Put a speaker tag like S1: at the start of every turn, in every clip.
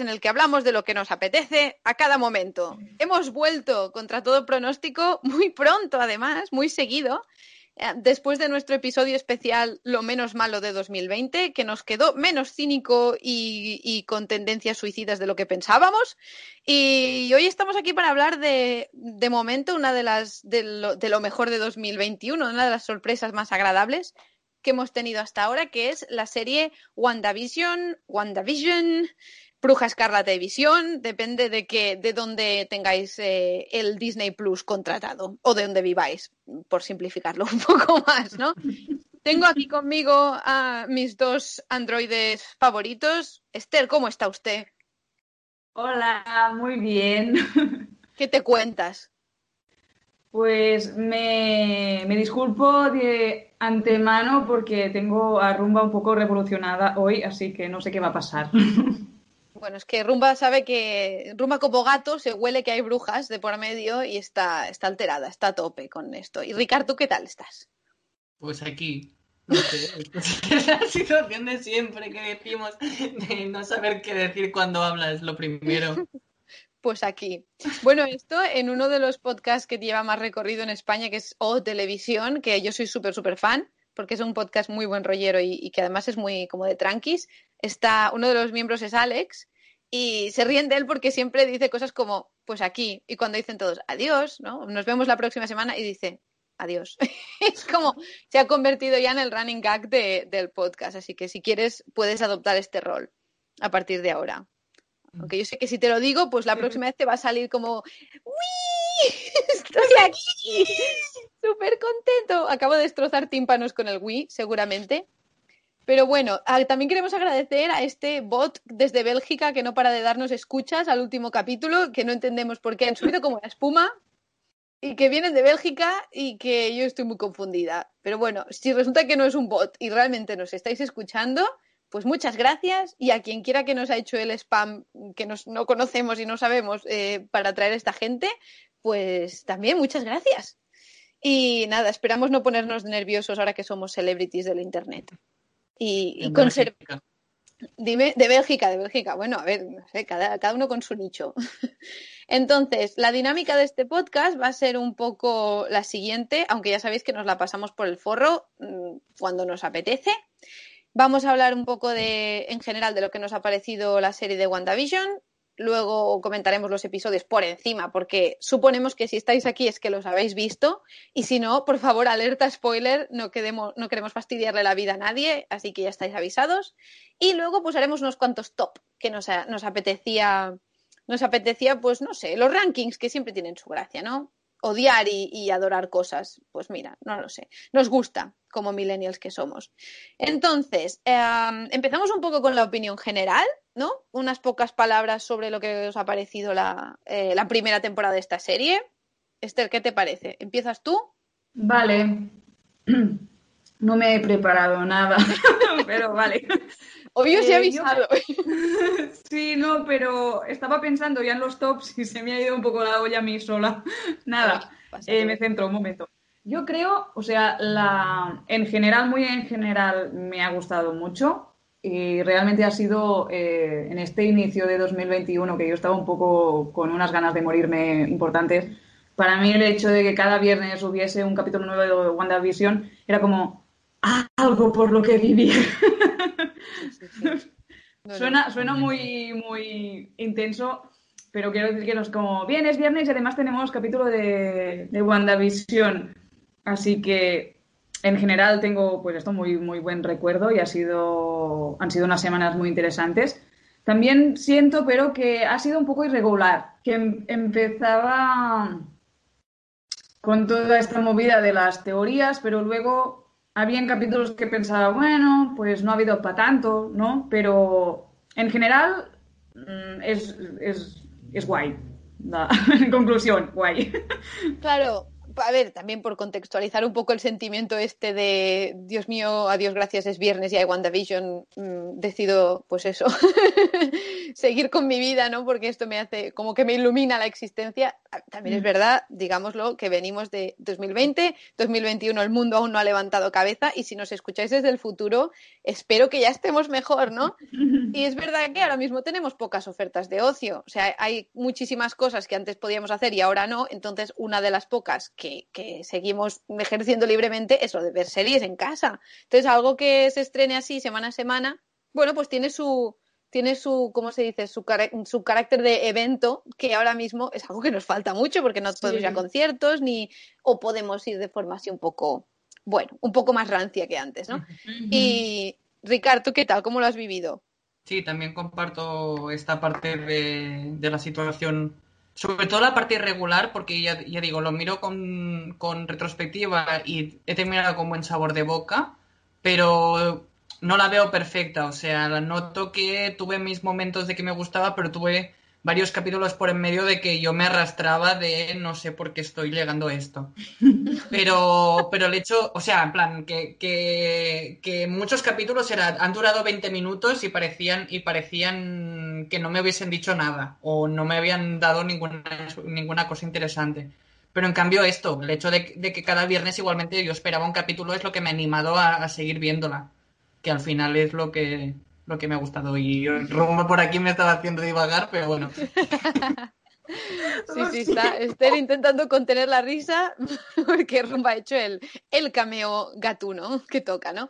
S1: en el que hablamos de lo que nos apetece a cada momento. Hemos vuelto contra todo pronóstico muy pronto, además, muy seguido, eh, después de nuestro episodio especial Lo menos malo de 2020, que nos quedó menos cínico y, y con tendencias suicidas de lo que pensábamos. Y hoy estamos aquí para hablar de, de momento, una de las de lo, de lo mejor de 2021, una de las sorpresas más agradables que hemos tenido hasta ahora, que es la serie WandaVision, WandaVision, Bruja Escarlata y Visión, depende de que, de dónde tengáis eh, el Disney Plus contratado o de dónde viváis, por simplificarlo un poco más, ¿no? Tengo aquí conmigo a mis dos androides favoritos. Esther, ¿cómo está usted?
S2: Hola, muy bien.
S1: ¿Qué te cuentas?
S2: Pues me, me disculpo de antemano porque tengo a Rumba un poco revolucionada hoy, así que no sé qué va a pasar.
S1: Bueno, es que Rumba sabe que Rumba como gato se huele que hay brujas de por medio y está, está alterada, está a tope con esto. Y Ricardo, ¿qué tal estás?
S3: Pues aquí, no sé, es la situación de siempre que decimos de no saber qué decir cuando hablas, lo primero.
S1: Pues aquí. Bueno, esto en uno de los podcasts que lleva más recorrido en España, que es O Televisión, que yo soy súper, súper fan, porque es un podcast muy buen rollero y, y, que además es muy como de tranquis. Está, uno de los miembros es Alex y se ríen de él porque siempre dice cosas como, pues aquí, y cuando dicen todos, adiós, ¿no? Nos vemos la próxima semana y dice, adiós. es como, se ha convertido ya en el running gag de, del podcast, así que si quieres puedes adoptar este rol a partir de ahora. Aunque yo sé que si te lo digo, pues la próxima vez te va a salir como ¡Wii! Estoy aquí. Súper contento. Acabo de destrozar tímpanos con el Wii, seguramente. Pero bueno, también queremos agradecer a este bot desde Bélgica que no para de darnos escuchas al último capítulo, que no entendemos por qué han subido como la espuma y que vienen de Bélgica y que yo estoy muy confundida. Pero bueno, si resulta que no es un bot y realmente nos estáis escuchando, pues muchas gracias y a quien quiera que nos ha hecho el spam que nos, no conocemos y no sabemos eh, para traer a esta gente, pues también muchas gracias. Y nada, esperamos no ponernos nerviosos ahora que somos celebrities del Internet. Y, y conserv... Dime, de Bélgica, de Bélgica. Bueno, a ver, no sé, cada, cada uno con su nicho. Entonces, la dinámica de este podcast va a ser un poco la siguiente, aunque ya sabéis que nos la pasamos por el forro mmm, cuando nos apetece. Vamos a hablar un poco de, en general, de lo que nos ha parecido la serie de WandaVision. Luego comentaremos los episodios por encima, porque suponemos que si estáis aquí es que los habéis visto. Y si no, por favor, alerta spoiler, no, no queremos fastidiarle la vida a nadie, así que ya estáis avisados. Y luego, pues haremos unos cuantos top que nos, nos apetecía, nos apetecía, pues no sé, los rankings que siempre tienen su gracia, ¿no? Odiar y, adorar cosas. Pues mira, no lo sé. Nos gusta como millennials que somos. Entonces, eh, empezamos un poco con la opinión general, ¿no? Unas pocas palabras sobre lo que os ha parecido la, eh, la primera temporada de esta serie. Esther, ¿qué te parece? ¿Empiezas tú?
S2: Vale. No me he preparado nada, pero vale.
S1: Obvio eh, se ha avisado.
S2: Yo... Sí, no, pero estaba pensando ya en los tops y se me ha ido un poco la olla a mí sola. Nada, eh, me centro un momento. Yo creo, o sea, la... en general, muy en general, me ha gustado mucho y realmente ha sido eh, en este inicio de 2021 que yo estaba un poco con unas ganas de morirme importantes. Para mí el hecho de que cada viernes hubiese un capítulo nuevo de WandaVision era como algo por lo que vivir. Sí, sí, sí. No, suena, suena muy, muy intenso, pero quiero decir que no es como, bien, es viernes y además tenemos capítulo de, de WandaVision. Así que en general tengo pues esto muy, muy buen recuerdo y ha sido, han sido unas semanas muy interesantes. También siento, pero que ha sido un poco irregular, que em empezaba con toda esta movida de las teorías, pero luego habían capítulos que pensaba, bueno, pues no ha habido para tanto, ¿no? Pero en general mm, es, es, es guay. en conclusión, guay.
S1: Claro, a ver, también por contextualizar un poco el sentimiento este de Dios mío, adiós, gracias, es viernes y hay WandaVision, mmm, decido, pues eso, seguir con mi vida, ¿no? Porque esto me hace, como que me ilumina la existencia. También es verdad, digámoslo, que venimos de 2020, 2021 el mundo aún no ha levantado cabeza y si nos escucháis desde el futuro, espero que ya estemos mejor, ¿no? Y es verdad que ahora mismo tenemos pocas ofertas de ocio, o sea, hay muchísimas cosas que antes podíamos hacer y ahora no, entonces una de las pocas que, que, seguimos ejerciendo libremente es lo de ver series en casa. Entonces, algo que se estrene así semana a semana, bueno, pues tiene su, tiene su, ¿cómo se dice? Su, su carácter de evento, que ahora mismo es algo que nos falta mucho porque no podemos sí. ir a conciertos ni, o podemos ir de forma así un poco, bueno, un poco más rancia que antes, ¿no? Y, Ricardo, ¿qué tal? ¿Cómo lo has vivido?
S3: Sí, también comparto esta parte de, de la situación sobre todo la parte irregular, porque ya, digo, lo miro con, con, retrospectiva y he terminado con buen sabor de boca, pero no la veo perfecta. O sea, noto que tuve mis momentos de que me gustaba, pero tuve varios capítulos por en medio de que yo me arrastraba de no sé por qué estoy llegando a esto. Pero, pero el hecho, o sea, en plan, que, que, que muchos capítulos han durado 20 minutos y parecían, y parecían que no me hubiesen dicho nada o no me habían dado ninguna, ninguna cosa interesante. Pero en cambio esto, el hecho de, de, que cada viernes igualmente yo esperaba un capítulo es lo que me ha animado a, a seguir viéndola. Que al final es lo que, lo que me ha gustado. Y el rumbo por aquí me estaba haciendo divagar, pero bueno.
S1: Sí, sí, está Esther intentando contener la risa porque Rumba ha hecho el, el cameo gatuno que toca, ¿no?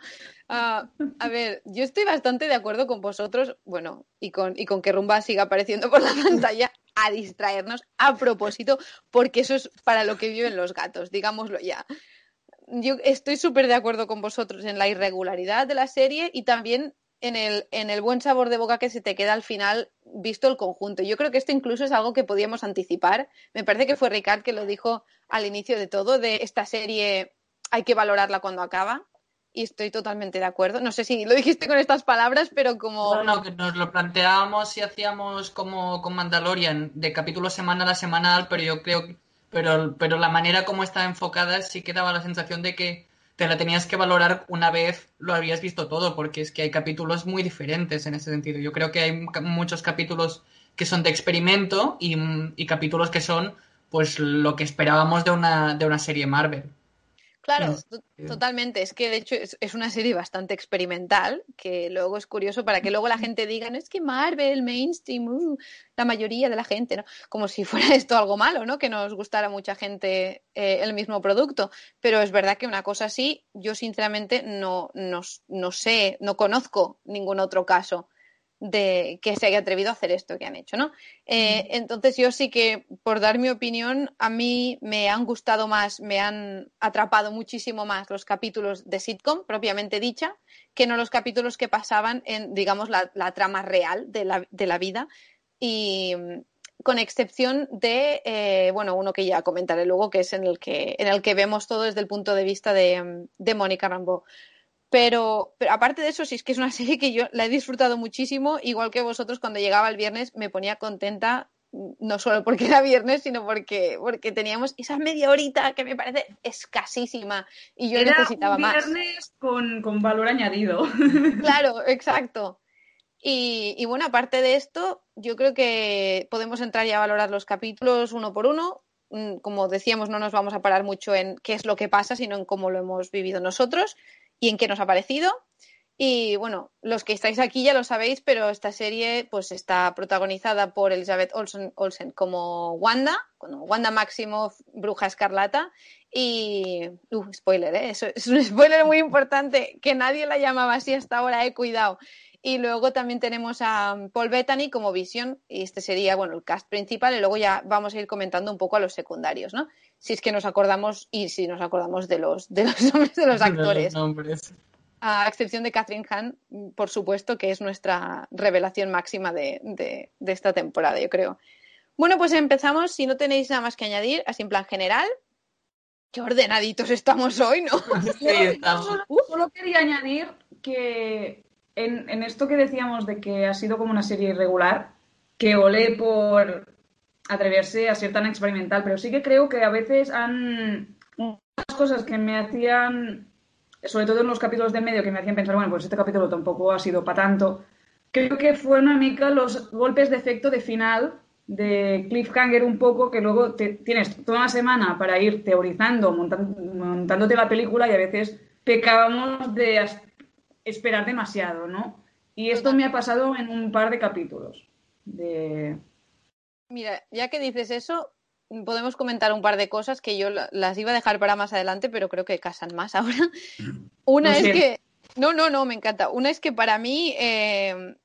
S1: Uh, a ver, yo estoy bastante de acuerdo con vosotros, bueno, y con, y con que Rumba siga apareciendo por la pantalla a distraernos a propósito, porque eso es para lo que viven los gatos, digámoslo ya. Yo estoy súper de acuerdo con vosotros en la irregularidad de la serie y también en el, en el buen sabor de boca que se te queda al final visto el conjunto. Yo creo que esto incluso es algo que podíamos anticipar. Me parece que fue Ricard que lo dijo al inicio de todo, de esta serie hay que valorarla cuando acaba. Y estoy totalmente de acuerdo. No sé si lo dijiste con estas palabras, pero como...
S3: No, no, que nos lo planteábamos y hacíamos como con Mandalorian, de capítulo semanal a semanal, pero yo creo que... Pero, pero la manera como está enfocada sí que daba la sensación de que te la tenías que valorar una vez lo habías visto todo, porque es que hay capítulos muy diferentes en ese sentido. Yo creo que hay muchos capítulos que son de experimento y, y capítulos que son pues lo que esperábamos de una, de una serie Marvel.
S1: Claro, totalmente. Es que de hecho es, es, una serie bastante experimental, que luego es curioso para que luego la gente diga, no es que Marvel, mainstream, uh, la mayoría de la gente, ¿no? Como si fuera esto algo malo, ¿no? Que nos gustara mucha gente eh, el mismo producto. Pero es verdad que una cosa así, yo sinceramente no, no, no sé, no conozco ningún otro caso de que se haya atrevido a hacer esto que han hecho, ¿no? Eh, entonces yo sí que, por dar mi opinión, a mí me han gustado más, me han atrapado muchísimo más los capítulos de sitcom, propiamente dicha, que no los capítulos que pasaban en, digamos, la, la trama real de la, de la, vida. Y con excepción de, eh, bueno, uno que ya comentaré luego, que es en el que, en el que vemos todo desde el punto de vista de, de Mónica Rambeau. Pero, pero, aparte de eso, sí es que es una serie que yo la he disfrutado muchísimo, igual que vosotros cuando llegaba el viernes me ponía contenta, no solo porque era viernes, sino porque, porque teníamos esa media horita que me parece escasísima y yo
S2: era
S1: necesitaba
S2: un
S1: más.
S2: viernes con, con valor añadido.
S1: Claro, exacto. Y, y bueno, aparte de esto, yo creo que podemos entrar ya a valorar los capítulos uno por uno. Mm, Como decíamos, no nos vamos a parar mucho en qué es lo que pasa, sino en cómo lo hemos vivido nosotros y en qué nos ha parecido. Y bueno, los que estáis aquí ya lo sabéis, pero esta serie pues está protagonizada por Elizabeth Olsen, como Wanda, como Wanda Maximoff, Bruja Escarlata. Y. Uh, spoiler, ¿eh? Eso es un spoiler muy importante, que nadie la llamaba así hasta ahora, eh, cuidado. Y luego también tenemos a Paul Bettany como Visión, y este sería, bueno, el cast principal, y luego ya vamos a ir comentando un poco a los secundarios, ¿no? Si es que nos acordamos, y si nos acordamos de los, de los nombres de los actores.
S3: De los nombres.
S1: A excepción de Catherine Hahn, por supuesto, que es nuestra revelación máxima de, de, de esta temporada, yo creo. Bueno, pues empezamos. Si no tenéis nada más que añadir, así en plan general, qué ordenaditos estamos hoy, ¿no?
S3: Sí, estamos.
S2: Solo, solo quería añadir que en, esto que decíamos de que ha sido como una serie irregular, que olé por atreverse a ser tan experimental, pero sí que creo que a veces han unas cosas que me hacían, sobre todo en los capítulos de medio, que me hacían pensar, bueno, pues este capítulo tampoco ha sido para tanto. Creo que fue una mica los golpes de efecto de final de cliffhanger un poco que luego te, tienes toda una semana para ir teorizando, montándote la película y a veces pecábamos de esperar demasiado, ¿no? Y esto me ha pasado en un par de capítulos. De...
S1: Mira, ya que dices eso, podemos comentar un par de cosas que yo las iba a dejar para más adelante, pero creo que casan más ahora. Una es que... No, no, no, me encanta. Una es que para mí, eh,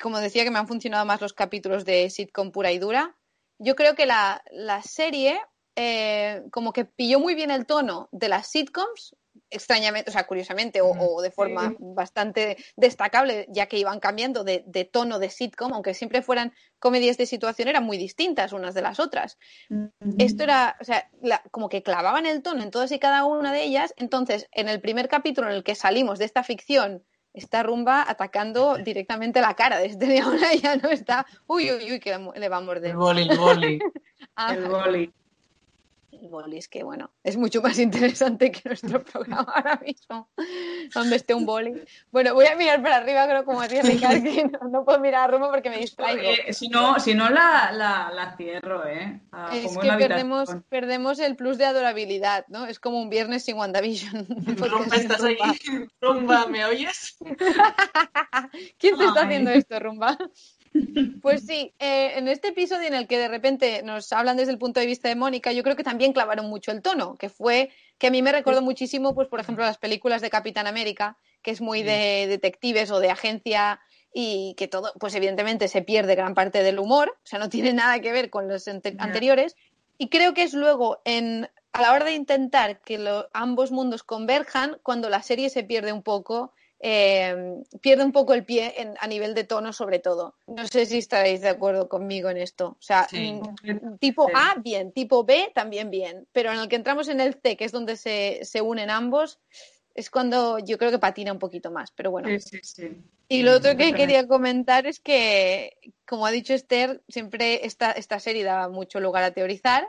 S1: como decía que me han funcionado más los capítulos de sitcom pura y dura, yo creo que la, la serie eh, como que pilló muy bien el tono de las sitcoms, extrañamente, o sea, curiosamente o, de forma bastante destacable, ya que iban cambiando de, tono de sitcom, aunque siempre fueran comedias de situación, eran muy distintas unas de las otras. Esto era, o sea, como que clavaban el tono en todas y cada una de ellas. Entonces, en el primer capítulo en el que salimos de esta ficción, está Rumba atacando directamente la cara de este ahora ya no está, uy, uy, uy, que le va a morder.
S3: El boli, el boli.
S2: Ah, el boli
S1: el boli es que, bueno, es mucho más interesante que nuestro programa ahora mismo, donde esté un boli. Bueno, voy a mirar para arriba, creo, como decía Ricardo, que no, puedo mirar a Roma porque me distraigo.
S2: Eh, si no, si no la, la, la cierro, ¿eh?
S1: es que perdemos, perdemos el plus de adorabilidad, ¿no? Es como un viernes sin WandaVision.
S3: Rumba, estás ahí. Rumba, ¿me oyes?
S1: ¿Quién te está haciendo esto, Rumba? Pues sí, eh, en este episodio en el que de repente nos hablan desde el punto de vista de Mónica, yo creo que también clavaron mucho el tono, que fue que a mí me recordó muchísimo, pues por ejemplo, las películas de Capitán América, que es muy de detectives o de agencia y que todo, pues evidentemente se pierde gran parte del humor, o sea, no tiene nada que ver con los anteriores. Y creo que es luego en a la hora de intentar que ambos mundos converjan cuando la serie se pierde un poco eh, pierde un poco el pie a nivel de tono sobre todo. No sé si estaréis de acuerdo conmigo en esto. O sea, mm, tipo A, bien, tipo B, también bien, pero en el que entramos en el C, que es donde se, unen ambos, es cuando yo creo que patina un poquito más, pero bueno. y lo otro que quería comentar es que, como ha dicho Esther, siempre esta, esta serie da mucho lugar a teorizar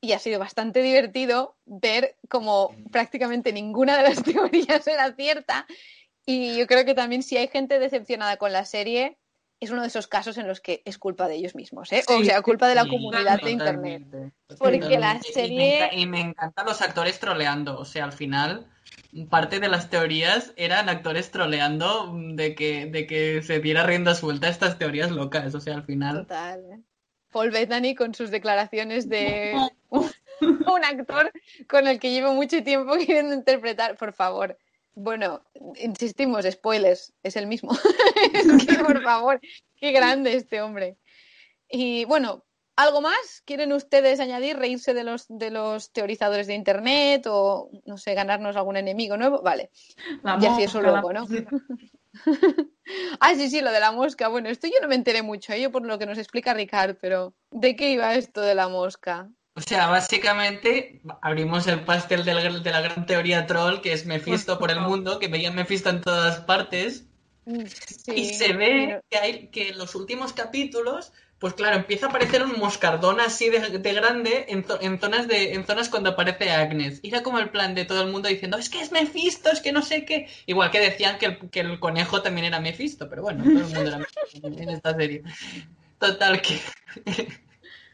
S1: y ha sido bastante divertido ver como prácticamente ninguna de las teorías era cierta y yo creo que también si hay gente decepcionada con la serie, es uno de esos casos en los que es culpa de ellos mismos, ¿eh? o sea, culpa de la comunidad de Internet. Porque la serie...
S3: Y me, encantan los actores troleando, o sea, al final parte de las teorías eran actores troleando de que, de que se diera rienda suelta a estas teorías locas, o sea, al final...
S1: Total. Paul Bettany con sus declaraciones de un actor con el que llevo mucho tiempo queriendo interpretar, por favor bueno, insistimos, spoilers, es el mismo. es que, por favor, qué grande este hombre. Y bueno, ¿algo más? ¿Quieren ustedes añadir, reírse de los, de los teorizadores de Internet o, no sé, ganarnos algún enemigo nuevo? Vale. y así eso luego, ¿no? ah, sí, sí, lo de la mosca. Bueno, esto yo no me enteré mucho, ¿eh? yo por lo que nos explica Ricard, pero ¿de qué iba esto de la mosca?
S3: O sea, básicamente abrimos el pastel de la, gran teoría troll, que es Mephisto por el mundo, que veía Mephisto en todas partes. y se ve que, hay, que en los últimos capítulos, pues claro, empieza a aparecer un moscardón así de, grande en, zonas de, en zonas cuando aparece Agnes. Y era como el plan de todo el mundo diciendo, es que es Mephisto, es que no sé qué. Igual que decían que el, que el conejo también era Mephisto, pero bueno, todo el mundo era Mephisto en esta serie. Total, que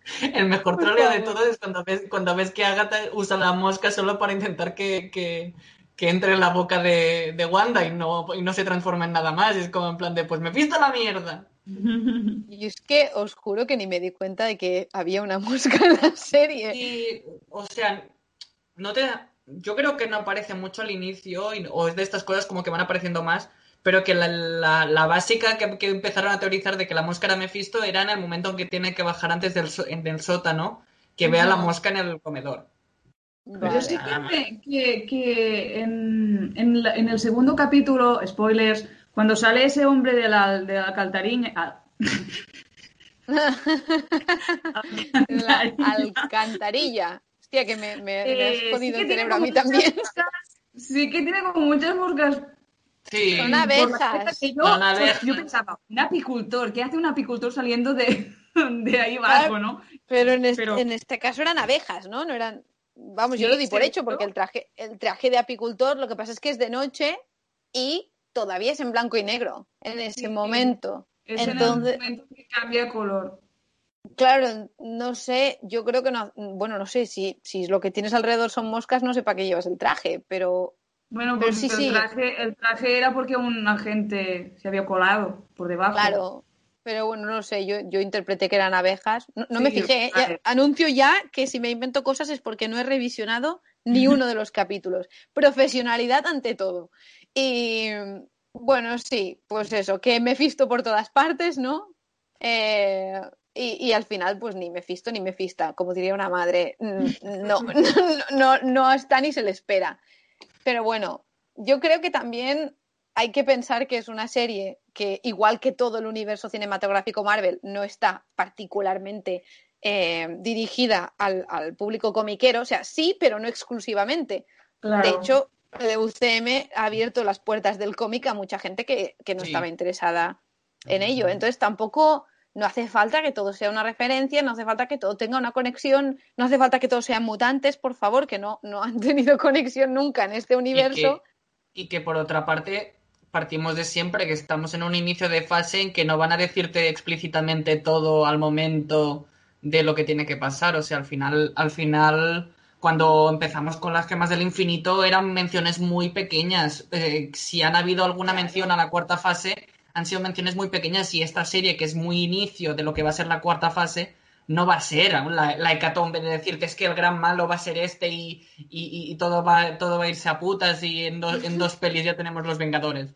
S3: El mejor troleo de todo es cuando ves, cuando ves que Agatha usa la mosca solo para intentar que, entre en la boca de, Wanda y no, y no se transforma en nada más. Es como en plan de, pues me visto la mierda.
S1: Y es que os juro que ni me di cuenta de que había una mosca en la serie.
S3: Y, o sea, no te, yo creo que no aparece mucho al inicio o es de estas cosas como que van apareciendo más pero que la, la, básica que, empezaron a teorizar de que la mosca era Mephisto era en el momento en que tiene que bajar antes del, del sótano, que vea la mosca en el comedor.
S2: Yo sí que, que, en, en, el segundo capítulo, spoilers, cuando sale ese hombre de la, de la alcantarilla...
S1: la alcantarilla. Hostia, que me, me, has eh, jodido el cerebro a mí también.
S2: sí que tiene como muchas moscas
S3: Sí.
S1: Son abejas.
S2: yo,
S3: Son abejas.
S2: yo pensaba, un apicultor, ¿qué hace un apicultor saliendo de, de ahí abajo, no?
S1: Pero en, este,
S2: Pero-
S1: en este caso eran abejas, ¿no? No eran. Vamos, yo lo di por
S2: sí,
S1: hecho, porque el traje, el traje de apicultor, lo que pasa es que es de noche y todavía es en blanco y negro en ese
S2: Sí.
S1: momento.
S2: Es
S1: Entonces-
S2: en el momento que cambia color.
S1: Claro, no sé, yo creo que no, bueno, no sé, si, si lo que tienes alrededor son moscas, no sé para qué llevas el traje, pero
S2: Bueno,
S1: Pero
S2: pues
S1: sí,
S2: el,
S1: sí.
S2: Traje, el traje era porque un agente se había colado por debajo.
S1: claro, pero bueno, no sé, yo, yo interpreté que eran abejas, no, no me fijé, ¿eh? Anuncio ya que si me invento cosas es porque no he revisionado ni uno de los capítulos, profesionalidad ante todo. Y bueno, sí, pues eso, que Mephisto por todas partes, ¿no? Eh, y, y al final, pues ni Mephisto ni Mefista, como diría una madre, mm, no, no, no, no está ni se le espera. Pero bueno, yo creo que también hay que pensar que es una serie que, igual que todo el universo cinematográfico Marvel, no está particularmente eh, dirigida al, al público comiquero, o sea, sí, pero no exclusivamente.
S2: Claro.
S1: De hecho, el UCM ha abierto las puertas del cómic a mucha gente que, que no
S3: Sí.
S1: estaba interesada en ello. Entonces tampoco no hace falta que todo sea una referencia, no hace falta que todo tenga una conexión, no hace falta que todos sean mutantes, por favor, que no, no han tenido conexión nunca en este
S3: Y
S1: universo.
S3: que, y que por otra parte partimos de siempre que estamos en un inicio de fase en que no van a decirte explícitamente todo al momento de lo que tiene que pasar. O sea, al final, al final, cuando empezamos con las gemas del infinito, eran menciones muy pequeñas. Eh, si han habido alguna mención a la cuarta fase, han sido menciones muy pequeñas y esta serie, que es muy inicio de lo que va a ser la cuarta fase, no va a ser la, la hecatombe de decirte es que el gran malo va a ser este y, y- todo, va, todo va a irse a putas y en, do- en dos pelis ya tenemos los Vengadores.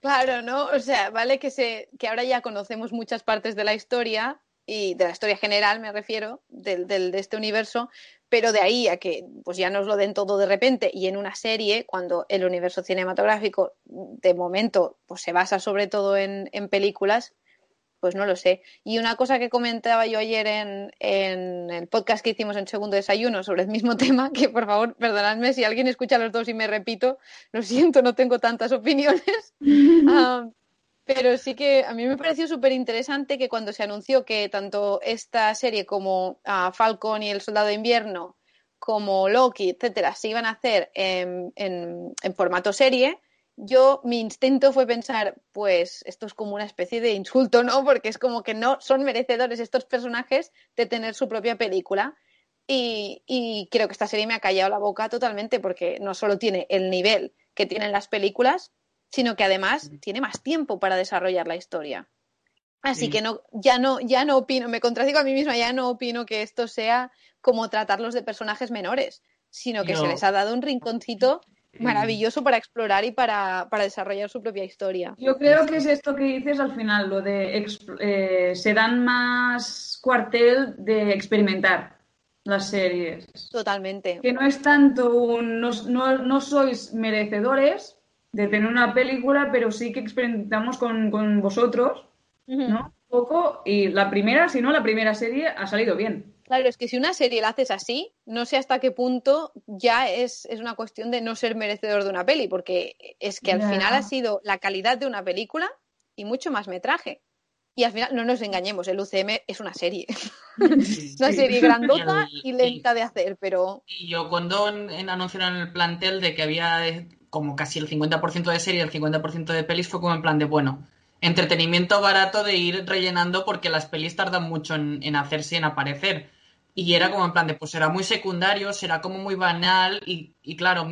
S1: Claro, ¿no? O sea, vale que se, que ahora ya conocemos muchas partes de la historia y de la historia general me refiero del, del- de este universo, pero de ahí a que pues ya nos lo den todo de repente y en una serie, cuando el universo cinematográfico de momento pues se basa sobre todo en, en películas, pues no lo sé. Y una cosa que comentaba yo ayer en, en el podcast que hicimos en Segundo Desayuno sobre el mismo tema, que por favor, perdonadme si alguien escucha los dos y me repito, lo siento, no tengo tantas opiniones. Ah, pero sí que a mí me pareció súper interesante que cuando se anunció que tanto esta serie como ah, Falcon y el Soldado de Invierno, como Loki, etcétera, se iban a hacer en, en- en formato serie, yo, mi instinto fue pensar, pues esto es como una especie de insulto, ¿no? Porque es como que no son merecedores estos personajes de tener su propia película. Y, y creo que esta serie me ha callado la boca totalmente porque no solo tiene el nivel que tienen las películas, sino que además tiene más tiempo para desarrollar la historia. Así
S3: Sí.
S1: que no, ya no, ya no opino, me contradigo a mí misma, ya no opino que esto sea como tratarlos de personajes menores, sino que se les ha dado un rinconcito
S3: Eh,
S1: maravilloso para explorar y para, para desarrollar su propia historia.
S2: Yo creo que es esto que dices al final, lo de eh, se dan más cuartel de experimentar las series.
S1: Totalmente.
S2: Que no es tanto un no, no, no sois merecedores de tener una película, pero sí que experimentamos con, con vosotros. ¿no? Un poco, y la primera, si no, la primera serie ha salido bien.
S1: Claro, es que si una serie la haces así, no sé hasta qué punto ya es, es una cuestión de no ser merecedor de una peli, porque es que al final ha sido la calidad de una película y mucho más metraje. Y al final, no nos engañemos, el UCM es una serie.
S3: sí.
S1: una serie grandota
S3: Y
S1: lenta de hacer, pero
S3: Y yo cuando en, en anunciaron el plantel de que había como casi el 50% de serie y el 50% de pelis, fue como en plan de, bueno, entretenimiento barato de ir rellenando porque las pelis tardan mucho en, hacerse y en aparecer. Y era como en plan de, pues será muy secundario, será como muy banal. Y, y claro,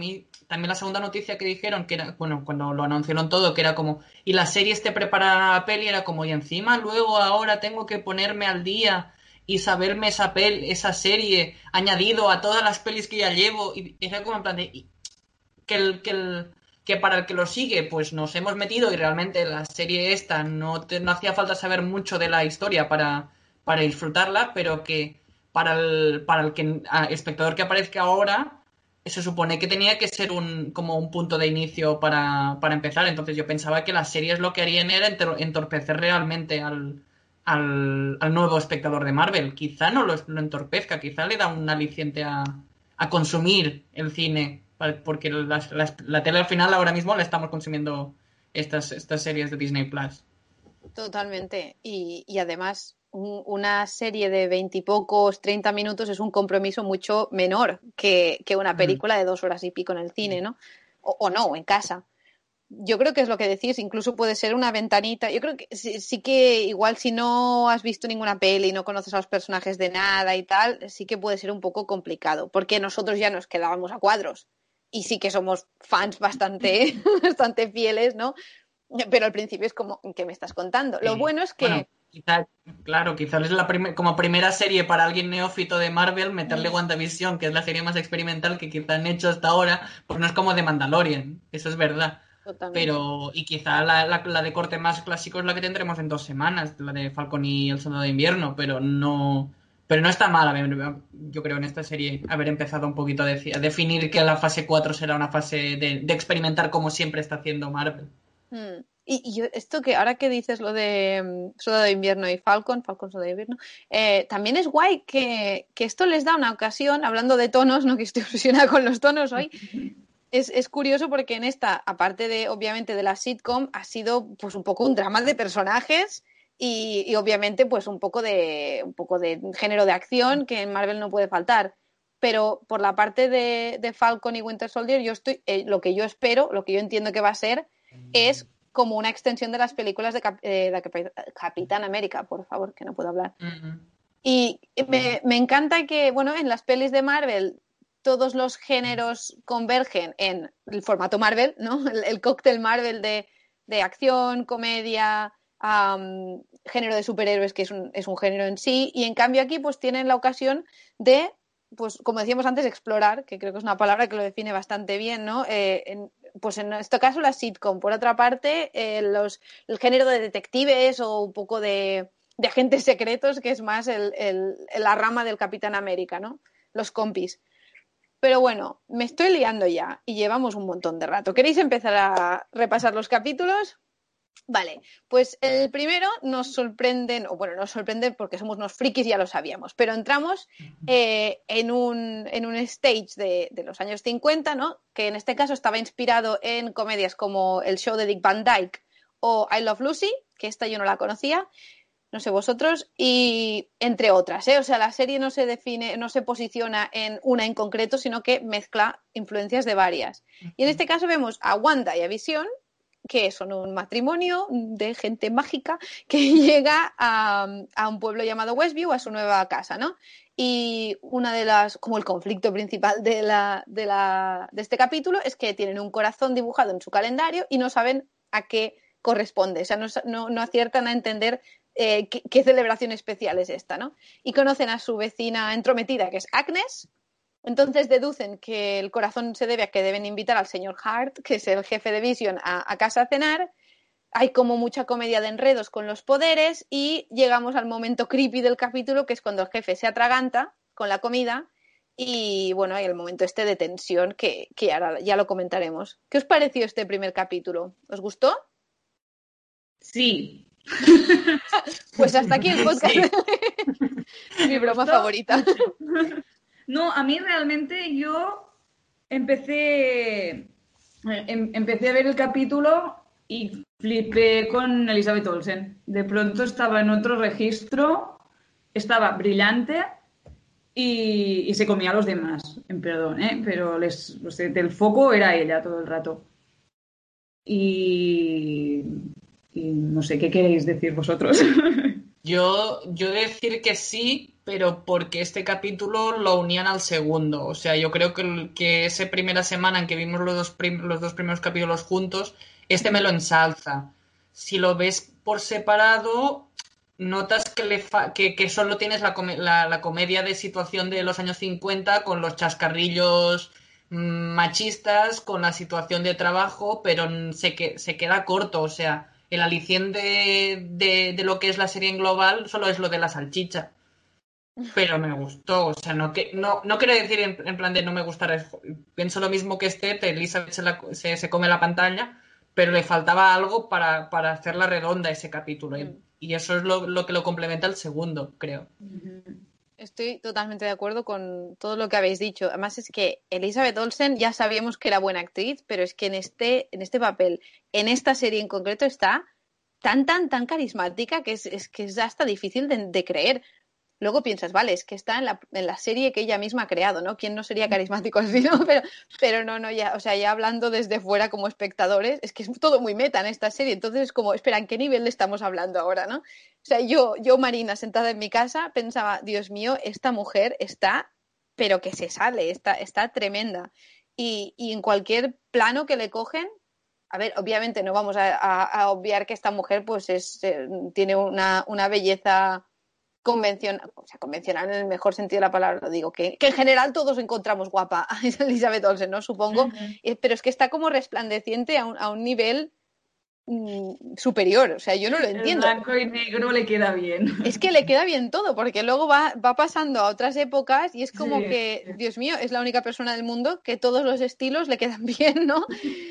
S3: también la segunda noticia que dijeron, que era, bueno, cuando lo anunciaron todo, que era como, y la serie esté preparada a la peli, era como, y encima luego ahora tengo que ponerme al día y saberme esa pel, esa serie añadido a todas las pelis que ya llevo. Y era como en plan de, que el, que el, que para el que lo sigue, pues nos hemos metido y realmente la serie esta no, te- no hacía falta saber mucho de la historia para, para disfrutarla, pero que para el, para el que, espectador que aparezca ahora, se supone que tenía que ser un, como un punto de inicio para, para empezar. Entonces yo pensaba que las series lo que harían era entorpecer realmente al, al, al nuevo espectador de Marvel. Quizá no lo, lo entorpezca, quizá le da un aliciente a, a consumir el cine porque las- la tele al final ahora mismo la estamos consumiendo estas, estas series de Disney Plus.
S1: Totalmente. Y, y además, un- una serie de veintipocos, treinta minutos es un compromiso mucho menor que, que una película de dos horas y pico en el cine, ¿no? O, o no, en casa. Yo creo que es lo que decís, incluso puede ser una ventanita. Yo creo que sí, sí que igual si no has visto ninguna peli, no conoces a los personajes de nada y tal, sí que puede ser un poco complicado, porque nosotros ya nos quedábamos a cuadros y sí que somos fans bastante, bastante fieles, ¿no? Pero al principio es como, ¿qué me estás contando? Lo
S3: Sí.
S1: bueno es que...
S3: Bueno, quizá- claro, quizás es la prime- como primera serie para alguien neófito de Marvel meterle
S1: Mm.
S3: WandaVision, que es la serie más experimental que quizá han hecho hasta ahora, pues no es como de Mandalorian, eso es verdad.
S1: Totalmente.
S3: Pero, y quizá la, la- la de corte más clásico es la que tendremos en dos semanas, la de Falcon y el Soldado de Invierno, pero no, pero no está mal, yo creo, en esta serie haber empezado un poquito a, a definir que la fase 4 será una fase de, experimentar como siempre está haciendo Marvel.
S1: Mm. Y, esto que ahora que dices lo de mm, Soldado de Invierno y Falcon, Falcon Soldado de Invierno, eh, también es guay que, que esto les da una ocasión, hablando de tonos, no que estoy obsesionada con los tonos hoy, es, es curioso porque en esta, aparte de, obviamente, de la sitcom, ha sido pues un poco un drama de personajes y, y obviamente pues un poco de un poco de género de acción que en Marvel no puede faltar. Pero por la parte de, de Falcon y Winter Soldier, yo estoy, eh, lo que yo espero, lo que yo entiendo que va a ser, es como una extensión de las películas de, Cap- eh, de Capi- Capitán América, por favor, que no puedo hablar.
S3: Ujú.
S1: Y me, me encanta que, bueno, en las pelis de Marvel todos los géneros convergen en el formato Marvel, ¿no? El, el cóctel Marvel de, de acción, comedia, género de superhéroes, que es un, es un género en sí, y en cambio aquí pues tienen la ocasión de, pues como decíamos antes, explorar, que creo que es una palabra que lo define bastante bien, ¿no? Eh, en- pues en este caso la sitcom. Por otra parte, eh, los, el género de detectives o un poco de, de agentes secretos, que es más el, el- la rama del Capitán América, ¿no? Los compis. Pero bueno, me estoy liando ya y llevamos un montón de rato. ¿Queréis empezar a repasar los capítulos? Vale, pues el primero nos sorprenden, o bueno, nos sorprende porque somos unos frikis, ya lo sabíamos, pero entramos eh, en, un, en un stage de, de los años 50, ¿no? Que en este caso estaba inspirado en comedias como El show de Dick Van Dyke o I Love Lucy, que esta yo no la conocía, no sé vosotros, y entre otras, ¿eh? O sea, la serie no se define, no se posiciona en una en concreto, sino que mezcla influencias de varias. Y en este caso vemos a Wanda y a Visión, que son un matrimonio de gente mágica que llega a, un pueblo llamado Westview, a su nueva casa, ¿no? Y una de las, como el conflicto principal de, la, de, la, de este capítulo es que tienen un corazón dibujado en su calendario y no saben a qué corresponde, o sea, no, no, no aciertan a entender eh, qué, qué celebración especial es esta, ¿no? Y conocen a su vecina entrometida, que es Agnes, entonces deducen que el corazón se debe a que deben invitar al señor Hart, que es el jefe de Vision, a, a casa a cenar. Hay como mucha comedia de enredos con los poderes y llegamos al momento creepy del capítulo, que es cuando el jefe se atraganta con la comida y bueno, hay el momento este de tensión que, que ahora ya lo comentaremos. ¿Qué os pareció este primer capítulo? ¿Os gustó?
S2: Sí.
S1: Pues hasta aquí el podcast.
S3: Sí.
S1: Mi broma favorita.
S2: No, a mí realmente yo empecé, eh, em- empecé a ver el capítulo y flipé con Elizabeth Olsen. De pronto estaba en otro registro, estaba brillante y, se comía a los demás. Perdón, ¿eh? pero les, del foco era ella todo el rato. Y, y no sé, ¿qué queréis decir vosotros?
S3: Yo, yo decir que sí, pero porque este capítulo lo unían al segundo. O sea, yo creo que, que esa primera semana en que vimos los dos, los dos primeros capítulos juntos, este me lo ensalza. Si lo ves por separado, notas que, solo tienes la, come- la, la comedia de situación de los años 50 con los chascarrillos mm, machistas, con la situación de trabajo, pero se, que, se queda corto. O sea, el aliciente de, de lo que es la serie en global solo es lo de la salchicha. Pero me gustó, o sea, no, que, no, no quiero decir en, en plan de no me gustará, pienso lo mismo que este, Elizabeth se, la- se, se come la pantalla, pero le faltaba algo para, para hacerla redonda ese capítulo. Y,
S1: Mm.
S3: y eso es lo, lo que lo complementa el segundo, creo.
S1: Es- estoy totalmente de acuerdo con todo lo que habéis dicho. Además es que Elizabeth Olsen ya sabíamos que era buena actriz, pero es que en este, en este papel, en esta serie en concreto, está tan, tan, tan carismática que es, es que es hasta difícil de, de creer. Luego piensas, vale, es que está en la, en la, serie que ella misma ha creado, ¿no? ¿Quién no sería carismático así, no? Pero, pero no, no, ya, o sea, ya hablando desde fuera como espectadores, es que es todo muy meta en esta serie. Entonces es como, espera, ¿en qué nivel le estamos hablando ahora, no? O sea, yo, yo, Marina, sentada en mi casa, pensaba, Dios mío, esta mujer está, pero que se sale, está, está tremenda. Y, y en cualquier plano que le cogen, a ver, obviamente no vamos a obviar que esta mujer, pues, es, eh, tiene una, una belleza convencional, o sea, convencional en el mejor sentido de la palabra, lo digo, que, que en general todos encontramos guapa a Elizabeth Olsen, ¿no? Supongo, uh -huh. pero es que está como resplandeciente a un, a un nivel mmm, superior, o sea, yo no lo entiendo.
S2: El blanco y negro le queda bien.
S1: Es que le queda bien todo, porque luego va, va pasando a otras épocas y es como sí, que. Dios mío, es la única persona del mundo que todos los estilos le quedan bien, ¿no?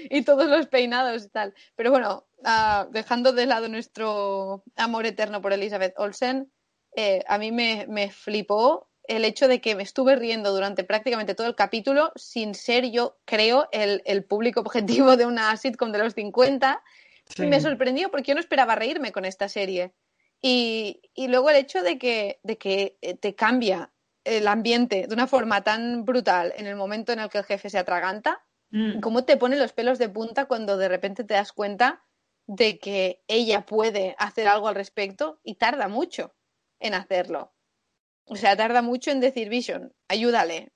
S1: y todos los peinados y tal. Pero bueno, uh, dejando de lado nuestro amor eterno por Elizabeth Olsen, eh, a mí me, me, flipó el hecho de que me estuve riendo durante prácticamente todo el capítulo sin ser yo, creo, el, el público objetivo de una sitcom de los 50. Sí. Y me sorprendió porque yo no esperaba reírme con esta serie. Y, y luego el hecho de que, de que eh, te cambia el ambiente de una forma tan brutal en el momento en el que el jefe se atraganta, mm. cómo te pone los pelos de punta cuando de repente te das cuenta de que ella puede hacer algo al respecto y tarda mucho en hacerlo. O sea, tarda mucho en decir, Vision, ayúdale.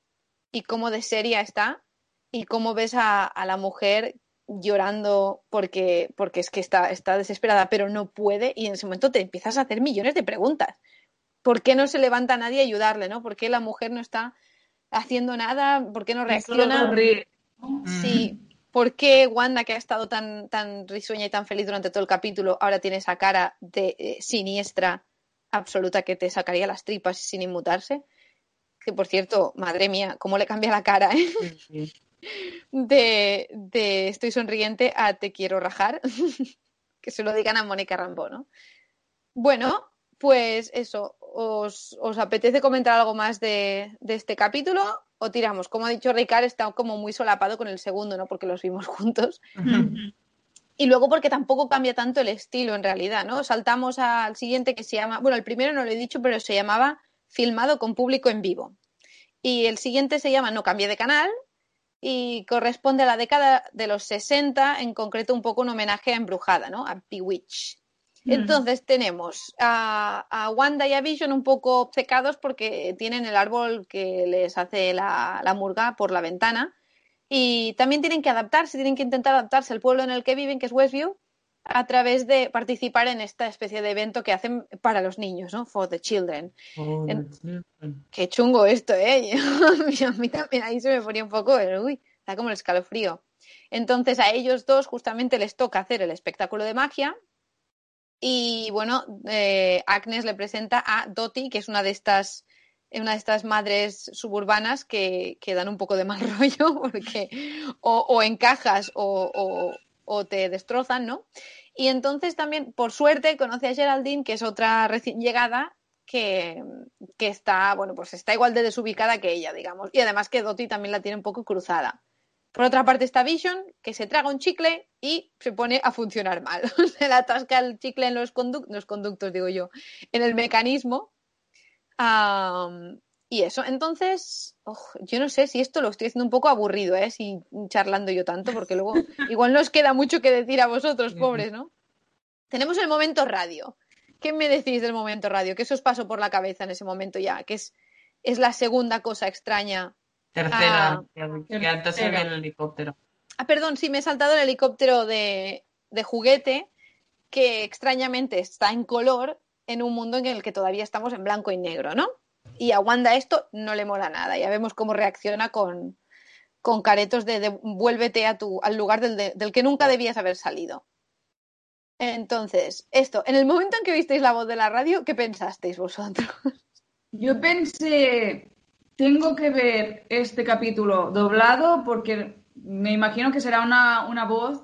S1: Y cómo de seria está y cómo ves a, a la mujer llorando porque, porque es que está, está desesperada, pero no puede y en ese momento te empiezas a hacer millones de preguntas. ¿Por qué no se levanta nadie a ayudarle? ¿no? ¿Por qué la mujer no está haciendo nada? ¿Por qué no reacciona? Sí. ¿Por qué Wanda, que ha estado tan, tan risueña y tan feliz durante todo el capítulo, ahora tiene esa cara de eh, siniestra absoluta que te sacaría las tripas sin inmutarse. Que por cierto, madre mía, cómo le cambia la cara, ¿eh? Sí. De, de, estoy sonriente a te quiero rajar. que se lo digan a Mónica Rambó, ¿no? Bueno, pues eso, ¿os, os apetece comentar algo más de, de, este capítulo? O tiramos, como ha dicho Ricard, está como muy solapado con el segundo, ¿no? Porque los vimos juntos. Y luego porque tampoco cambia tanto el estilo en realidad, ¿no? Saltamos al siguiente que se llama, bueno, el primero no lo he dicho, pero se llamaba Filmado con público en vivo. Y el siguiente se llama No cambie de canal y corresponde a la década de los 60, en concreto un poco un homenaje a Embrujada, ¿no? A Bewitch. Mm. Entonces tenemos a, a, Wanda y a Vision un poco obcecados porque tienen el árbol que les hace la, la murga por la ventana y también tienen que adaptarse, tienen que intentar adaptarse al pueblo en el que viven, que es Westview, a través de participar en esta especie de evento que hacen para los niños, ¿no? For the children.
S3: Oh,
S1: en... Qué chungo esto, ¿eh? a mí también ahí se me ponía un poco, uy, está como el escalofrío. Entonces a ellos dos justamente les toca hacer el espectáculo de magia y bueno, eh, Agnes le presenta a Dottie, que es una de estas una de estas madres suburbanas que, que, dan un poco de mal rollo porque o, encajas o, o, te destrozan, ¿no? Y entonces también, por suerte, conoce a Geraldine, que es otra recién llegada que, que está, bueno, pues está igual de desubicada que ella, digamos. Y además que Dottie también la tiene un poco cruzada. Por otra parte está Vision, que se traga un chicle y se pone a funcionar mal. se le atasca el chicle en los, los conductos, digo yo, en el mecanismo Um, y eso, entonces, oh, yo no sé si esto lo estoy haciendo un poco aburrido, ¿eh? Si charlando yo tanto, porque luego igual nos queda mucho que decir a vosotros, pobres, ¿no? Tenemos el momento radio. ¿Qué me decís del momento radio? ¿Qué se os pasó por la cabeza en ese momento ya? Que es, es la segunda cosa extraña.
S3: Tercera, ah, que antes se ve el helicóptero.
S1: Ah, perdón, sí, me he saltado el helicóptero de, de juguete, que extrañamente está en color en un mundo en el que todavía estamos en blanco y negro, ¿no? Y a Wanda esto no le mola nada. Ya vemos cómo reacciona con, con caretos de, de vuélvete a tu, al lugar del, de, del que nunca debías haber salido. Entonces, esto, en el momento en que visteis la voz de la radio, ¿qué pensasteis vosotros?
S2: Yo pensé, tengo que ver este capítulo doblado porque me imagino que será una, una voz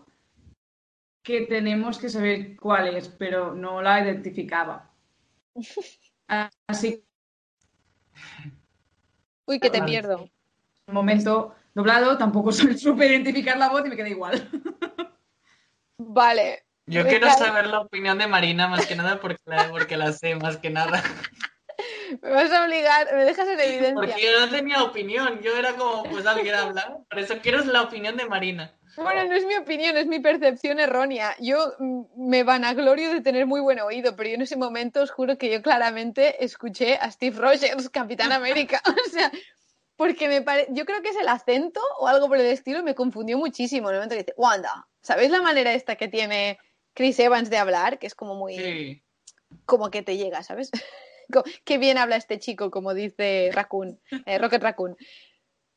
S2: que tenemos que saber cuál es, pero no la identificaba. Así
S1: Uy, que te
S3: Vale.
S1: pierdo.
S2: Un momento doblado, tampoco soy súper identificar la voz y me queda igual.
S1: Vale.
S3: Yo quiero
S1: cae-
S3: saber la opinión de Marina más que nada porque la, porque la sé más que nada.
S1: Me vas a obligar, me dejas en evidencia.
S3: Porque yo no tenía opinión, yo era como, pues alguien habla. Por eso quiero la opinión de Marina.
S1: Bueno, no es mi opinión, es mi percepción errónea. Yo mm, me vanaglorio de tener muy buen oído, pero yo en ese momento os juro que yo claramente escuché a Steve Rogers, Capitán América. O sea, porque me pare... yo creo que es el acento o algo por el estilo, me confundió muchísimo. En el momento que dice, Wanda, ¿sabéis la manera esta que tiene Chris Evans de hablar? Que es como muy,
S3: Sí.
S1: como que te llega, ¿sabes? Qué bien habla este chico, como dice Raccoon, eh, Rocket Raccoon.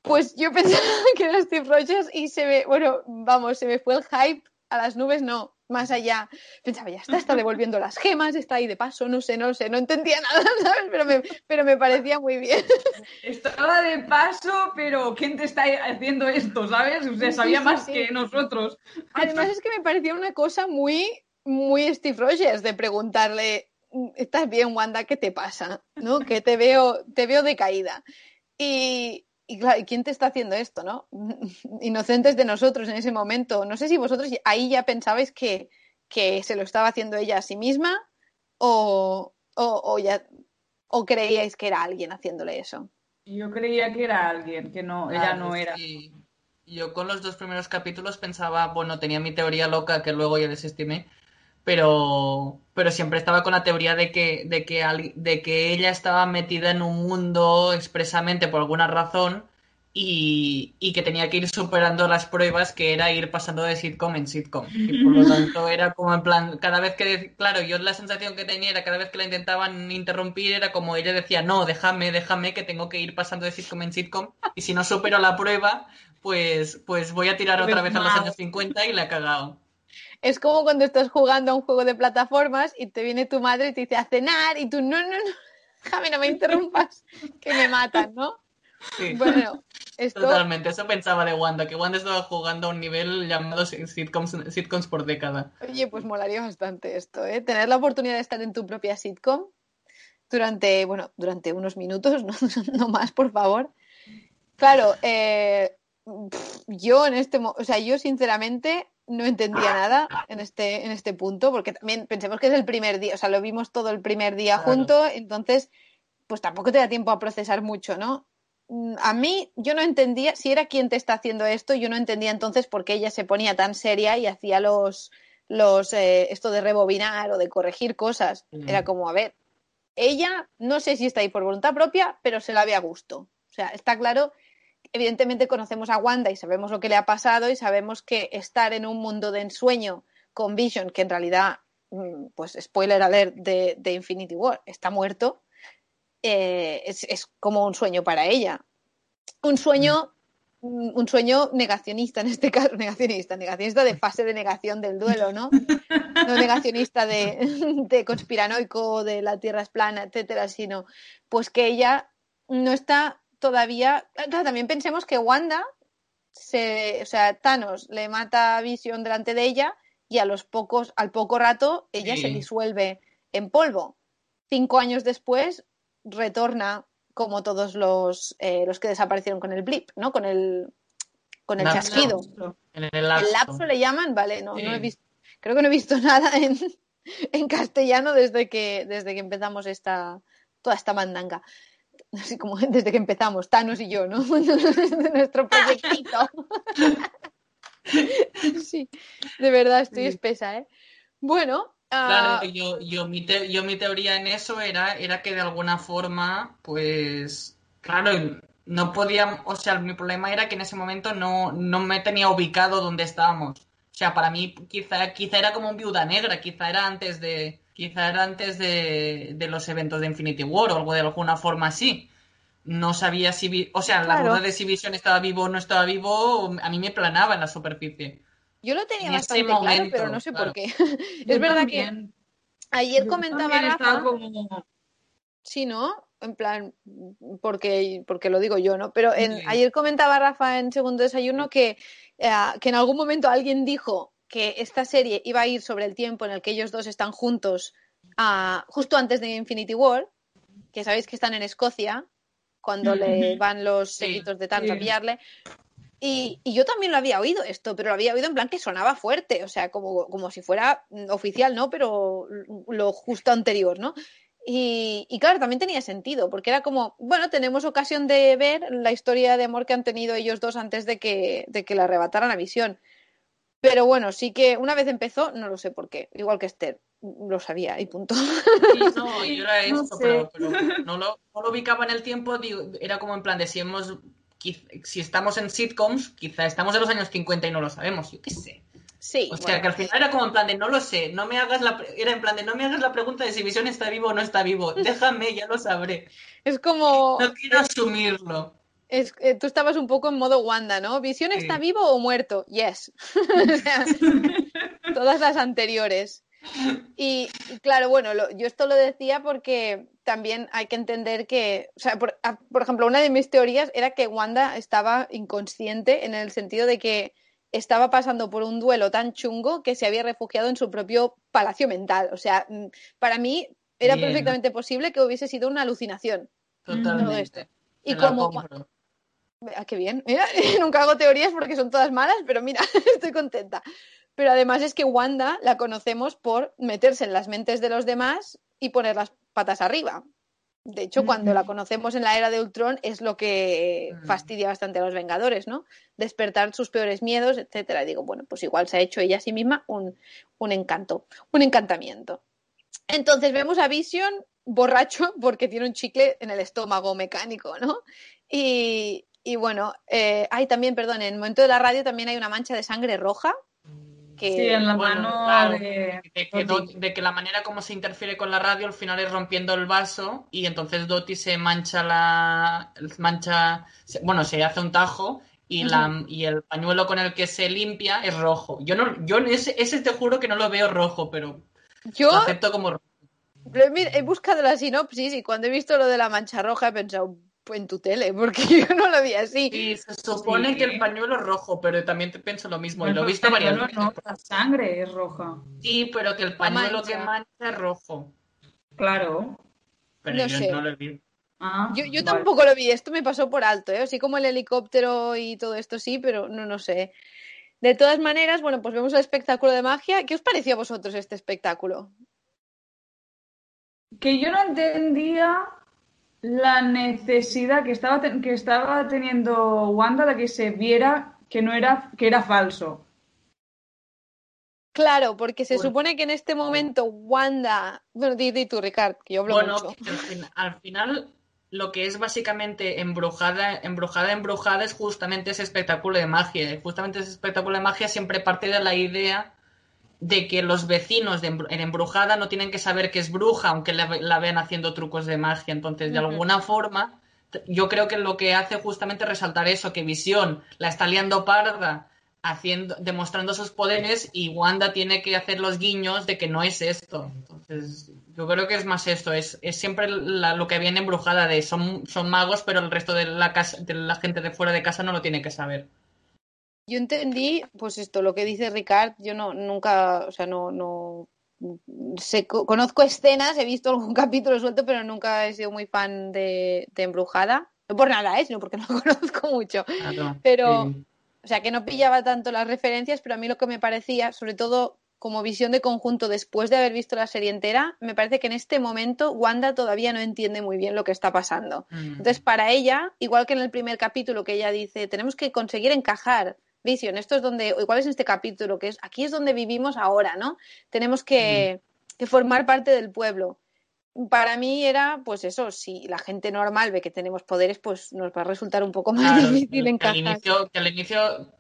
S1: Pues yo pensaba que era Steve Rogers y se me, bueno, vamos, se me fue el hype a las nubes, no, más allá. Pensaba, ya está, está devolviendo las gemas, está ahí de paso, no sé, no sé, no entendía nada, ¿sabes? Pero me, pero me parecía muy bien.
S2: Estaba de paso, pero ¿quién te está haciendo esto, sabes? O sea,
S1: Sí,
S2: sabía
S1: sí,
S2: más
S1: sí.
S2: que nosotros.
S1: Además es que me parecía una cosa muy, muy Steve Rogers de preguntarle, ¿estás bien, Wanda? ¿Qué te pasa? ¿No? Que te veo, te veo decaída. Y, y claro, ¿y ¿quién te está haciendo esto, no? Inocentes de nosotros en ese momento. No sé si vosotros ahí ya pensabais que, que se lo estaba haciendo ella a sí misma o, o, o ya o creíais que era alguien haciéndole eso.
S2: Yo creía que era alguien, que no, ella no era.
S3: Yo con los dos primeros capítulos pensaba, bueno, tenía mi teoría loca que luego ya desestimé, pero, pero siempre estaba con la teoría de que, de que, de que ella estaba metida en un mundo expresamente por alguna razón y, y que tenía que ir superando las pruebas que era ir pasando de sitcom en sitcom. Y por lo tanto era como en plan, cada vez que, claro, yo la sensación que tenía era cada vez que la intentaban interrumpir era como ella decía, no, déjame, déjame que tengo que ir pasando de sitcom en sitcom y si no supero la prueba, pues, pues voy a tirar otra vez a los años 50 y la he cagado.
S1: Es como cuando estás jugando a un juego de plataformas y te viene tu madre y te dice a cenar y tú no, no, no, Javi, no me interrumpas, que me matan, ¿no?
S3: Sí.
S1: Bueno, esto,
S3: Totalmente, eso pensaba de Wanda, que Wanda estaba jugando a un nivel llamado sitcoms, sitcoms por década.
S1: oye, pues molaría bastante esto, ¿eh? Tener la oportunidad de estar en tu propia sitcom durante, bueno, durante unos minutos, no, no más, por favor. Claro, eh, yo en este, mo- o sea, yo sinceramente no entendía nada en este, en este punto, porque también pensemos que es el primer día, o sea, lo vimos todo el primer día
S3: Claro.
S1: junto, entonces, pues tampoco te da tiempo a procesar mucho, ¿no? Mm, A mí, yo no entendía, si era quien te está haciendo esto, yo no entendía entonces por qué ella se ponía tan seria y hacía los, los, eh, esto de rebobinar o de corregir cosas.
S3: Mm.
S1: Era como, a ver, ella no sé si está ahí por voluntad propia, pero se la ve a gusto. O sea, está claro, evidentemente conocemos a Wanda y sabemos lo que le ha pasado y sabemos que estar en un mundo de ensueño con Vision, que en realidad, mm, pues spoiler alert de, de Infinity War, está muerto, eh, es, es como un sueño para ella. Un sueño, mm, un sueño negacionista en este caso, negacionista, negacionista de fase de negación del duelo, ¿no? No negacionista de, de conspiranoico, de la tierra es plana, etcétera, sino pues que ella no está todavía. Claro, también pensemos que Wanda se, o sea, Thanos le mata a Vision delante de ella y a los pocos, al poco rato, ella
S3: Sí.
S1: se disuelve en polvo. Cinco años después retorna como todos los, eh, los que desaparecieron con el blip, ¿no? Con el con el
S3: Lapso.
S1: chasquido.
S3: En el lapso.
S1: ¿El lapso le llaman? Vale, no, no he visto. Creo que no he visto nada en, en castellano desde que, desde que empezamos esta, toda esta mandanga. Así como desde que empezamos, Thanos y yo, ¿no? Nuestro proyectito. Sí, de verdad estoy
S3: Sí.
S1: espesa, ¿eh? Bueno, ah,
S3: Claro, yo, yo, mi te- yo mi teoría en eso era, era que de alguna forma, pues, claro, no podía, o sea, mi problema era que en ese momento no, no me tenía ubicado donde estábamos. O sea, para mí quizá, quizá era como un viuda negra, quizá era antes de, quizá era antes de, de los eventos de Infinity War o algo de alguna forma así. No sabía si, vi- o sea, la
S1: Claro.
S3: duda de si Vision estaba vivo o no estaba vivo, a mí me planaba en la superficie.
S1: yo lo tenía
S3: en
S1: bastante claro,
S3: momento,
S1: pero no sé por
S3: claro.
S1: qué.
S2: Yo
S1: es verdad que ayer
S2: Yo
S1: comentaba Rafa.
S2: como...
S1: Sí, ¿no? En plan, porque, porque lo digo yo, ¿no? Pero en, ayer comentaba Rafa en Segundo Desayuno que, eh, que en algún momento alguien dijo que esta serie iba a ir sobre el tiempo en el que ellos dos están juntos ah, justo antes de Infinity War, que sabéis que están en Escocia cuando le van los
S3: Sí,
S1: de Thanos a
S2: sí.
S1: pillarle. Y, y yo también lo había oído esto, pero lo había oído en plan que sonaba fuerte, o sea, como, como si fuera mm, oficial, ¿no? Pero lo justo anterior, ¿no? Y, y claro, también tenía sentido, porque era como, bueno, tenemos ocasión de ver la historia de amor que han tenido ellos dos antes de que, de que le arrebataran a Visión. Pero bueno, sí que una vez empezó, no lo sé por qué, igual que Esther, lo sabía y punto.
S3: Sí, no, yo era
S2: No
S3: esto,
S2: sé.
S3: pero, pero no, lo, no lo ubicaba en el tiempo, digo, era como en plan de si hemos, quiz- si estamos en sitcoms, quizá estamos en los años 50 y no lo sabemos, yo qué sé.
S1: Sí,
S3: O sea,
S1: bueno.
S3: que al final era como en plan de no lo sé, no me hagas la, era en plan de no me hagas la pregunta de si Visión está vivo o no está vivo, déjame, ya lo sabré.
S1: es como,
S3: No quiero asumirlo.
S1: es, eh, tú estabas un poco en modo Wanda, ¿no? ¿Visión
S3: Sí.
S1: está vivo o muerto? Yes. O sea, todas las anteriores. Y, y claro, bueno, lo- yo esto lo decía porque también hay que entender que, o sea, por, a- por ejemplo, una de mis teorías era que Wanda estaba inconsciente en el sentido de que estaba pasando por un duelo tan chungo que se había refugiado en su propio palacio mental. O sea, mm, para mí era
S3: Bien.
S1: perfectamente posible que hubiese sido una alucinación.
S3: Totalmente.
S1: esto. Y
S3: Te
S1: como. Ah, qué bien. Mira, nunca hago teorías porque son todas malas, pero mira, estoy contenta. Pero además es que Wanda la conocemos por meterse en las mentes de los demás y poner las patas arriba. De hecho, cuando la conocemos en la era de Ultron es lo que
S3: Mm.
S1: fastidia bastante a los Vengadores, ¿no? Despertar sus peores miedos, etcétera. Y digo, bueno, pues igual se ha hecho ella a sí misma un, un encanto, un encantamiento. Entonces vemos a Vision borracho porque tiene un chicle en el estómago mecánico, ¿no? Y, y bueno, eh, hay también, perdón, en el momento de la radio también hay una mancha de sangre roja. Que,
S2: Sí, en la
S3: Bueno,
S2: mano
S3: claro,
S2: de...
S3: de que, de la manera como se interfiere con la radio al final es rompiendo el vaso y entonces Dottie se mancha la mancha bueno se hace un tajo y la y el pañuelo con el que se limpia es rojo. Yo no yo ese, ese te juro que no lo veo rojo pero
S1: yo
S3: lo acepto como rojo.
S1: he buscado la sinopsis y cuando he visto lo de la mancha roja he pensado "Pues en tu tele, porque yo no lo vi así.
S3: y se supone
S2: Sí.
S3: que el pañuelo es rojo pero también te pienso lo mismo y lo he visto varias
S2: no,
S3: veces
S2: no, la sangre es roja.
S3: sí pero que el pañuelo
S1: mancha.
S3: que mancha es rojo
S2: Claro.
S3: pero
S1: No
S3: yo
S1: sé.
S3: no lo he visto
S2: Ah,
S1: Yo, yo
S2: vale.
S1: tampoco lo vi, esto me pasó por alto, ¿eh? Así como el helicóptero y todo esto sí, pero no, no sé. De todas maneras, bueno, pues vemos el espectáculo de magia. ¿Qué os pareció a vosotros este espectáculo?
S2: Que yo no entendía la necesidad que estaba, ten- que estaba teniendo Wanda de que se viera que no era, que era falso.
S1: Claro, porque se
S3: Bueno.
S1: supone que en este momento Wanda. Bueno, di, di tú, Ricard, que yo hablo
S3: Bueno,
S1: mucho.
S3: al, fin- al final lo que es básicamente embrujada, embrujada, embrujada es justamente ese espectáculo de magia. Justamente ese espectáculo de magia siempre parte de la idea de que los vecinos de en embrujada no tienen que saber que es bruja, aunque la, ve- la vean haciendo trucos de magia. Entonces, de alguna forma, yo creo que lo que hace justamente es resaltar eso, que Visión la está liando parda haciendo, demostrando sus poderes y Wanda tiene que hacer los guiños de que no es esto. Entonces, yo creo que es más esto, es, es siempre la- lo que viene embrujada de son, son magos, pero el resto de la casa, de la gente de fuera de casa no lo tiene que saber.
S1: Yo entendí, pues esto, lo que dice Ricard, yo no, nunca, o sea, no, no conozco escenas, he visto algún capítulo suelto, pero nunca he sido muy fan de, de Embrujada. No por nada, ¿eh? sino porque no conozco mucho. Pero,
S3: Sí.
S1: o sea, que no pillaba tanto las referencias, pero a mí lo que me parecía, sobre todo como visión de conjunto después de haber visto la serie entera, me parece que en este momento Wanda todavía no entiende muy bien lo que está pasando.
S3: Mm.
S1: Entonces, para ella, igual que en el primer capítulo que ella dice, tenemos que conseguir encajar. Vision, esto es donde, o igual es en este capítulo, que es aquí es donde vivimos ahora, ¿no? Tenemos que, que formar parte del pueblo. Para mí era, pues eso, si la gente normal ve que tenemos poderes, pues nos va a resultar un poco más
S3: Claro,
S1: difícil
S3: al
S1: encajar.
S3: inicio, que al inicio,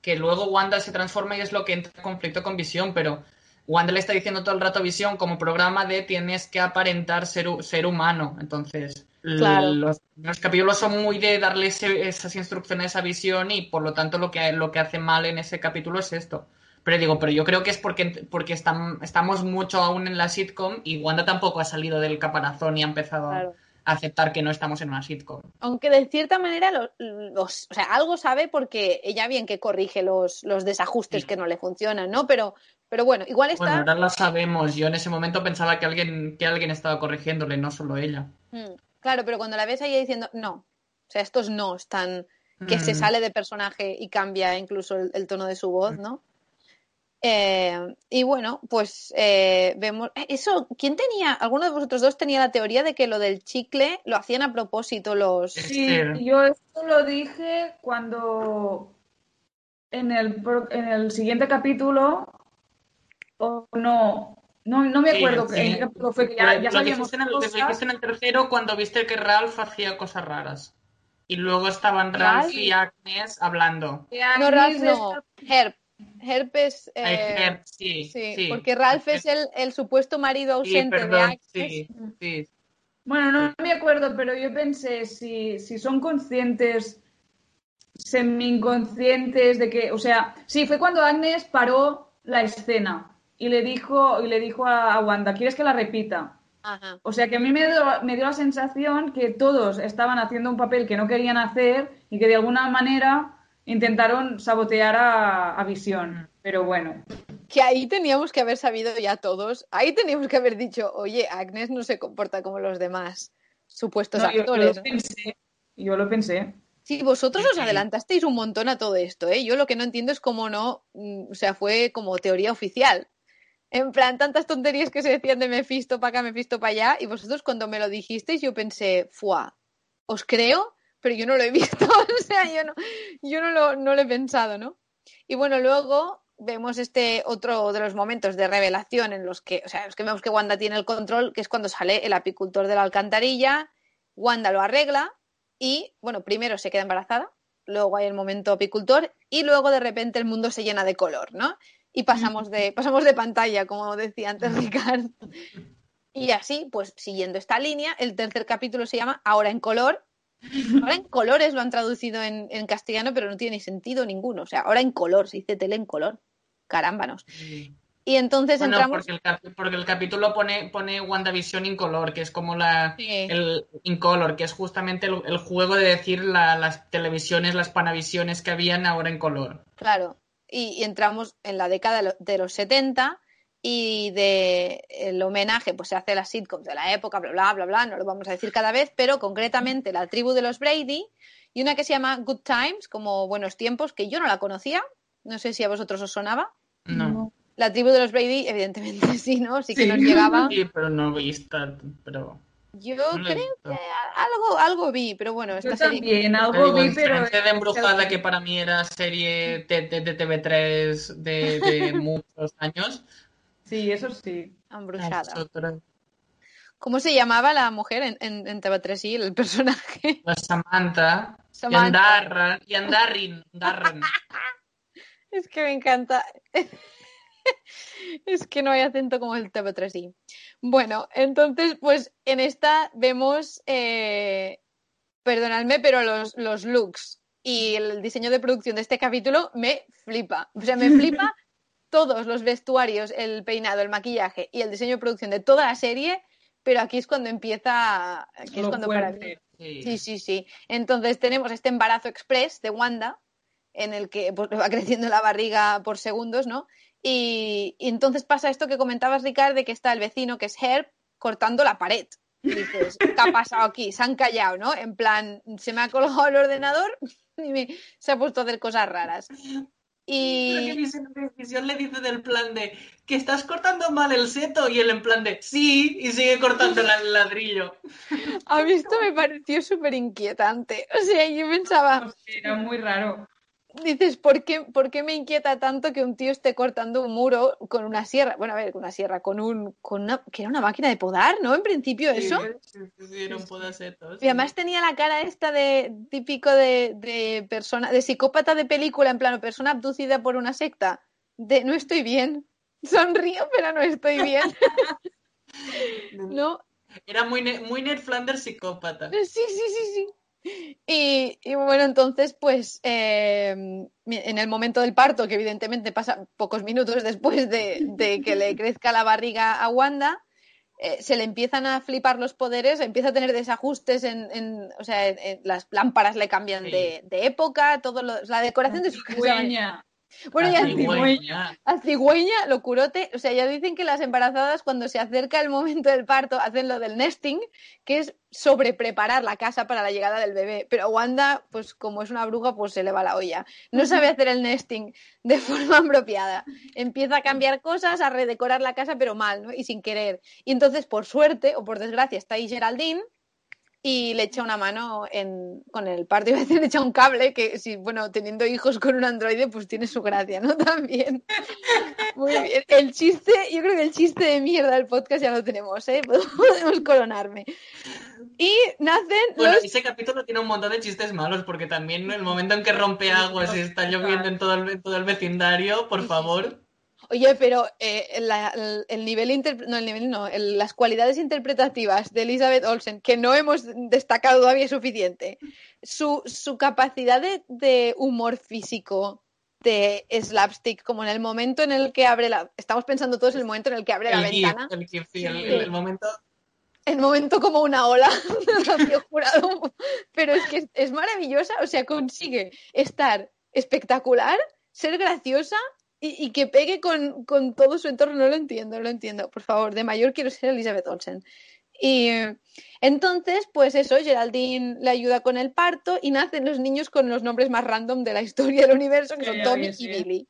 S3: que luego Wanda se transforma y es lo que entra en conflicto con Visión, pero Wanda le está diciendo todo el rato Visión como programa de tienes que aparentar ser, ser humano. Entonces,
S1: Claro.
S3: los, los capítulos son muy de darle ese- esas instrucciones a Visión y por lo tanto lo que, lo que hace mal en ese capítulo es esto. Pero digo, pero yo creo que es porque, porque estam- estamos mucho aún en la sitcom y Wanda tampoco ha salido del caparazón y ha empezado
S1: Claro.
S3: a aceptar que no estamos en una sitcom.
S1: Aunque de cierta manera los, los- o sea, algo sabe porque ella bien que corrige los, los desajustes
S3: Sí.
S1: que no le funcionan, ¿no? Pero, pero bueno, igual está.
S3: Bueno, ahora lo sabemos. Yo en ese momento pensaba que alguien, que alguien estaba corrigiéndole, no solo ella.
S1: Mm. Claro, pero cuando la ves ahí diciendo, no, o sea, estos no están, que se
S3: Mm.
S1: sale de personaje y cambia incluso el, el tono de su voz, ¿no? Eh, y bueno, pues eh, vemos. eh, Eso, ¿quién tenía? ¿Alguno de vosotros dos tenía la teoría de que lo del chicle lo hacían a propósito los.
S2: Sí,
S3: Esther.
S2: yo esto lo dije cuando en el, en el siguiente capítulo, o no, no, no me
S3: Sí,
S2: acuerdo
S3: sí.
S2: en qué capítulo fue, que ya, ya sabíamos
S3: en el- lo
S2: cosas.
S3: dijiste en el tercero cuando viste que Ralph hacía cosas raras. Y luego estaban Ralph y Agnes hablando.
S2: que
S1: No, Ralph no, Herb. Herb es.
S3: Ay,
S1: eh,
S3: Herb, sí,
S1: sí,
S3: sí.
S1: porque Ralph es el, el supuesto marido
S3: Sí,
S1: ausente de Agnes.
S3: sí, sí.
S2: Bueno, no me acuerdo, pero yo pensé si, si son conscientes, semi-inconscientes de que, o sea, sí, fue cuando Agnes paró la escena y le dijo, y le dijo a, a Wanda, ¿quieres que la repita?
S1: Ajá.
S2: O sea que a mí me dio, me dio la sensación que todos estaban haciendo un papel que no querían hacer y que de alguna manera intentaron sabotear a, a Visión. Pero bueno,
S1: Que ahí teníamos que haber sabido ya todos. Ahí teníamos que haber dicho, oye, Agnes no se comporta como los demás supuestos
S2: no, yo, yo
S1: actores.
S2: lo pensé. Yo lo pensé.
S1: Sí, vosotros os adelantasteis un montón a todo esto, ¿eh? Yo lo que no entiendo es cómo no, mm, o sea, fue como teoría oficial. En plan, tantas tonterías que se decían de Mephisto para acá, Mephisto para allá, y vosotros cuando me lo dijisteis yo pensé, fuá, os creo, pero yo no lo he visto, o sea, yo no, yo no lo, no lo he pensado, ¿no? Y bueno, luego vemos este otro de los momentos de revelación en los que, o sea, es que vemos que Wanda tiene el control, que es cuando sale el apicultor de la alcantarilla, Wanda lo arregla y, bueno, primero se queda embarazada, luego hay el momento apicultor y luego de repente el mundo se llena de color, ¿no? Y pasamos de, pasamos de pantalla, como decía antes Ricardo. Y así, pues siguiendo esta línea, el tercer capítulo se llama Ahora en color. Ahora en colores lo han traducido en, en castellano, pero no tiene ni sentido ninguno. O sea, ahora en color, se dice tele en color. Carámbanos. Y entonces
S3: Bueno,
S1: entramos.
S3: porque el, capi- porque el capítulo pone, pone WandaVision Incolor, que es como la
S1: Sí.
S3: el Incolor, que es justamente el, el juego de decir la- las televisiones, las panavisiones que habían ahora en color.
S1: Claro, y, y entramos en la década de lo- de los 70 y de el homenaje pues se hace a las sitcoms de la época, bla, bla, bla, bla, no lo vamos a decir cada vez, pero concretamente la tribu de los Brady y una que se llama Good Times, como Buenos Tiempos, que yo no la conocía, no sé si a vosotros os sonaba.
S3: No.
S1: La tribu de los Brady, evidentemente sí, ¿no? Sí que nos llegaba.
S3: Sí, pero no he visto, pero...
S1: Yo
S3: no
S1: creo que algo, algo vi, pero bueno, esta
S2: Yo
S1: serie...
S2: también, algo vi, pero...
S3: de Embrujada, que para mí era serie de, de- de TV3 de, de muchos años.
S2: Sí, eso sí.
S1: Embrujada. ¿Cómo se llamaba la mujer en, en, en TV3 el personaje?
S3: La Samantha,
S1: Samantha.
S3: y Andarra, y Andarrin, Darren.
S1: Es que me encanta. Es que no hay acento como el TV3i. Bueno, entonces, pues en esta vemos, eh, perdonadme, pero los, los looks y el diseño de producción de este capítulo me flipa. O sea, me flipa todos los vestuarios, el peinado, el maquillaje y el diseño de producción de toda la serie, pero aquí es cuando empieza, aquí es cuando para mí.
S3: Sí,
S1: sí, sí. Entonces tenemos este embarazo express de Wanda, en el que pues, va creciendo la barriga por segundos, ¿no? Y, y entonces pasa esto que comentabas, Ricardo, de que está el vecino, que es Herb, cortando la pared. Y dices, ¿qué ha pasado aquí? Se han callado, ¿no? En plan, se me ha colgado el ordenador y me- se ha puesto a hacer cosas raras.
S3: Lo que
S1: Y
S3: Visión le dice del plan de que estás cortando mal el seto y él en plan de sí y sigue cortando la- el ladrillo.
S1: a mí esto me pareció súper inquietante. O sea, yo pensaba,
S2: Pues sí, Era muy raro.
S1: Dices, ¿por qué, ¿por qué me inquieta tanto que un tío esté cortando un muro con una sierra? Bueno, a ver, con una sierra, con un, con una, que era una máquina de podar, ¿no? En principio eso.
S3: Sí, sí, sí, era un podaceto.
S1: Y además tenía la cara esta de típico de, de persona, de psicópata de película, en plano, persona abducida por una secta. De no estoy bien. Sonrío, pero no estoy bien. ¿No?
S3: Era muy, muy Ned Flanders psicópata.
S1: Sí, sí, sí, sí. Y, y bueno, entonces, pues eh, en el momento del parto, que evidentemente pasa pocos minutos después de, de que le crezca la barriga a Wanda, eh, se le empiezan a flipar los poderes, empieza a tener desajustes en, en- o sea, en- en- las lámparas le cambian
S3: Sí.
S1: de, de época, todo lo- la decoración de su casa. Bueno, y
S3: A
S1: a
S3: cigüeña,
S1: a cigüeña, lo curote, o sea, ya dicen que las embarazadas cuando se acerca el momento del parto hacen lo del nesting, que es sobrepreparar la casa para la llegada del bebé. Pero Wanda, pues como es una bruja, pues se le va la olla. No sabe hacer el nesting de forma apropiada. Empieza a cambiar cosas, a redecorar la casa, pero mal, ¿no? Y sin querer. Y entonces, por suerte o por desgracia, está ahí Geraldine y le echa una mano en, con el parto. Iba a decir, le echa un cable, que si, bueno, teniendo hijos con un androide, pues tiene su gracia, ¿no? También. Muy bien. El chiste, yo creo que el chiste de mierda del podcast ya lo tenemos, ¿eh? Podemos coronarme. Y nacen
S3: Bueno,
S1: los...
S3: ese capítulo tiene un montón de chistes malos, porque también el momento en que rompe aguas y está lloviendo en todo el, en todo el vecindario, por favor.
S1: Oye, pero eh, la- el, el nivel interpre- no, el nivel no, el- las cualidades interpretativas de Elizabeth Olsen, que no hemos destacado todavía suficiente, su, su capacidad de, de humor físico, de slapstick, como en el momento en el que abre la... Estamos pensando todos en el momento en el que abre la
S3: gif,
S1: ventana,
S3: el gif, sí, el,
S1: Sí.
S3: el- el momento.
S1: el momento como una ola Jurado, pero es que es maravillosa, o sea, consigue estar espectacular, ser graciosa y, y que pegue con, con todo su entorno. No lo entiendo, no lo entiendo. Por favor, de mayor quiero ser Elizabeth Olsen. Y entonces, pues eso, Geraldine le ayuda con el parto y nacen los niños con los nombres más random de la historia del universo, que son Tommy y. Billy.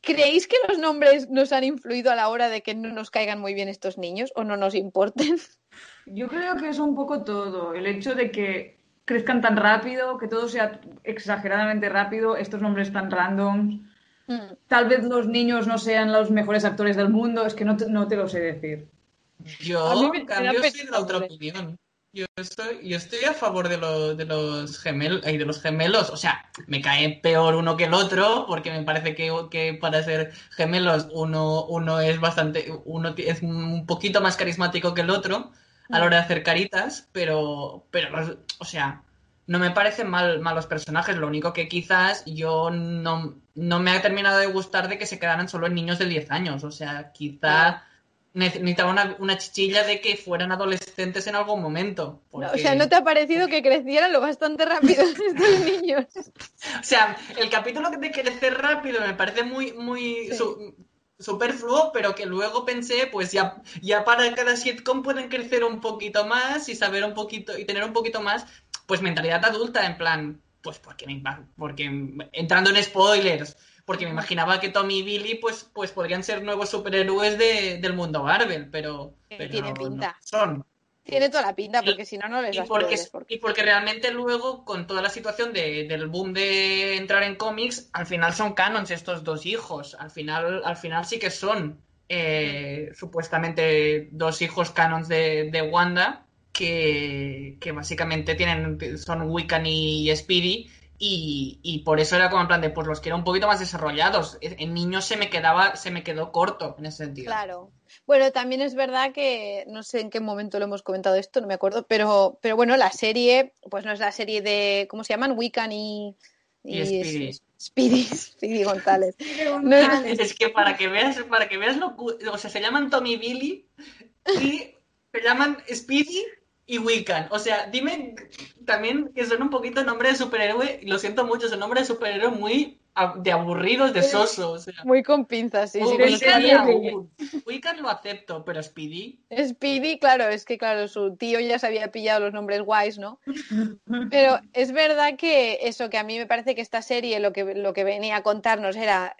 S1: ¿Creéis que los nombres nos han influido a la hora de que no nos caigan muy bien estos niños o no nos importen?
S2: Yo creo que es un poco todo. El hecho de que crezcan tan rápido, que todo sea exageradamente rápido, estos nombres tan randoms.
S1: Mm.
S2: Tal vez los niños no sean los mejores actores del mundo, es que no te, no te lo sé decir.
S3: Yo, en cambio, soy de la otra opinión. Yo estoy, yo estoy a favor de, lo- de los gemelos, de los gemelos. O sea, me cae peor uno que el otro, porque me parece que, que para ser gemelos uno, uno es bastante, uno es un poquito más carismático que el otro a la hora de hacer caritas, pero, pero los- o sea, no me parecen mal, malos personajes. Lo único que quizás yo no, no me ha terminado de gustar de que se quedaran solo en niños de 10 años. O sea, quizá necesitaba una, una chichilla de que fueran adolescentes en algún momento.
S1: No, o sea, ¿no te ha parecido que crecieran lo bastante rápido estos niños?
S3: O sea, el capítulo de crecer rápido me parece muy, muy
S1: Sí.
S3: su- superfluo, pero que luego pensé, pues ya, ya para cada sitcom pueden crecer un poquito más y saber un poquito, y tener un poquito más, pues mentalidad adulta, en plan, pues porque, me, porque entrando en spoilers, porque me imaginaba que Tommy y Billy, pues, pues podrían ser nuevos superhéroes de, del mundo Marvel, pero, pero
S1: tiene
S3: no
S1: pinta.
S3: son.
S1: Tiene toda la pinta, porque si no, no les
S3: Y porque,
S1: porque-
S3: y porque realmente luego, con toda la situación de- del boom de entrar en cómics, al final son canons estos dos hijos. Al final, al final sí que son eh, supuestamente dos hijos canons de, de Wanda, que, que básicamente tienen, son Wiccan y Speedy. Y, y por eso era como en plan de, pues los quiero un poquito más desarrollados. En niños se me quedaba, se me quedó corto en ese sentido.
S1: Claro. Bueno, también es verdad que no sé en qué momento lo hemos comentado esto, no me acuerdo, pero, pero bueno, la serie, pues no es la serie de, ¿cómo se llaman? Wiccan y,
S3: Y Speedy.
S1: Speedy, Speedy González. No es-
S3: Es que para que veas, para que veas lo cu- o sea, se llaman Tommy Billy y se llaman Speedy y Wiccan. O sea, dime también que son un poquito nombre de superhéroe, lo siento mucho, son nombres de superhéroe muy de aburridos, de soso. O sea,
S1: Muy con pinzas, sí, sí.
S3: Wiccan. Wiccan lo acepto, pero Speedy.
S1: Speedy, claro, es que claro, su tío ya se había pillado los nombres guays, ¿no? Pero es verdad que eso, que a mí me parece que esta serie lo que, lo que venía a contarnos era,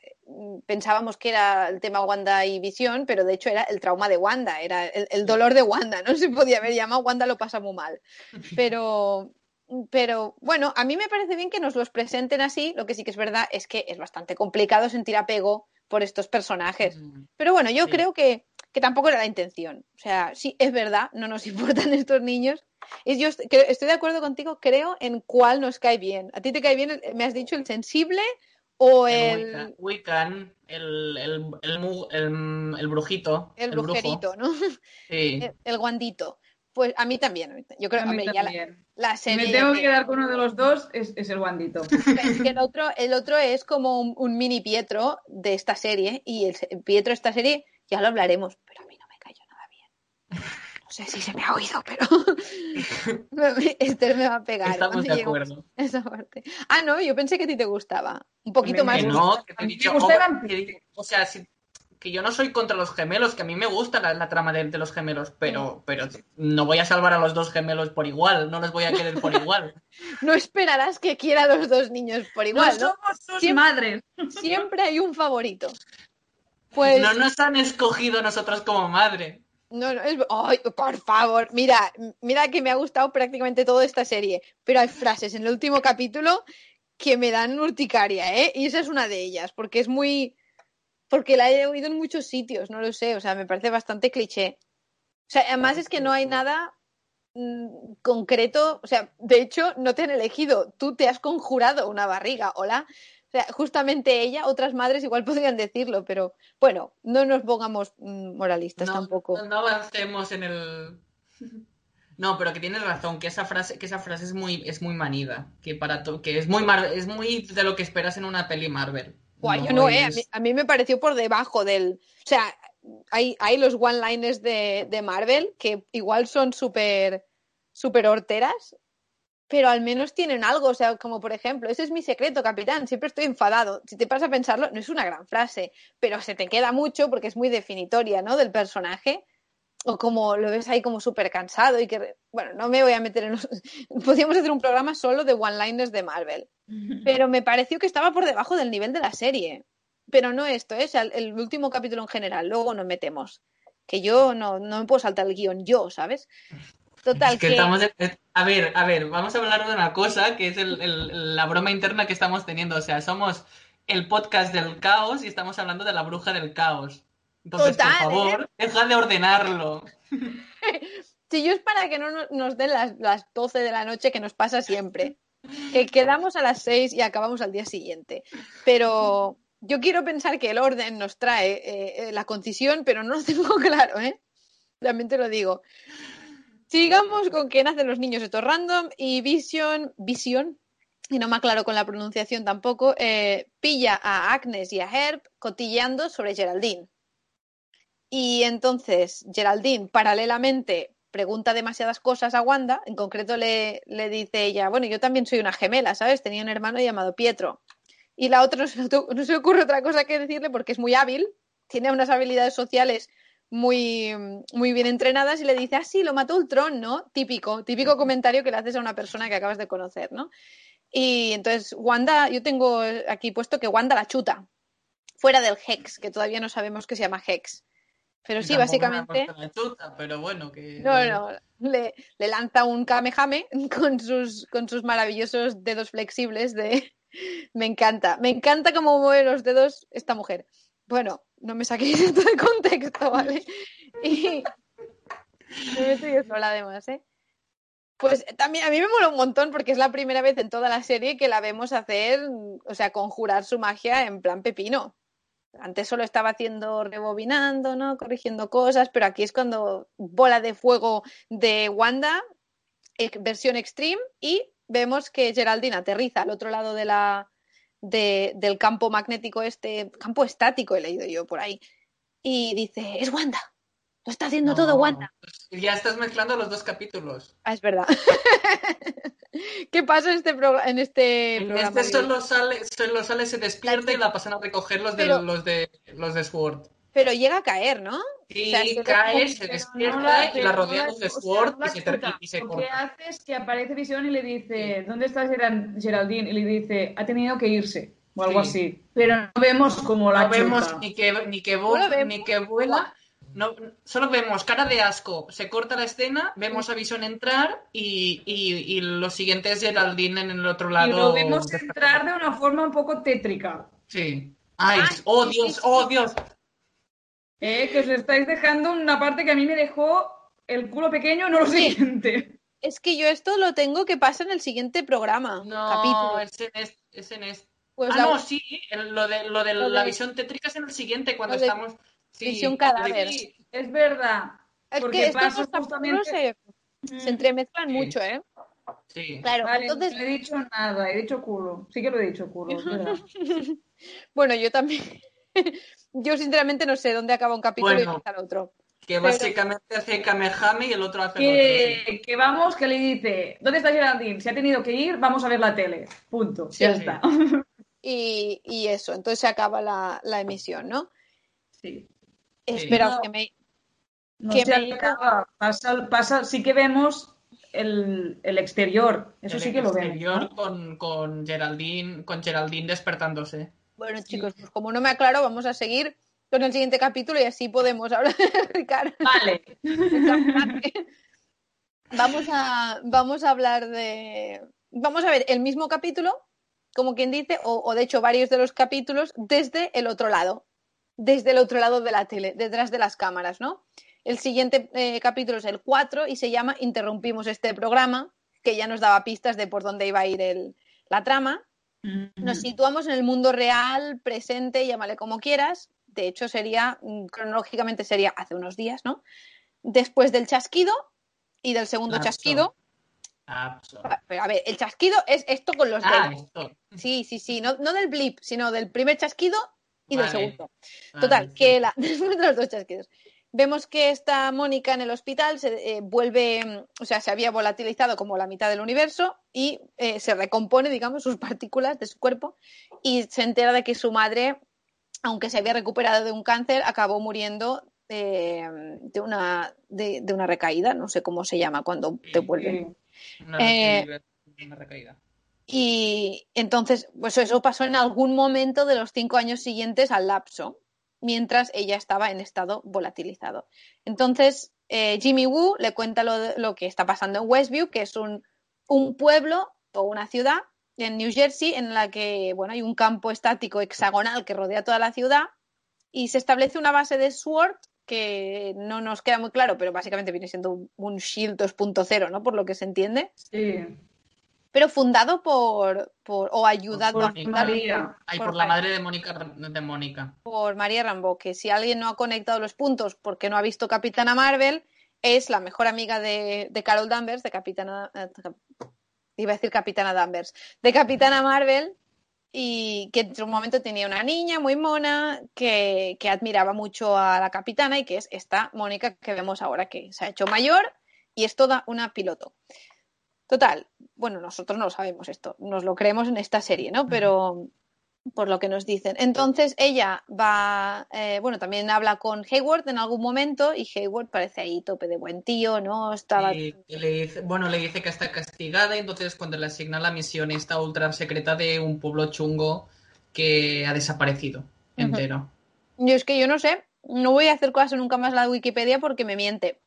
S1: pensábamos que era el tema Wanda y Visión, pero de hecho era el trauma de Wanda, era el, el dolor de Wanda, no se podía haber llamado Wanda lo pasa muy mal. Pero, pero bueno, a mí me parece bien que nos los presenten así, lo que sí que es verdad es que es bastante complicado sentir apego por estos personajes.
S3: Mm.
S1: Pero bueno, yo
S3: Sí.
S1: creo que, que tampoco era la intención. O sea, sí, es verdad, no nos importan estos niños. Y yo est- creo- estoy de acuerdo contigo, creo, en cuál nos cae bien. ¿A ti te cae bien, me has dicho, el sensible o
S3: El
S1: el,
S3: Wiccan, el, el, el, mu- el- el brujito.
S1: el brujerito, ¿no?
S3: Sí.
S1: El, el guandito. Pues a mí también. Yo creo
S2: A mí
S1: hombre, ya la, la
S2: Si
S1: serie.
S2: me tengo
S1: te-
S2: que quedar con uno de los dos, es, es el guandito.
S1: Es que el otro, el otro es como un, un mini Pietro de esta serie. Y el Pietro de esta serie ya lo hablaremos, pero a mí no me cayó nada bien. sé si se me ha oído, pero Esther me va a pegar.
S3: Estamos de acuerdo.
S1: Esa parte. Ah, no, yo pensé que a ti te gustaba. Un poquito
S2: Me-
S1: más.
S3: Que no, que te
S2: A mí
S3: oh, que- o sea, si- que yo no soy contra los gemelos, que a mí me gusta la, la trama de, de los gemelos, pero, pero no voy a salvar a los dos gemelos por igual, no los voy a querer por igual.
S1: No esperarás que quiera a los dos niños por igual,
S2: no
S1: ¿no?
S2: somos sus
S1: Siempre-
S2: madres.
S1: Siempre hay un favorito. Pues
S3: No nos han escogido a nosotros como madre.
S1: No, no, es... Ay, por favor, mira, mira que me ha gustado prácticamente toda esta serie, pero hay frases en el último capítulo que me dan urticaria, ¿eh? Y esa es una de ellas, porque es muy... Porque la he oído en muchos sitios, no lo sé, o sea, me parece bastante cliché. O sea, además es que no hay nada mm, concreto, o sea, de hecho, no te han elegido, tú te has conjurado una barriga, hola. Sea, justamente ella, otras madres igual podrían decirlo, pero bueno, no nos pongamos mm, moralistas
S3: No,
S1: tampoco.
S3: no, no avancemos en el. No, pero que tienes razón, que esa frase, que esa frase es muy, es muy manida, que para to- que es muy mar- es muy de lo que esperas en una peli Marvel.
S1: Guay, yo no, eh, a, mí, a mí me pareció por debajo del. O sea, hay, hay los one-liners de, de Marvel que igual son súper súper horteras, pero al menos tienen algo. O sea, como por ejemplo, ese es mi secreto, capitán, siempre estoy enfadado. Si te pasas a pensarlo, no es una gran frase, pero se te queda mucho porque es muy definitoria, ¿no? Del personaje. O como lo ves ahí como súper cansado y que. Bueno, no me voy a meter en los. Podríamos hacer un programa solo de one-liners de Marvel pero me pareció que estaba por debajo del nivel de la serie. Pero no esto, ¿eh? O sea, el, el último capítulo en general, luego nos metemos. Que yo no, no me puedo saltar el guion yo, ¿sabes? Total,
S3: Es que
S1: que...
S3: estamos eh, A ver, a ver, vamos a hablar de una cosa que es el- el- la broma interna que estamos teniendo. O sea, somos el podcast del caos y estamos hablando de la bruja del caos. Entonces,
S1: Total,
S3: por favor, deja de ordenarlo.
S1: Si yo es para que no nos, nos den las, las 12 de la noche, que nos pasa siempre. Que quedamos a las 6 y acabamos al día siguiente. Pero yo quiero pensar que el orden nos trae eh, eh, la concisión, pero no lo tengo claro, ¿eh? También te lo digo. Sigamos con que nacen los niños estos random y Vision, Vision, y no me aclaro con la pronunciación tampoco, eh, pilla a Agnes y a Herb cotilleando sobre Geraldine. Y entonces Geraldine, paralelamente, pregunta demasiadas cosas a Wanda. En concreto le, le dice ella, bueno, yo también soy una gemela, ¿sabes? Tenía un hermano llamado Pietro. Y la otra no se, no se ocurre otra cosa que decirle porque es muy hábil, tiene unas habilidades sociales muy, muy bien entrenadas y le dice, ah, sí, lo mató Ultron, ¿no? Típico, típico comentario que le haces a una persona que acabas de conocer, ¿no? Y entonces Wanda, yo tengo aquí puesto que Wanda la chuta, fuera del Hex, que todavía no sabemos que se llama Hex. Pero sí, básicamente...
S3: la chuta, pero bueno, que.
S1: No, no, le, le lanza un kamehame con sus, con sus maravillosos dedos flexibles de... Me encanta, me encanta cómo mueve los dedos esta mujer. Bueno, no me saquéis esto de contexto, ¿vale? Y me meto yo sola además, ¿eh? Pues también a mí me mola un montón porque es la primera vez en toda la serie que la vemos hacer, o sea, conjurar su magia en plan pepino. Antes solo estaba haciendo rebobinando, ¿no? Corrigiendo cosas, pero aquí es cuando bola de fuego de Wanda, versión extreme, y vemos que Geraldine aterriza al otro lado de la, de- del campo magnético este, campo estático he leído yo por ahí, y dice, es Wanda, lo está haciendo todo Wanda.
S3: Ya estás mezclando los dos capítulos.
S1: Ah, es verdad. ¿Qué pasa en este, progr- en este
S3: En
S1: programa?
S3: este solo sale, solo sale, se despierta y la pasan a recoger los de,
S1: Pero-
S3: los de los de Sword.
S1: Pero llega a caer, ¿no?
S3: Y
S1: O sea, se
S3: cae, se despierta
S2: no
S3: y la
S2: o sea,
S3: Sword y se,
S2: chuta.
S3: y se
S2: Lo que
S3: corta.
S2: hace es que aparece Visión y le dice, ¿dónde está Geral- Geraldine? Y le dice, ha tenido que irse, o algo
S3: Sí.
S2: así. Pero no vemos como la
S3: No vemos ni que, ni que,
S1: No
S3: vo-
S1: lo vemos.
S3: ni que vuela. No, solo vemos cara de asco. Se corta la escena, vemos a Vision entrar y, y, y lo siguiente es Geraldine en el otro lado.
S2: Y lo vemos entrar de una forma un poco tétrica.
S3: Sí. Ay,
S1: Ah,
S3: oh
S1: sí, sí,
S3: Dios,
S1: sí.
S3: oh Dios.
S2: Eh, que os estáis dejando una parte que a mí me dejó el culo pequeño, no lo
S1: Sí.
S2: siguiente.
S1: Es que yo esto lo tengo que pasa en el siguiente programa.
S3: No,
S1: capítulo.
S3: es en este. Es en este.
S1: Pues
S3: ah,
S1: la-
S3: no, sí, el- lo de, lo de
S1: Lo
S3: la
S1: de-
S3: visión tétrica es en el siguiente, cuando
S1: lo de
S3: estamos. sí,
S1: visión cadáver.
S3: sí,
S2: Es verdad.
S1: Es
S2: porque
S1: que estos
S2: justamente-
S1: se, se entremezclan
S3: Sí.
S1: mucho, ¿eh?
S3: sí.
S1: Claro,
S2: Vale,
S1: entonces,
S2: no he dicho nada, he dicho culo. Sí que lo he dicho culo, es verdad.
S1: bueno, yo también. yo sinceramente no sé dónde acaba un capítulo y
S3: Bueno.
S1: empieza el otro.
S3: Que básicamente hace Kamehame y el otro hace
S2: que,
S3: el otro.
S2: que vamos, que le dice, ¿dónde está Geraldine? Se ha tenido que ir, vamos a ver la tele. Punto.
S3: Sí,
S2: ya
S3: sí.
S2: está.
S1: Y, y eso, entonces se acaba la, la emisión, ¿no?
S2: Sí.
S1: Espera,
S2: No.
S1: que me...
S2: No
S1: Que
S2: se
S1: me-
S2: acaba. Pasa, pasa, sí que vemos el, el exterior. Eso
S3: El
S2: sí que lo
S3: exterior con, con Geraldine, con Geraldine despertándose.
S1: Bueno, chicos, pues como no me aclaro, vamos a seguir con el siguiente capítulo y así podemos hablar de Ricardo.
S2: Vale.
S1: Vamos a, vamos a hablar de. Vamos a ver el mismo capítulo, como quien dice, o, o de hecho varios de los capítulos, desde el otro lado. Desde el otro lado de la tele, detrás de las cámaras, ¿no? El siguiente eh, capítulo es el 4 y se llama Interrumpimos este programa, que ya nos daba pistas de por dónde iba a ir el- la trama. Nos situamos en el mundo real, presente, llámale como quieras. De hecho, sería, mm, cronológicamente sería hace unos días, ¿no? Después del chasquido y del segundo chasquido.
S3: Lapso.
S1: Pero a ver, el chasquido es esto con los
S3: Ah,
S1: dedos.
S3: esto.
S1: Sí, sí, sí. No, no del blip, sino del primer chasquido y del segundo. Total, que la, después de los dos chasquidos. Vemos que está Mónica en el hospital, se eh, vuelve, mm, o sea, se había volatilizado como la mitad del universo y eh, se recompone, digamos, sus partículas de su cuerpo y se entera de que su madre, aunque se había recuperado de un cáncer, acabó muriendo eh, de, una, de, de una recaída, no sé cómo se llama cuando te vuelven.
S3: Una,
S1: Eh,
S3: una recaída.
S1: Y entonces, pues eso pasó en algún momento de los cinco años siguientes al lapso, mientras ella estaba en estado volatilizado. Entonces, eh, Jimmy Woo le cuenta lo, lo que está pasando en Westview, que es un, un pueblo o una ciudad en New Jersey en la que bueno, hay un campo estático hexagonal que rodea toda la ciudad y se establece una base de SWORD que no nos queda muy claro, pero básicamente viene siendo un, un Shield 2.0, ¿no? Por lo que se entiende
S2: Sí.
S1: Pero fundado por, por o ayudado
S2: Por
S1: a fundar
S2: María.
S3: Ay,
S1: por
S3: por la madre de Mónica, de Mónica.
S1: por María Rambo, que si alguien no ha conectado los puntos porque no ha visto Capitana Marvel, es la mejor amiga de, de Carol Danvers, de Capitana... eh, iba a decir Capitana Danvers, de Capitana Marvel, y que en su momento tenía una niña muy mona que, que admiraba mucho a la capitana y que es esta Mónica que vemos ahora que se ha hecho mayor y es toda una piloto. Total, bueno, nosotros no lo sabemos esto, nos lo creemos en esta serie, ¿no? Pero por lo que nos dicen. Entonces ella va, eh, bueno, también habla con Hayward en algún momento y Hayward parece ahí tope de buen tío, ¿no? Estaba...
S3: Y le dice, bueno, le dice que está castigada y entonces cuando le asigna la misión esta ultra secreta de un pueblo chungo que ha desaparecido entero.
S1: Yo es que yo no sé, no voy a hacer caso nunca más la Wikipedia porque me miente.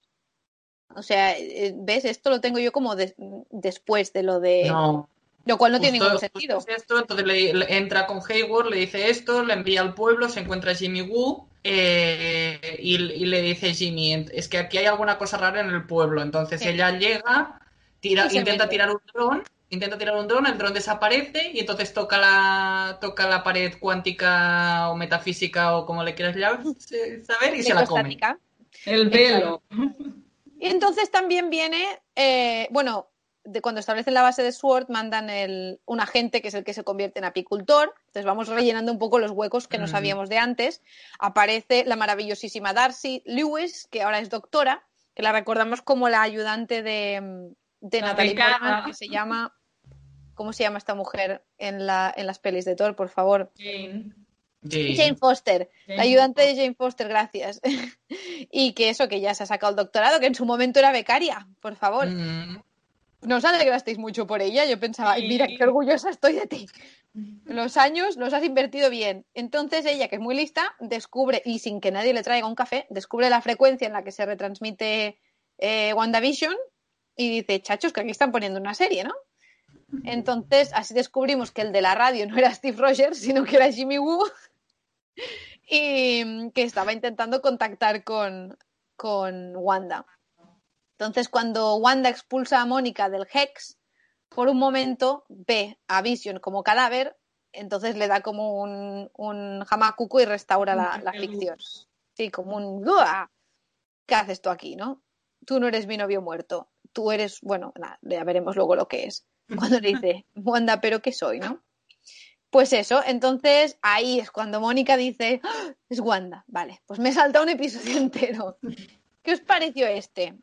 S1: O sea, eh, ¿ves? Esto lo tengo yo como des- después de lo de...
S3: No,
S1: Lo cual no tiene ningún sentido.
S3: esto, entonces le, le entra con Hayward, le dice esto, le envía al pueblo, se encuentra Jimmy Woo eh, y, y le dice Jimmy, "Ent- es que aquí hay alguna cosa rara en el pueblo. Entonces
S1: Sí.
S3: ella llega, tira, intenta
S1: mete.
S3: tirar un dron, intenta tirar un dron, el dron desaparece y entonces toca la, toca la pared cuántica o metafísica o como le quieras llamar, saber y se la come.
S2: El velo.
S1: Y entonces también viene, eh, bueno, de cuando establecen la base de SWORD, mandan el, un agente que es el que se convierte en apicultor. Entonces vamos rellenando un poco los huecos que no
S3: Mm.
S1: sabíamos de antes. Aparece la maravillosísima Darcy Lewis, que ahora es doctora, que la recordamos como la ayudante de, de
S2: La
S1: Natalie. Portman, que se llama. ¿Cómo se llama esta mujer en, la, en las pelis de Thor, por favor?
S2: Jane.
S1: Jane Foster, la
S2: Jane
S1: ayudante de Jane Foster, gracias. y que eso, que ya se ha sacado el doctorado, que en su momento era becaria, por favor.
S3: Mm,
S1: No os alegrasteis mucho por ella. Yo pensaba, "Ay, mira, qué orgullosa estoy de ti. Los años los has invertido bien. Entonces ella, que es muy lista, descubre, y sin que nadie le traiga un café, descubre la frecuencia en la que se retransmite eh, WandaVision y dice, chachos, que aquí están poniendo una serie, ¿no? Entonces, así descubrimos que el de la radio no era Steve Rogers, sino que era Jimmy Woo y mm, que estaba intentando contactar con, con Wanda. Entonces, cuando Wanda expulsa a Mónica del Hex, por un momento ve a Vision como cadáver, entonces le da como un, un hamacuco y restaura la, la ficción. Sí, como un "Uah, ¿Qué haces tú aquí, no? Tú no eres mi novio muerto. Tú eres, bueno, nada, ya veremos luego lo que es. Cuando le dice, Wanda, ¿pero qué soy, no? Pues eso, entonces ahí es cuando Mónica dice, "Ah, es Wanda, vale, pues me he saltado un episodio entero. ¿Qué os pareció este?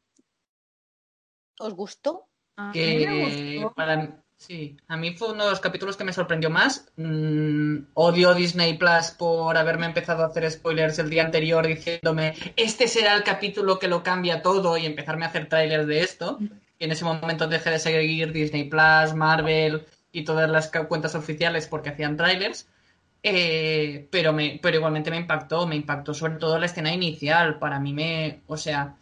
S1: ¿Os gustó?
S3: Que
S2: me gustó.
S3: para mí- sí, a mí fue uno de los capítulos que me sorprendió más. Mm, odio Disney Plus por haberme empezado a hacer spoilers el día anterior diciéndome este será el capítulo que lo cambia todo y empezarme a hacer trailers de esto. En ese momento dejé de seguir Disney Plus, Marvel y todas las cuentas oficiales porque hacían trailers. Eh, pero pero igualmente me impactó, me impactó sobre todo la escena inicial. Para mí me, o sea,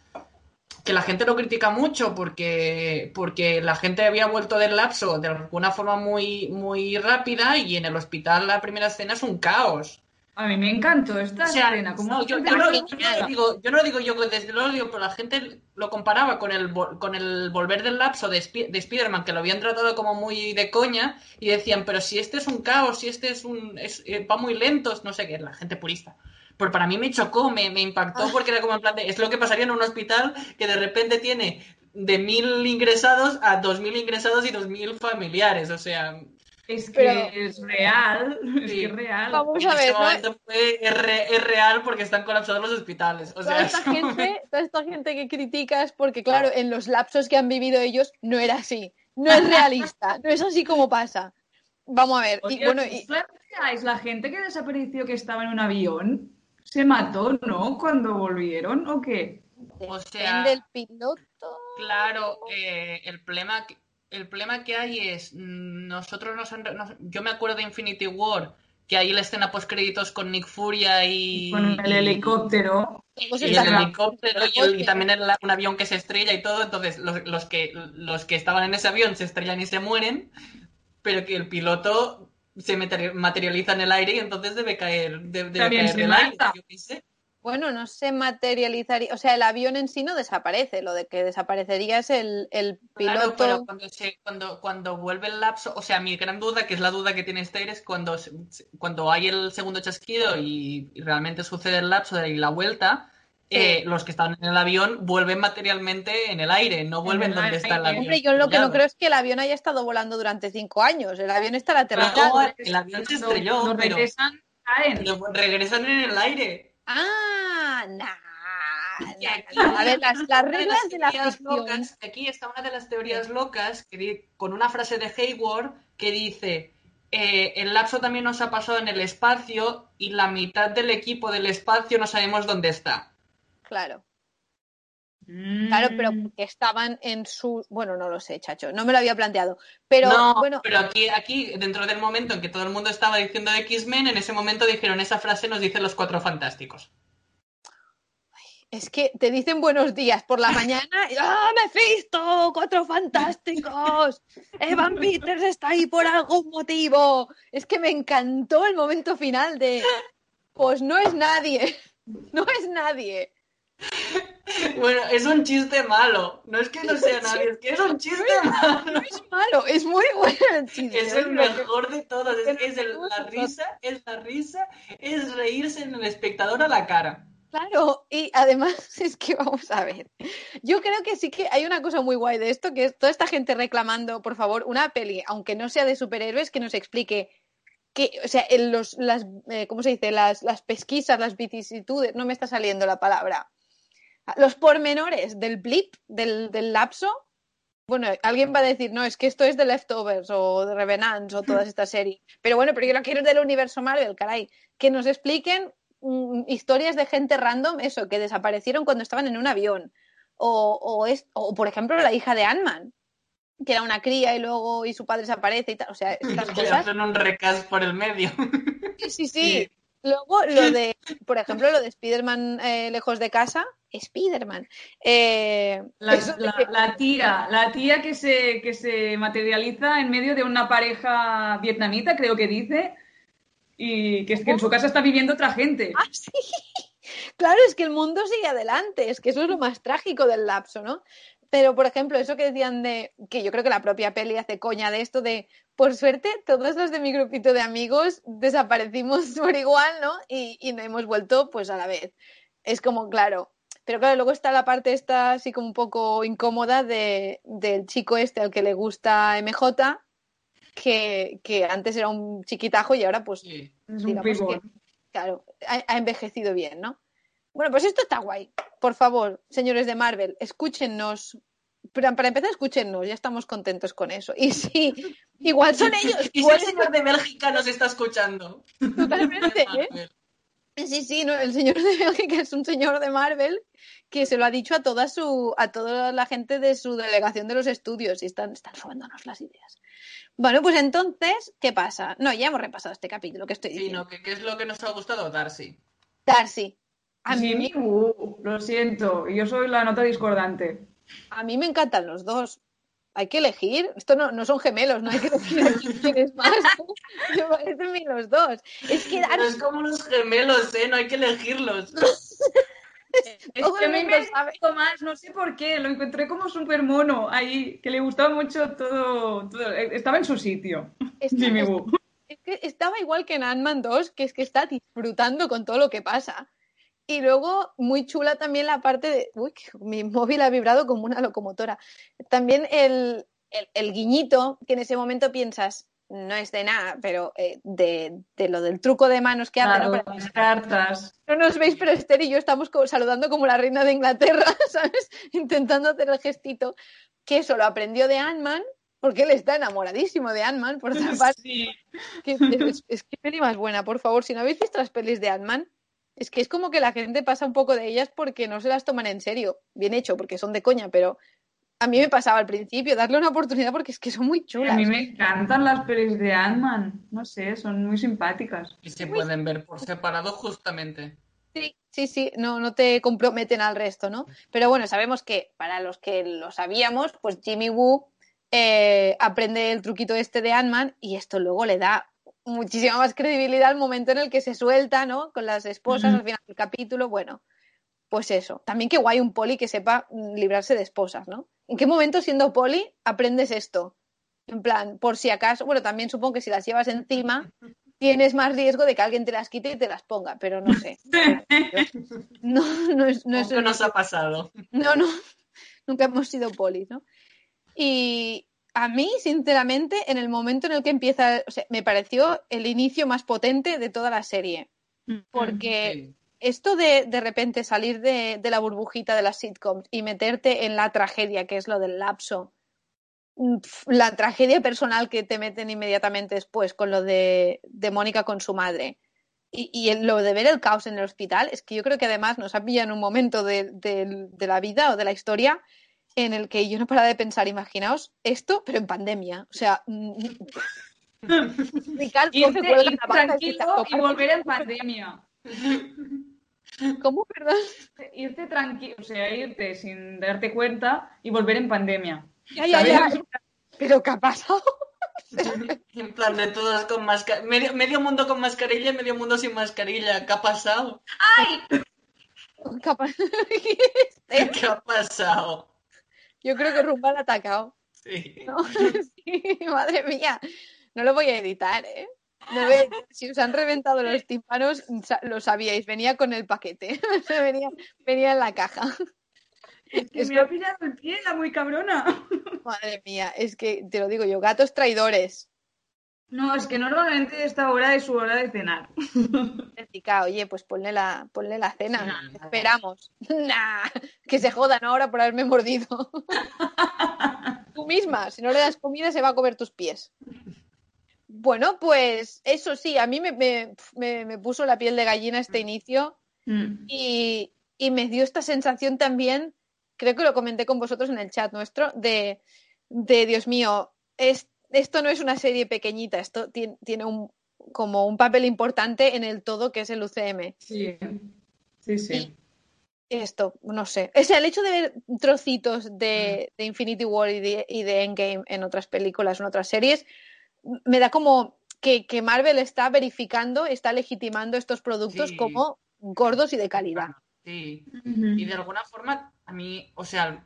S3: que la gente lo critica mucho porque, porque la gente había vuelto del lapso de alguna forma muy, muy rápida y en el hospital la primera escena es un caos.
S2: A mí me encantó esta
S3: O sea,
S2: escena. como
S3: no, yo, yo no, yo no lo digo, yo no lo digo yo desde luego, digo, pero la gente lo comparaba con el, con el volver del lapso de, de Spider-Man, que lo habían tratado como muy de coña, y decían, pero si este es un caos, si este es un. es- eh, va muy lento, no sé qué, la gente purista. Pero para mí me chocó, me, me impactó, porque era como en plan de, es lo que pasaría en un hospital que de repente tiene de mil ingresados a dos mil ingresados y dos mil familiares, o sea,
S2: Es que
S1: Pero-
S2: es real. Es
S3: Sí.
S2: que es real.
S1: Vamos
S3: en
S1: a ver,
S3: ese
S1: ¿no?
S3: momento fue, es, re- es real porque están colapsados los hospitales. O
S1: Toda
S3: sea,
S1: esta
S3: es como-
S1: gente, toda esta gente que criticas, porque claro, en los lapsos que han vivido ellos no era así. No es realista, no es así como pasa. Vamos a ver. Y bueno,
S2: ¿os
S1: y,
S2: planteáis la gente que desapareció que estaba en un avión? ¿Se mató, no? Cuando volvieron o qué?
S3: O sea,
S1: del piloto.
S3: Claro, eh, el problema que, el problema que hay es mm, nosotros nos, han- nos- yo me acuerdo de Infinity War que hay la escena post créditos con Nick Furia y
S2: Con el
S3: y-
S2: helicóptero.
S1: Todos
S3: y el helicóptero y, el- y también el- un avión que se estrella y todo, entonces los, los que los que estaban en ese avión se estrellan y se mueren, pero que el piloto se materi- materializa en el aire y entonces debe caer, de- debe caer
S2: se
S3: del
S2: mata.
S3: aire, yo qué sé.
S1: Bueno, no se materializaría, o sea, el avión en sí no desaparece, lo de que desaparecería es el, el
S3: Claro,
S1: piloto.
S3: pero cuando, se, cuando, cuando vuelve el lapso, o sea, mi gran duda, que es la duda que tiene Esther, es cuando, se- cuando hay el segundo chasquido y, y realmente sucede el lapso y la vuelta,
S1: Sí.
S3: eh, los que estaban en el avión vuelven materialmente en el aire, no vuelven
S2: el
S3: donde está el avión.
S1: Hombre, yo lo que no creo es que el avión haya estado volando durante cinco años. El avión está aterrizado.
S3: no, el avión se estrelló,
S2: regresan, caen.
S3: pero regresan en el aire.
S1: Ah, nah,
S3: Y aquí-
S1: nah. A ver, las, las
S3: de
S1: reglas de la
S3: teorías
S1: ficción.
S3: locas, aquí está una de las teorías locas que con una frase de Hayward que dice eh, el lapso también nos ha pasado en el espacio y la mitad del equipo del espacio no sabemos dónde está.
S1: Claro,
S2: Mm.
S1: claro, pero porque estaban en su. Bueno, no lo sé, chacho, no me lo había planteado. Pero
S3: no,
S1: bueno,
S3: pero aquí, aquí, dentro del momento en que todo el mundo estaba diciendo X-Men, en ese momento dijeron esa frase nos dicen los cuatro fantásticos.
S1: es que te dicen buenos días por la mañana. y, ¡Ah, Mephisto! ¡Cuatro fantásticos! Evan Peters está ahí por algún motivo. Es que me encantó el momento final de. Pues no es nadie. No es nadie.
S3: Bueno, es un chiste malo. No es que no sea nadie, es que es un chiste malo.
S1: No es malo, es muy bueno el chiste.
S3: Es el
S1: Lo que-
S3: mejor de todos. Es, es el- la risa, es la risa, es reírse en el espectador a la cara.
S1: Claro, y además es que vamos a ver. Yo creo que sí que hay una cosa muy guay de esto, que es toda esta gente reclamando, por favor, una peli, aunque no sea de superhéroes, que nos explique que, o sea, en los, las, eh, ¿cómo se dice? Las, las pesquisas, las vicisitudes, no me está saliendo la palabra. Los pormenores del blip, del, del lapso. Bueno, alguien va a decir, no, es que esto es de Leftovers o de Revenants o todas estas series. Pero bueno, pero yo lo quiero del universo Marvel, caray. Que nos expliquen mm, historias de gente random, eso, que desaparecieron cuando estaban en un avión. O, o, es, o por ejemplo, la hija de Ant-Man, que era una cría y luego y su padre desaparece y tal. O sea, estas cosas.
S3: hacen un recast por el medio.
S1: Sí, sí, sí. Luego lo de, por ejemplo, lo de Spider-Man eh, lejos de casa. Spider-Man. Eh,
S2: La, tía, la tía que se, que se materializa en medio de una pareja vietnamita, creo que dice, y que en su casa está viviendo otra gente.
S1: Ah, sí. Claro, es que el mundo sigue adelante, es que eso es lo más trágico del lapso, ¿no? Pero, por ejemplo, eso que decían de, que yo creo que la propia peli hace coña de esto de, por suerte, todos los de mi grupito de amigos desaparecimos por igual, ¿no? Y, y no hemos vuelto, pues, a la vez. Es como, claro. Pero claro, luego está la parte esta así como un poco incómoda de, del chico este al que le gusta MJ, que, que antes era un chiquitajo y ahora pues
S3: Sí.
S2: Es un
S1: digamos
S2: pibón.
S1: que, claro, ha, ha envejecido bien, ¿no? Bueno, pues esto está guay. Por favor, señores de Marvel, escúchennos. Para empezar, escúchennos, ya estamos contentos con eso. Y sí, igual son ellos.
S3: Y si el señor de Bélgica nos está escuchando.
S1: Totalmente, ¿eh? Sí, sí, no, el señor de Bélgica es un señor de Marvel que se lo ha dicho a toda su, a toda la gente de su delegación de los estudios y están, están robándonos las ideas. Bueno, pues entonces, ¿qué pasa? No, ya hemos repasado este capítulo que estoy
S3: Sí,
S1: diciendo.
S3: no, ¿qué, qué es lo que nos ha gustado? Darcy.
S1: Darcy. A mí,
S2: Jimmy Woo, lo siento, yo soy la nota discordante.
S1: a mí me encantan los dos. Hay que elegir. Esto no, no son gemelos, no hay que elegir a quién quieres más. Me parecen bien los dos. Es que
S3: Pero es como los gemelos, ¿eh? No hay que elegirlos.
S2: Es que me
S1: sabe.
S2: gustó más, no sé por qué, lo encontré como súper mono ahí, que le gustaba mucho todo, todo- estaba en su sitio, Jimmy Woo.
S1: es que estaba igual que en Ant-Man 2, que es que está disfrutando con todo lo que pasa. Y luego, muy chula también la parte de. Uy, mi móvil ha vibrado como una locomotora. También el, el, el guiñito, que en ese momento piensas, no es de nada, pero eh, de, de lo del truco de manos que hace, ¿no?
S2: Claro,
S1: Para-
S2: las cartas.
S1: No nos veis, pero Esther y yo estamos co- saludando como la reina de Inglaterra, ¿sabes? Intentando hacer el gestito. Que eso lo aprendió de Ant-Man, porque él está enamoradísimo de Ant-Man, por otra parte.
S2: Sí.
S1: Que es, es que peli más buena, por favor. Si no habéis visto las pelis de Ant-Man, es que es como que la gente pasa un poco de ellas porque no se las toman en serio. Bien hecho, porque son de coña, pero a mí me pasaba al principio darle una oportunidad porque es que son muy
S2: A
S1: chulas.
S2: mí me encantan las pelis de Ant-Man, no sé, son muy simpáticas.
S3: Y se pueden ver por separado justamente.
S1: Sí, sí, sí, no, no te comprometen al resto, ¿no? Pero bueno, sabemos que para los que lo sabíamos, pues Jimmy Woo eh, aprende el truquito este de Ant-Man y esto luego le da muchísima más credibilidad al momento en el que se suelta, ¿no? Con las esposas al final del capítulo, bueno, pues eso. También qué guay un poli que sepa mm, librarse de esposas, ¿no? ¿En qué momento siendo poli aprendes esto? En plan, por si acaso, bueno, también supongo que si las llevas encima tienes más riesgo de que alguien te las quite y te las ponga, pero no sé. No, no es, no es
S3: nos ha pasado.
S1: no, no, nunca hemos sido polis, ¿no? Y a mí, sinceramente, en el momento en el que empieza, o sea, me pareció el inicio más potente de toda la serie. Porque
S3: Sí.
S1: esto de de repente salir de, de la burbujita de las sitcoms y meterte en la tragedia, que es lo del lapso, mm, la tragedia personal que te meten inmediatamente después con lo de, de Mónica con su madre. Y, y el- lo de ver el caos en el hospital, es que yo creo que además nos ha pillado en un momento de, de- de la vida o de la historia en el que yo no paraba de pensar, imaginaos esto, pero en pandemia. O sea, mm, Ricardo
S2: Irte, tranquilo y volver en pandemia.
S1: ¿Cómo, perdón?
S2: Irte tranquilo, o sea, irte sin darte cuenta y volver en pandemia.
S1: Ya, ya. ¿Pero qué ha pasado?
S3: En plan de todos con mascarilla. Medio, medio mundo con mascarilla y medio mundo sin mascarilla. ¿Qué ha pasado?
S1: ¿Qué ha pa-
S3: ¿Qué ha pasado?
S1: Yo creo que Rumba la ha atacado.
S3: Sí.
S1: ¿no? Sí, madre mía. No lo voy a editar, ¿eh? No lo voy a editar. Si os han reventado los tímpanos, lo sabíais, venía con el paquete. Venía, venía en la caja.
S2: Que
S1: Es
S2: me ha pillado el pie, la muy cabrona.
S1: Madre mía, es que te lo digo yo, gatos traidores.
S2: No, es que normalmente esta hora es su hora de cenar.
S1: Oye, pues ponle la, ponle la cena. Esperamos. Nah, que se jodan ahora por haberme mordido. Tú misma, si no le das comida, se va a comer tus pies. Bueno, pues eso sí, a mí me, me- me- me puso la piel de gallina este inicio
S2: Mm.
S1: y, y me dio esta sensación también, creo que lo comenté con vosotros en el chat nuestro, de, de Dios mío, es, esto no es una serie pequeñita, esto tiene, tiene un, como un papel importante en el todo que es el UCM.
S2: Sí, sí, sí.
S1: Esto, no sé. O sea, el hecho de ver trocitos de, de Infinity War y de, y de Endgame en otras películas, en otras series, me da como que, que Marvel está verificando, está legitimando estos productos
S3: Sí.
S1: como gordos y de calidad.
S3: Sí. Y de alguna forma, a mí, o sea,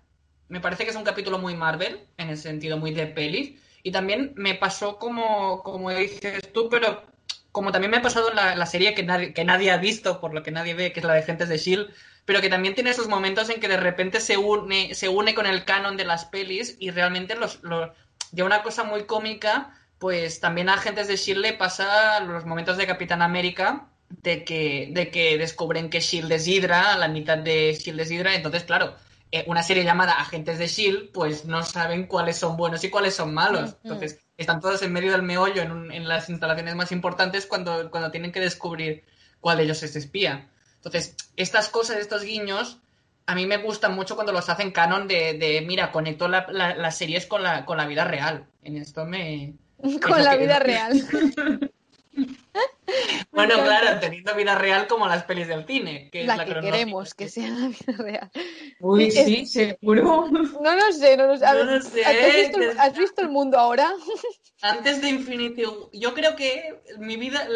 S3: me parece que es un capítulo muy Marvel, en el sentido muy de pelis. Y también me pasó como, como dices tú, pero como también me ha pasado en la, la serie que nadie, que nadie ha visto, por lo que nadie ve, que es la de Gentes de Shield, pero que también tiene esos momentos en que de repente se une, se une con el canon de las pelis y realmente los, los una cosa muy cómica, pues también a Agentes de Shield le pasa los momentos de Capitán América, de que, de que descubren que Shield es Hydra, la mitad de Shield es Hydra, entonces, claro, eh, una serie llamada Agentes de Shield, pues no saben cuáles son buenos y cuáles son malos. Entonces, están todos en medio del meollo en, un- en las instalaciones más importantes cuando, cuando tienen que descubrir cuál de ellos es espía. Entonces, estas cosas, estos guiños, a mí me gustan mucho cuando los hacen canon de, de mira, conecto la- la- las series con la, con la vida real. En esto me...
S1: Con la vida real.
S3: Bueno, claro, teniendo vida real como las pelis del cine. Que es
S1: La
S3: la
S1: que queremos que sea la vida real.
S2: Uy,
S1: Es-
S2: sí, seguro.
S1: No lo sé, no lo sé.
S3: No lo sé,
S1: ¿has, visto,
S3: des-
S1: has visto el mundo ahora?
S3: Antes de Infinity yo creo que mi vida,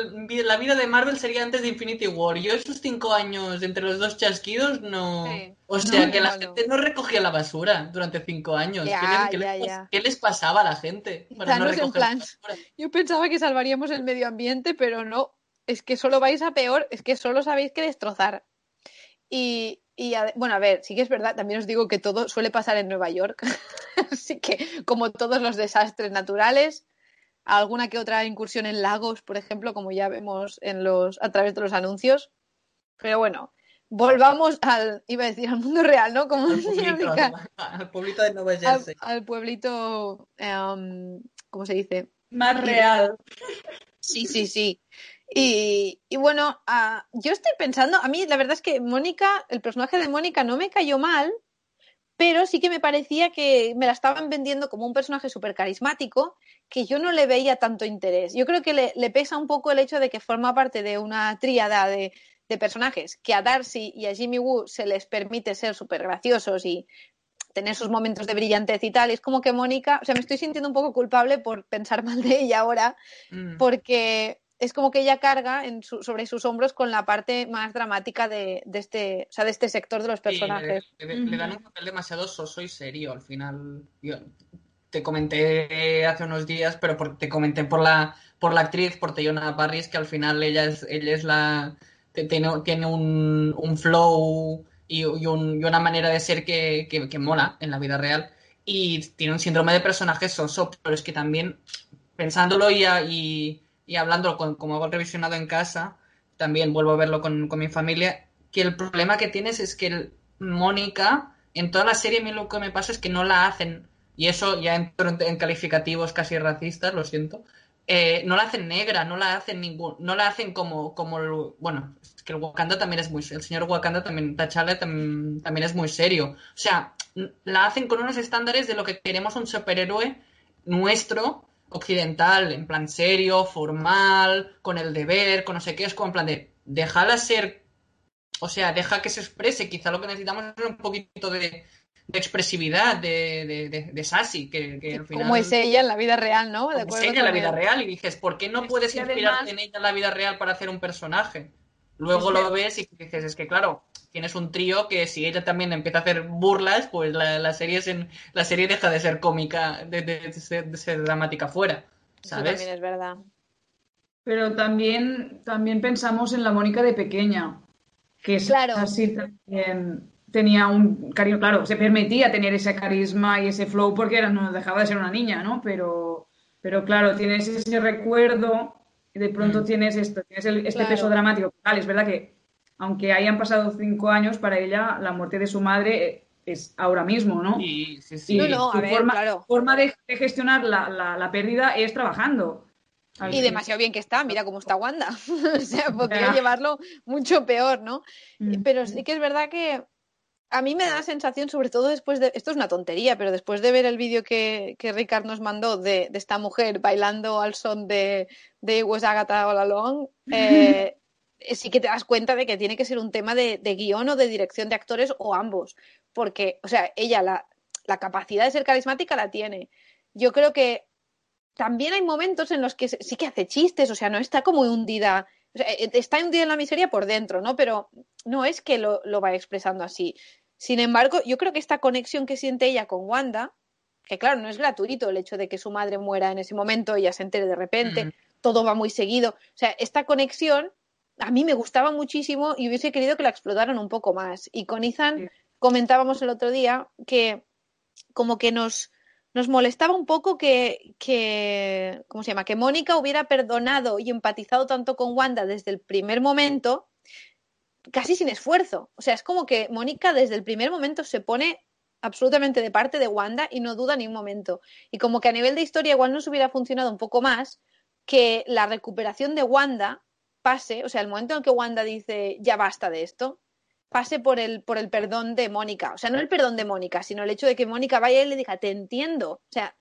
S3: la vida de Marvel sería antes de Infinity War. Yo esos cinco años entre los dos chasquidos no...
S1: Sí.
S3: O sea,
S1: No,
S3: que la
S1: no,
S3: gente no recogía la basura durante cinco años.
S1: Ya,
S3: ¿Qué, les, qué
S1: ya,
S3: les pas-
S1: ya.
S3: qué les pasaba a la gente para no
S1: en
S3: recoger
S1: plan,
S3: la basura?
S1: Yo pensaba que salvaríamos el medio ambiente, pero no. Es que solo vais a peor, es que solo sabéis que destrozar. Y, y a- bueno, a ver, sí que es verdad, también os digo que todo suele pasar en Nueva York. Así que, como todos los desastres naturales, alguna que otra incursión en lagos, por ejemplo, como ya vemos en los, a través de los anuncios. Pero bueno, volvamos al, iba a decir, al mundo real, ¿no? Como
S3: Al pueblito,
S1: Mica,
S3: al pueblito de Nueva
S1: al,
S3: Jersey.
S1: al pueblito, em, ¿cómo se dice?
S2: Más real.
S1: Sí, sí, sí. Y, y bueno, yo estoy pensando, a mí la verdad es que Mónica, el personaje de Mónica no me cayó mal, pero sí que me parecía que me la estaban vendiendo como un personaje súper carismático que yo no le veía tanto interés. Yo creo que le, le pesa un poco el hecho de que forma parte de una tríada de, de personajes que a Darcy y a Jimmy Woo se les permite ser súper graciosos y tener sus momentos de brillantez y tal. Y es como que Mónica, o sea, me estoy sintiendo un poco culpable por pensar mal de ella ahora,
S3: Mm.
S1: porque es como que ella carga en su- sobre sus hombros con la parte más dramática de, de este, o sea, de este sector de los
S3: Sí, le-
S1: personajes.
S3: le, le dan un papel demasiado soso y serio al final. Yo te comenté hace unos días, pero por- te comenté por la por la actriz, por Teyona Parris, que al final ella es, ella es la tiene, tiene un, un flow y, y un- y una manera de ser que, que- mola en la vida real. Y tiene un síndrome de personaje soso, pero es que también pensándolo y, y, y hablándolo con- como hago revisionado en casa, también vuelvo a verlo con, con mi familia, que el problema que tienes es que Mónica, en toda la serie, a lo que me pasa es que no la hacen, y eso ya entro en, en calificativos casi racistas, lo siento, eh, no la hacen negra, no la hacen ningún, no la hacen como, como el- bueno, es que el Wakanda también es muy, el señor Wakanda también, T'Challa tam- también es muy serio, o sea, la hacen con unos estándares de lo que queremos un superhéroe nuestro, occidental, en plan serio, formal, con el deber, con no sé qué, es como en plan de, déjala ser, o sea, deja que se exprese, quizá lo que necesitamos es un poquito de, de expresividad, de, de, de, de sassy, que, que al final...
S1: Como es ella en la vida real, ¿no? De
S3: como es ella en la vida real y dices, ¿por qué no
S2: Es
S3: puedes inspirarte
S2: además-
S3: en ella en la vida real para hacer un personaje? Luego
S2: Es
S3: lo ves y dices, es que claro, tienes un trío que si ella también empieza a hacer burlas, pues la, la serie, es en, la serie deja de ser cómica, de, de- de ser, de ser dramática fuera,
S1: Eso
S3: ¿sabes?
S1: también es verdad.
S2: Pero también, también pensamos en la Mónica de pequeña, que es
S1: Claro.
S2: así también tenía un cariño, claro, se permitía tener ese carisma y ese flow porque era, no dejaba de ser una niña, ¿no? Pero, pero claro, tienes ese recuerdo y de pronto
S3: Mm.
S2: tienes esto, tienes el- este
S1: Claro.
S2: peso dramático. Vale, es verdad que aunque hayan pasado cinco años, para ella la muerte de su madre eh, es ahora mismo, ¿no?
S3: Sí, sí, sí.
S1: No, no, a
S2: su
S1: ver,
S2: forma,
S1: claro.
S2: forma de, de gestionar la, la- la pérdida es trabajando.
S1: Y
S2: fin.
S1: demasiado bien que está, mira cómo está Wanda. o sea, podría llevarlo mucho peor, ¿no?
S2: Mm.
S1: Pero sí que es verdad que a mí me da la sensación, sobre todo después de. Esto es una tontería, pero después de ver el vídeo que, que Ricard nos mandó de, de esta mujer bailando al son de, de Was Agatha All Along, eh, sí que te das cuenta de que tiene que ser un tema de, de guion o de dirección de actores o ambos. Porque, o sea, ella la, la capacidad de ser carismática la tiene. Yo creo que también hay momentos en los que sí que hace chistes, o sea, no está como hundida, o sea, eh, está hundida en la miseria por dentro, ¿no? Pero no es que lo, lo vaya expresando así. Sin embargo, yo creo que esta conexión que siente ella con Wanda, que claro, no es gratuito el hecho de que su madre muera en ese momento y ella se entere de repente, todo va muy seguido. O sea, esta conexión a mí me gustaba muchísimo y hubiese querido que la explotaran un poco más. Y con Ethan
S2: Sí.
S1: comentábamos el otro día que como que nos nos molestaba un poco que, que, ¿cómo se llama? Que Mónica hubiera perdonado y empatizado tanto con Wanda desde el primer momento, casi sin esfuerzo. O sea, es como que Mónica desde el primer momento se pone absolutamente de parte de Wanda y no duda ni un momento. Y como que a nivel de historia igual nos hubiera funcionado un poco más que la recuperación de Wanda pase, o sea, el momento en que Wanda dice ya basta de esto, pase por el, por el perdón de Mónica. O sea, no el perdón de Mónica, sino el hecho de que Mónica vaya y le diga, te entiendo. O sea,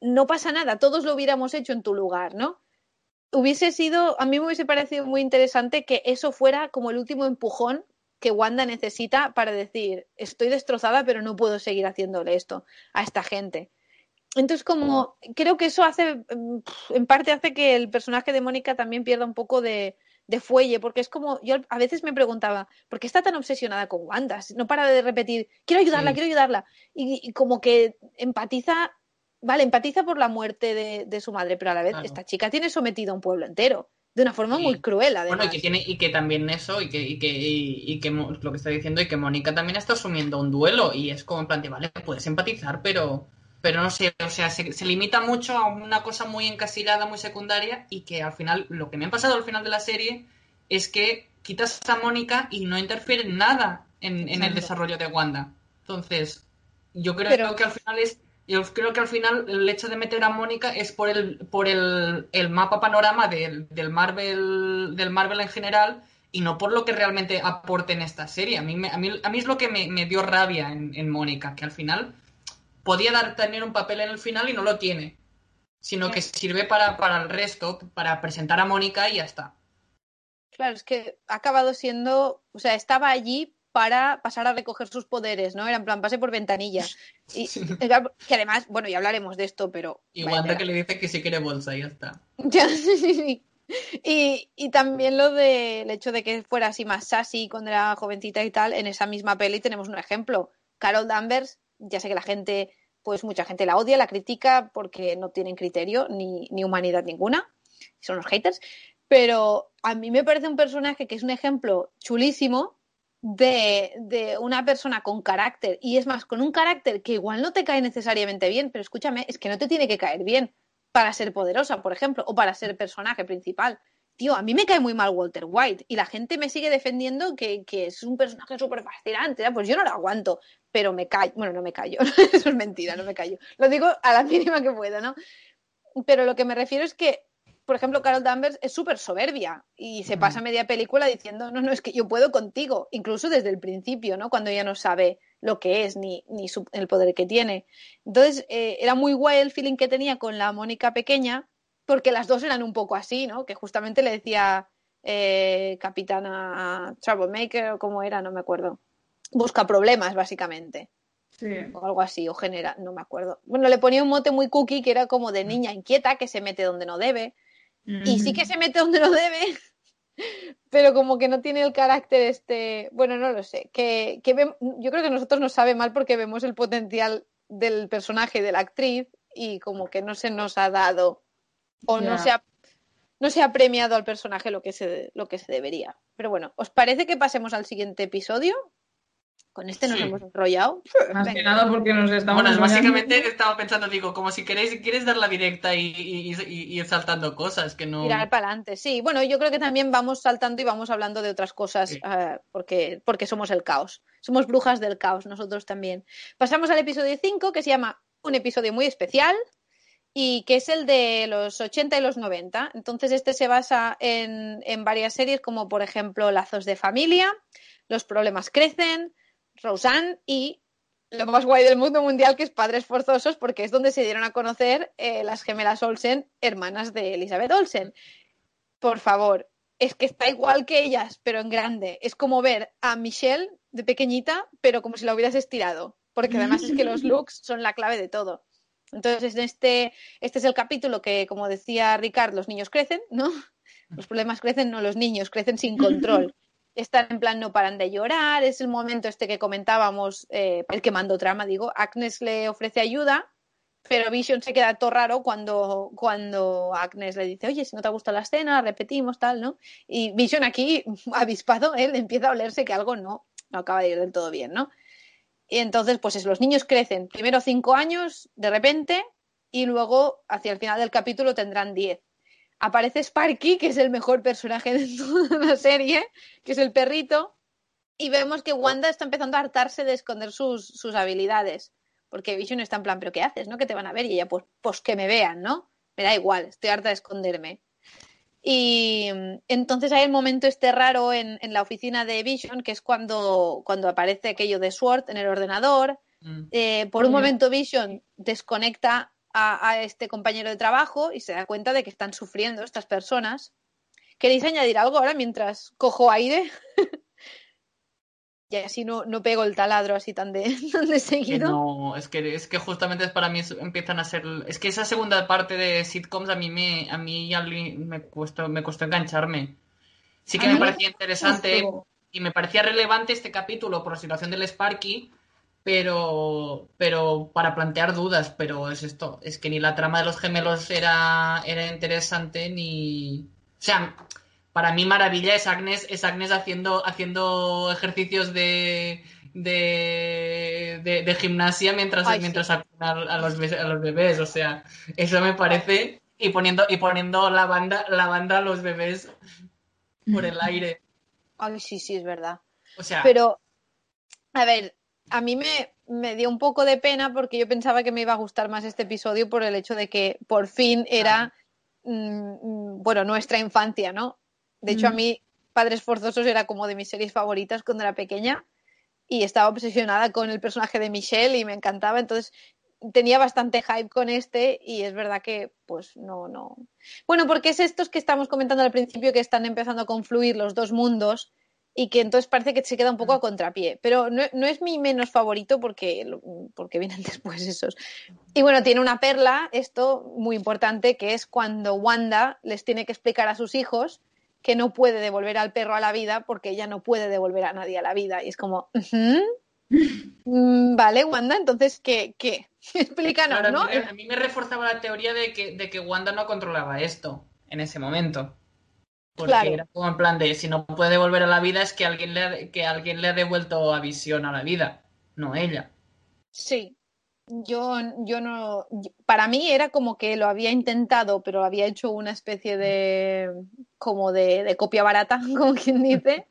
S1: no pasa nada, todos lo hubiéramos hecho en tu lugar, ¿no? Hubiese sido, a mí me hubiese parecido muy interesante que eso fuera como el último empujón que Wanda necesita para decir, estoy destrozada, pero no puedo seguir haciéndole esto a esta gente. Entonces, como creo que eso hace, mm, en parte hace que el personaje de Mónica también pierda un poco de, de fuelle, porque es como, yo a veces me preguntaba, ¿por qué está tan obsesionada con Wanda? No para de repetir, quiero ayudarla,
S3: Sí.
S1: quiero ayudarla. Y, y como que empatiza, vale, empatiza por la muerte de, de su madre, pero a la vez
S3: Claro.
S1: esta chica tiene sometido a un pueblo entero, de una forma
S3: Sí.
S1: muy cruel, además.
S3: Bueno, y que tiene, y que también eso, y que, y que, y, y que lo que está diciendo, y que Mónica también está asumiendo un duelo, y es como en plan de, vale, puedes empatizar, pero, pero no sé, o sea, se, se limita mucho a una cosa muy encasillada, muy secundaria, y que al final, lo que me ha pasado al final de la serie es que quitas a Mónica y no interfiere nada en, en el desarrollo de Wanda. Entonces, yo creo
S1: Pero-
S3: que al final es yo creo que al final el hecho de meter a Mónica es por el, por el, el mapa panorama del, del Marvel del Marvel en general y no por lo que realmente aporte en esta serie. A mí, a mí, a mí es lo que me, me dio rabia en, en Mónica, que al final podía dar, tener un papel en el final y no lo tiene, sino que sirve para, para el resto, para presentar a Mónica y ya está.
S1: Claro, es que ha acabado siendo, o sea, estaba allí para pasar a recoger sus poderes, ¿no? Era en plan, pase por ventanilla. Y, que además, bueno, ya hablaremos de esto, pero...
S3: Y Wanda que le dice que sí quiere bolsa y ya está.
S1: Ya, sí, sí, sí. Y, y también lo del hecho de que fuera así más sassy cuando era jovencita y tal, en esa misma peli tenemos un ejemplo. Carol Danvers, ya sé que la gente, pues mucha gente la odia, la critica porque no tienen criterio ni, ni humanidad ninguna, son los haters, pero a mí me parece un personaje que es un ejemplo chulísimo de, de una persona con carácter, y es más, con un carácter que igual no te cae necesariamente bien, pero escúchame, es que no te tiene que caer bien para ser poderosa, por ejemplo, o para ser personaje principal. Tío, a mí me cae muy mal Walter White y la gente me sigue defendiendo que, que es un personaje súper fascinante. Pues yo no lo aguanto, pero me callo. Bueno, no me callo, eso es mentira, no me callo. Lo digo a la mínima que pueda, ¿no? Pero lo que me refiero es que, por ejemplo, Carol Danvers es súper soberbia y se pasa media película diciendo, no, no, es que yo puedo contigo, incluso desde el principio, ¿no? Cuando ella no sabe lo que es ni, ni su- el poder que tiene. Entonces, eh, era muy guay el feeling que tenía con la Mónica pequeña, porque las dos eran un poco así, ¿no? Que justamente le decía eh, Capitana Troublemaker o cómo era, no me acuerdo. Busca problemas, básicamente
S2: Sí.
S1: o algo así, o genera, no me acuerdo. Bueno, le ponía un mote muy cookie que era como de niña inquieta que se mete donde no debe. Y sí que se mete donde no debe, pero como que no tiene el carácter este, bueno, no lo sé, que, que ve- yo creo que a nosotros nos sabe mal porque vemos el potencial del personaje y de la actriz y como que no se nos ha dado o no se ha no se ha premiado al personaje lo que se lo que se debería. Pero bueno, ¿os parece que pasemos al siguiente episodio? Con este nos
S3: Sí.
S1: hemos enrollado.
S2: Más que nada porque nos estamos.
S3: Bueno, básicamente estaba pensando, digo, como si queréis, quieres dar la directa y, y- y- y ir saltando cosas, que no...
S1: Tirar para adelante, sí. Bueno, yo creo que también vamos saltando y vamos hablando de otras cosas
S3: Sí.
S1: eh, porque, porque somos el caos. Somos brujas del caos, nosotros también. Pasamos al episodio 5, que se llama un episodio muy especial y que es el de los 80 y los 90. Entonces, este se basa en, en varias series, como por ejemplo Lazos de Familia, Los Problemas Crecen, Roseanne y lo más guay del mundo mundial, que es Padres Forzosos, porque es donde se dieron a conocer eh, las gemelas Olsen, hermanas de Elizabeth Olsen. Por favor, es que está igual que ellas, pero en grande. Es como ver a Michelle de pequeñita, pero como si la hubieras estirado, porque además es que los looks son la clave de todo. Entonces, en este, este es el capítulo que, como decía Ricard, los niños crecen, ¿no? Los problemas crecen, no los niños, crecen sin control. Están en plan, no paran de llorar, es el momento este que comentábamos, eh, el que mandó trama, digo, Agnes le ofrece ayuda, pero Vision se queda todo raro cuando, cuando Agnes le dice, oye, si no te gusta la escena, repetimos, tal, ¿no? Y Vision aquí, avispado, él empieza a olerse que algo no, no acaba de ir del todo bien, ¿no? Y entonces, pues es, los niños crecen primero cinco años de repente y luego hacia el final del capítulo tendrán diez. Aparece Sparky, que es el mejor personaje de toda la serie, que es el perrito, y vemos que Wanda está empezando a hartarse de esconder sus, sus habilidades. Porque Vision está en plan, ¿pero qué haces? ¿No? Que te van a ver. Y ella, pues, pues que me vean, ¿no? Me da igual, estoy harta de esconderme. Y entonces hay el momento este raro en, en, la oficina de Vision, que es cuando, cuando aparece aquello de Sword en el ordenador. Mm. Eh, por un momento Vision desconecta a, a, este compañero de trabajo y se da cuenta de que están sufriendo estas personas. ¿Queréis añadir algo ahora mientras cojo aire? y así no, no pego el taladro así tan de, tan de seguido.
S3: no, es que, es que justamente para mí empiezan a ser... Es que esa segunda parte de sitcoms a mí me, a mí ya me, costó, me costó engancharme. Sí que me parecía interesante y me parecía relevante este capítulo por la situación del Sparky, pero, pero para plantear dudas, pero es esto, es que ni la trama de los gemelos era, era interesante ni... O sea, para mí maravilla es Agnes, es Agnes haciendo, haciendo ejercicios de, de, de, de gimnasia mientras, Ay, mientras sí. a, a, los, a los bebés. O sea, eso me parece. Y poniendo, y poniendo la banda, la banda a los bebés por el aire.
S1: Ay, sí, sí, es verdad.
S3: O sea.
S1: Pero, a ver, a mí me, me dio un poco de pena porque yo pensaba que me iba a gustar más este episodio por el hecho de que por fin era, mmm, bueno, nuestra infancia, ¿no? De hecho, a mí Padres Forzosos era como de mis series favoritas cuando era pequeña y estaba obsesionada con el personaje de Michelle y me encantaba. Entonces tenía bastante hype con este y es verdad que pues no, no. Bueno, porque es estos que estamos comentando al principio que están empezando a confluir los dos mundos y que entonces parece que se queda un poco a contrapié. Pero no, no es mi menos favorito porque, porque vienen después esos. Y bueno, tiene una perla, esto muy importante, que es cuando Wanda les tiene que explicar a sus hijos que no puede devolver al perro a la vida porque ella no puede devolver a nadie a la vida. Y es como, uh -huh. mm, vale, Wanda, entonces, ¿qué? qué? Explícanos,
S3: claro,
S1: ¿no?
S3: A mí, a mí, me reforzaba la teoría de que, de que Wanda no controlaba esto en ese momento. Porque
S1: claro.
S3: era como en plan de si no puede devolver a la vida es que alguien le ha, que alguien le ha devuelto a visión a la vida, no ella.
S1: Sí, yo, yo no. Para mí era como que lo había intentado, pero había hecho una especie de. como de, de copia barata, como quien dice.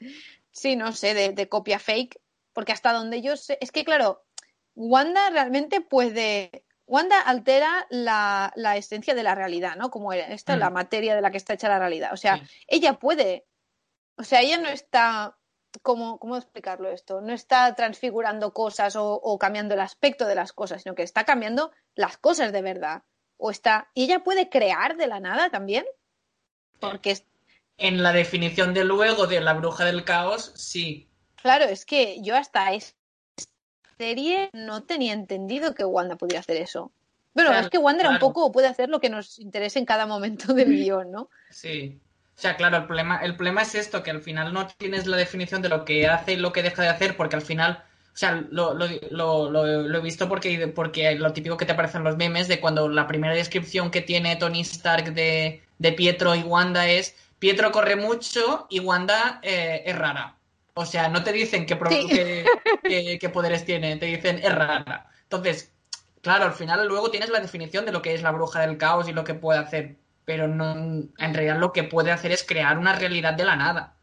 S1: Sí, no sé, de, de, copia fake. Porque hasta donde yo sé. Es que, claro, Wanda realmente puede. Wanda altera la, la esencia de la realidad, ¿no? Como esta, mm. la materia de la que está hecha la realidad. O sea, sí. ella puede. O sea, ella no está ¿Cómo, ¿cómo, explicarlo esto? No está transfigurando cosas o, o, cambiando el aspecto de las cosas, sino que está cambiando las cosas de verdad. O está. ¿Y ella puede crear de la nada también? Porque.
S3: En la definición de luego de la bruja del caos, sí.
S1: Claro, es que yo hasta serie no tenía entendido que Wanda pudiera hacer eso. Claro, es que Wanda claro. un poco puede hacer lo que nos interese en cada momento del guion, ¿no?
S3: Sí. O sea, claro, el problema, el problema es esto, que al final no tienes la definición de lo que hace y lo que deja de hacer, porque al final, o sea, lo, lo, lo, lo he visto porque, porque lo típico que te aparecen los memes de cuando la primera descripción que tiene Tony Stark de, de Pietro y Wanda es Pietro corre mucho y Wanda eh, es rara. O sea, no te dicen qué, sí. qué, qué, qué poderes tiene, te dicen es rara. Entonces, claro, al final luego tienes la definición de lo que es la bruja del caos y lo que puede hacer pero no, en realidad lo que puede hacer es crear una realidad de la nada.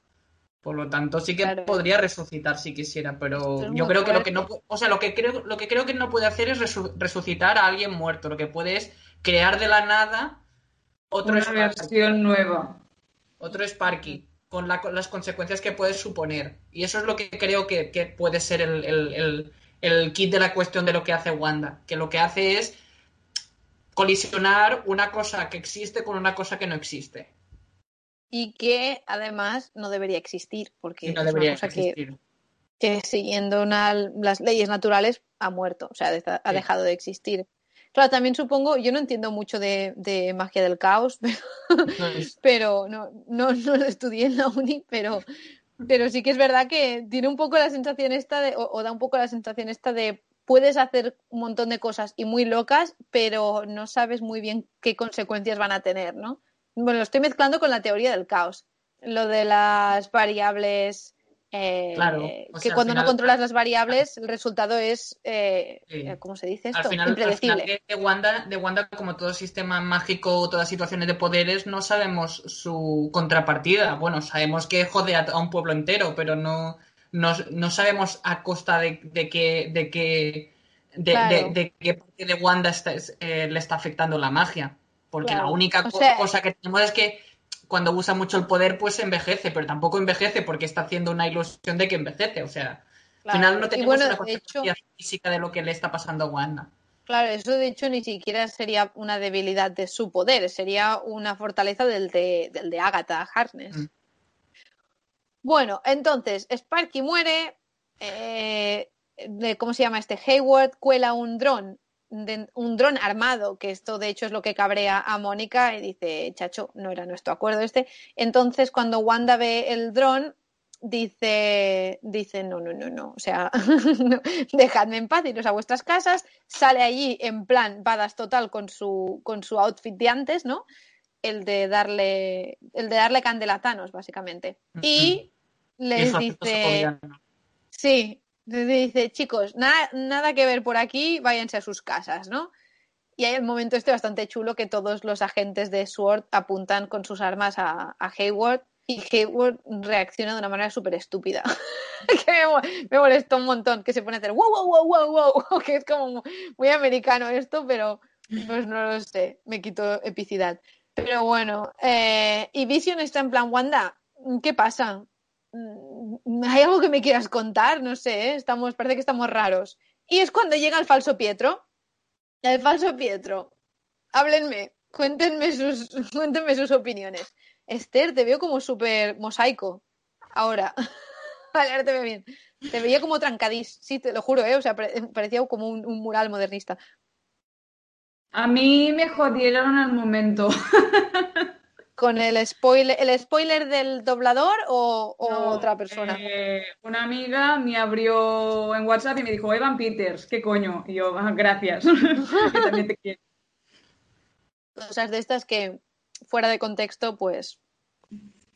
S3: Por lo tanto, sí que claro. podría resucitar si quisiera, pero yo creo fuerte. que lo que no, o sea, lo que creo, lo que creo que no puede hacer es resucitar a alguien muerto. Lo que puede es crear de la nada
S2: una Sparky, versión nueva,
S3: otro Sparky con, la, con, las consecuencias que puede suponer. Y eso es lo que creo que, que puede ser el, el, el, el kit de la cuestión de lo que hace Wanda, que lo que hace es colisionar una cosa que existe con una cosa que no existe.
S1: Y que además no debería existir, porque
S3: no debería
S1: es una cosa
S3: existir.
S1: Que, que siguiendo una, las leyes naturales ha muerto, o sea, ha dejado de existir. Claro, también supongo, yo no entiendo mucho de, de magia del caos, pero, pero no, no, no, lo estudié en la uni, pero, pero sí que es verdad que tiene un poco la sensación esta de, o, o da un poco la sensación esta de puedes hacer un montón de cosas y muy locas, pero no sabes muy bien qué consecuencias van a tener, ¿no? Bueno, lo estoy mezclando con la teoría del caos. Lo de las variables Eh,
S3: Claro, o
S1: que cuando no controlas las variables, el resultado es, eh,
S3: Sí.
S1: eh, ¿cómo se dice
S3: Al
S1: esto?
S3: final, al
S1: Impredecible.
S3: final de, de Wanda, de Wanda, como todo sistema mágico, todas situaciones de poderes, no sabemos su contrapartida. Bueno, sabemos que jode a, un pueblo entero, pero no, no, no sabemos a costa de, de que, de que, de,
S1: Claro.
S3: de- de qué parte de Wanda está- eh, le está afectando la magia. Porque
S1: Claro.
S3: la única
S1: O
S3: co-
S1: sea-
S3: cosa que tenemos es que cuando usa mucho el poder, pues envejece, pero tampoco envejece porque está haciendo una ilusión de que envejece. O sea, al final no tenemos
S1: bueno,
S3: una consecuencia
S1: hecho-
S3: física de lo que le está pasando a Wanda.
S1: Claro, eso de hecho ni siquiera sería una debilidad de su poder, sería una fortaleza del de, del de Agatha Harkness.
S3: Mm.
S1: Bueno, entonces, Sparky muere, eh, de- ¿cómo se llama este? Hayward cuela un dron, de- un dron armado, que esto de hecho es lo que cabrea a Mónica y dice, chacho, no era nuestro acuerdo este. Entonces, cuando Wanda ve el dron, dice, dice, no, no, no, no, o sea, no, dejadme en paz, iros a vuestras casas, sale allí en plan badass total con su, con su outfit de antes, ¿no? El de darle, el de darle candela a Thanos, básicamente. Y les
S3: Eso hace todo
S1: dice, sí, les dice, chicos, nada, nada que ver por aquí, váyanse a sus casas, ¿no? Y hay el momento este bastante chulo que todos los agentes de SWORD apuntan con sus armas a, Hayward y Hayward reacciona de una manera súper estúpida. que me, me un montón, que se pone a hacer wow, wow, wow, wow, wow, que es como muy americano esto, pero pues no lo sé, me quitó epicidad. Pero bueno, eh, y Vision está en plan, Wanda, ¿qué pasa? Mm, ¿Hay algo que me quieras contar? No sé, ¿eh? estamos, parece que estamos raros. Y es cuando llega el falso Pietro. El falso Pietro. Háblenme, cuéntenme sus, cuéntenme sus opiniones. Esther, te veo como súper mosaico. Ahora. Vale, ahora te veo bien. Te veía como trancadís, sí, te lo juro, ¿eh? O sea, pare- parecía como un, un mural modernista.
S2: A mí me jodieron al momento.
S1: ¿Con el spoiler, el spoiler del doblador o, o
S2: No,
S1: otra persona?
S2: eh, una amiga me abrió en WhatsApp y me dijo, Evan Peters, ¿qué coño? Y yo, "Ah, gracias. También te quiero.
S1: Cosas de estas que fuera de contexto, pues.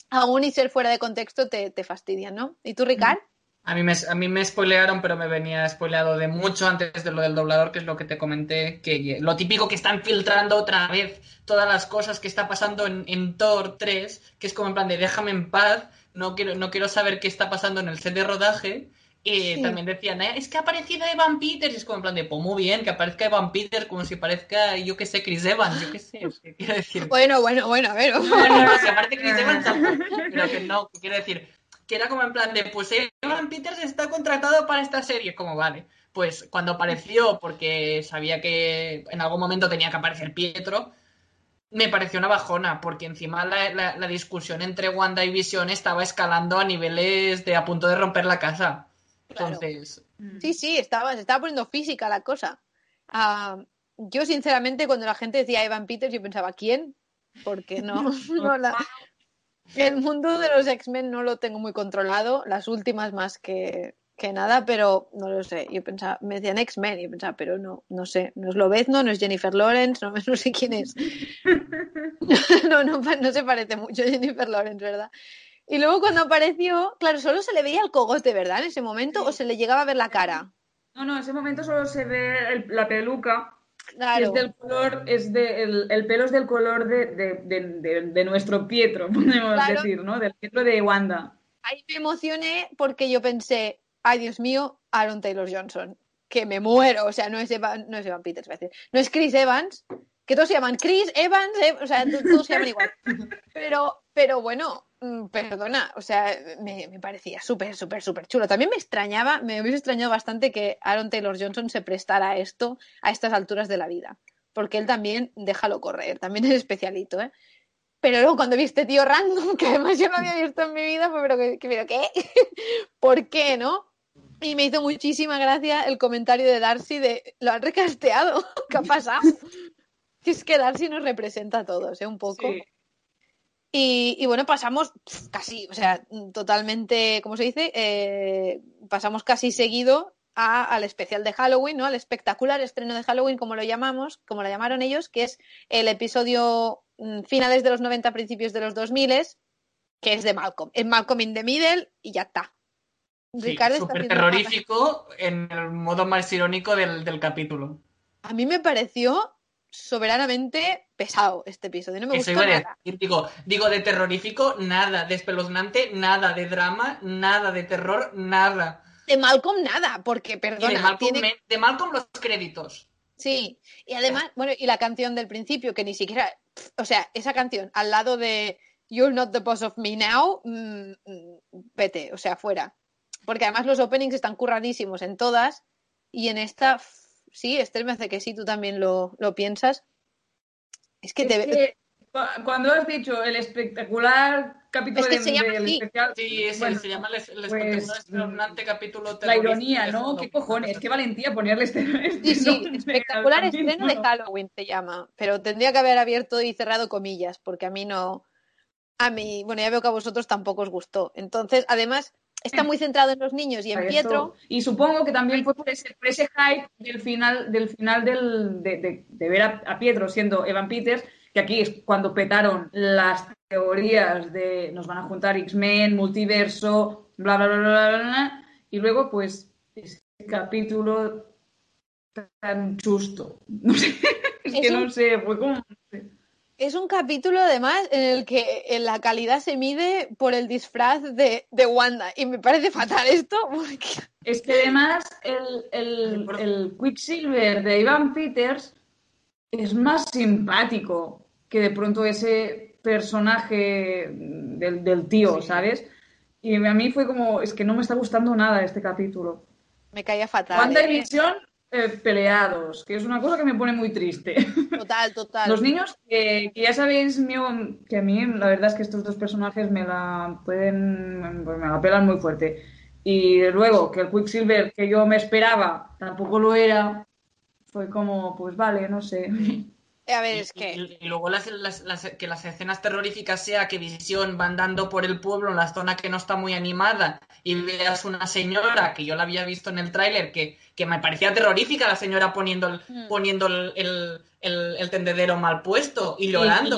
S1: Aún y ser fuera de contexto te, te fastidian, ¿no? ¿Y tú, Ricard?
S3: A mí, me, a mí me spoilearon, pero me venía spoileado de mucho antes de lo del doblador, que es lo que te comenté, que lo típico que están filtrando otra vez todas las cosas que está pasando en, en Thor 3, que es como en plan de déjame en paz, no quiero, no quiero saber qué está pasando en el set de rodaje. Y
S1: Sí.
S3: también decían, "Eh, es que ha aparecido Evan Peters, y es como en plan de, pues muy bien, que aparezca Evan Peters como si parezca, yo qué sé, Chris Evans, yo qué sé, ¿qué quiero decir?
S1: Bueno, bueno, bueno, a ver.
S3: No, no, no, si aparte Chris Evans tampoco, pero que no, quiero decir, que era como en plan de, pues Evan Peters está contratado para esta serie, como vale. Pues cuando apareció, porque sabía que en algún momento tenía que aparecer Pietro, me pareció una bajona, porque encima la, la- la discusión entre Wanda y Vision estaba escalando a niveles de a punto de romper la casa.
S1: Claro.
S3: Entonces,
S1: Sí, sí, estaba, se estaba poniendo física la cosa. Ah, yo, sinceramente, cuando la gente decía Evan Peters, yo pensaba, ¿quién? Porque no, no la- El mundo de los X-Men no lo tengo muy controlado, las últimas más que, que nada, pero no lo sé. Yo pensaba, me decían X-Men y yo pensaba, pero no, no sé, no es Lobezno, no es Jennifer Lawrence, no, no sé quién es. No, no, no se parece mucho a Jennifer Lawrence, ¿verdad? Y luego cuando apareció, claro, solo se le veía el cogote, ¿verdad? En ese momento, o se le llegaba a ver la cara.
S2: No, no, en ese momento solo se ve el- la peluca.
S1: Claro.
S2: Es del color, es de, el, el pelo es del color de, de, de- nuestro Pietro, podemos
S1: Claro.
S2: decir, ¿no? Del Pietro de Wanda.
S1: Ahí me emocioné porque yo pensé, ay Dios mío, Aaron Taylor Johnson, que me muero, o sea, no es Evan, no es Evan Peters, iba a decir, no es Chris Evans, que todos se llaman Chris Evans, eh, o sea, to- todos se llaman igual. Pero, pero bueno, perdona, o sea, me, parecía súper, súper, súper chulo. También me extrañaba, me hubiese extrañado bastante que Aaron Taylor Johnson se prestara a esto a estas alturas de la vida, porque él también, déjalo correr, también es especialito, ¿eh? Pero luego cuando vi este tío random, que además yo no había visto en mi vida, fue, pero, pero ¿qué? ¿Por qué, no? Y me hizo muchísima gracia el comentario de Darcy de, lo han recasteado, ¿qué ha pasado? Es que Darcy nos representa a todos, ¿eh? Un poco. Y, y bueno, pasamos casi, o sea, totalmente, ¿cómo se dice? Eh, pasamos casi seguido a- al especial de Halloween, ¿no? Al espectacular estreno de Halloween, como lo llamamos, como lo llamaron ellos, que es el episodio mm, finales de los 90, principios de los 2000, que es de Malcolm. Es Malcolm in the Middle y ya está. Ricardo está
S3: súper
S1: haciendo
S3: terrorífico en el modo más irónico del, del capítulo.
S1: A mí me pareció soberanamente pesado este episodio. No me
S3: Eso
S1: gustó
S3: iba a
S1: nada.
S3: decir, digo, digo, de terrorífico, nada, de espeluznante, nada, de drama, nada, de terror, nada.
S1: De Malcolm nada, porque,
S3: Y
S1: perdona,
S3: de Malcolm,
S1: tiene-
S3: me- de Malcolm los créditos.
S1: Sí, y además, bueno, y la canción del principio, que ni siquiera, o sea, esa canción al lado de You're not the boss of me now, mm, mm, vete, o sea, fuera. Porque además los openings están curradísimos en todas, y en esta, sí, Esther me hace que sí, tú también lo, lo piensas. Es que
S2: Es
S1: te
S2: que, cu- cuando has dicho el espectacular capítulo
S1: Es que
S2: de-
S1: se llama
S2: del
S1: así.
S2: especial,
S3: Sí, es,
S2: bueno,
S3: se llama el, el
S2: pues,
S3: espectacular espeluznante capítulo
S2: la ironía, ¿no? ¿Qué cojones? Qué valentía ponerle este, este
S1: Sí, sí,
S2: nombre
S1: espectacular estreno de. Halloween se llama, pero tendría que haber abierto y cerrado comillas, porque a mí no, a mí, bueno, ya veo que a vosotros tampoco os gustó. Entonces, además, está muy centrado en los niños y en Pietro.
S2: Y supongo que también fue por ese, por ese hype del final, del final del, de, de- de ver a, a Pietro siendo Evan Peters, que aquí es cuando petaron las teorías de nos van a juntar X-Men, multiverso, bla, bla, bla, bla, bla, bla, y luego, pues, ese capítulo tan chusto. No sé, es
S1: Es
S2: que
S1: un-
S2: no sé, fue como...
S1: Es un capítulo, además, en el que la calidad se mide por el disfraz de, de Wanda. Y me parece fatal esto, porque
S2: Es que además el, el, el Quicksilver de Ivan Peters es más simpático que de pronto ese personaje del, del tío, ¿sabes? Y a mí fue como, es que no me está gustando nada este capítulo.
S1: me caía fatal.
S2: Wanda y
S1: ¿eh?
S2: Visión eh, peleados, que es una cosa que me pone muy triste.
S1: Total, total.
S2: Los niños, que, que ya sabéis mío, que a mí la verdad es que estos dos personajes me la pueden, pues me la pelan muy fuerte. Y luego que el Quicksilver que yo me esperaba tampoco lo era, fue como, pues vale, no sé.
S1: A ver,
S3: Y,
S1: es que.
S3: y- y luego las, las- las- que las escenas terroríficas sea que Visión va andando por el pueblo en la zona que no está muy animada y veas una señora que yo la había visto en el tráiler que, que me parecía terrorífica la señora poniendo el,
S1: Mm.
S3: poniendo el, el- el- el tendedero mal puesto y llorando.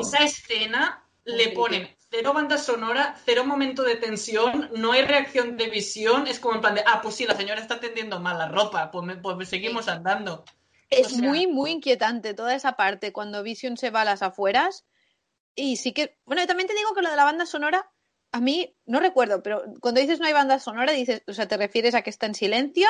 S3: Esa escena le ponen cero banda sonora, cero momento de tensión, no hay reacción de visión, es como en plan de, ah, pues sí, la señora está tendiendo mal la ropa, pues, me- pues seguimos andando.
S1: Es
S3: O sea-
S1: muy, muy inquietante toda esa parte cuando Vision se va a las afueras. Y sí que. Bueno, también te digo que lo de la banda sonora, a mí no recuerdo, pero cuando dices no hay banda sonora, dices, o sea, ¿te refieres a que está en silencio?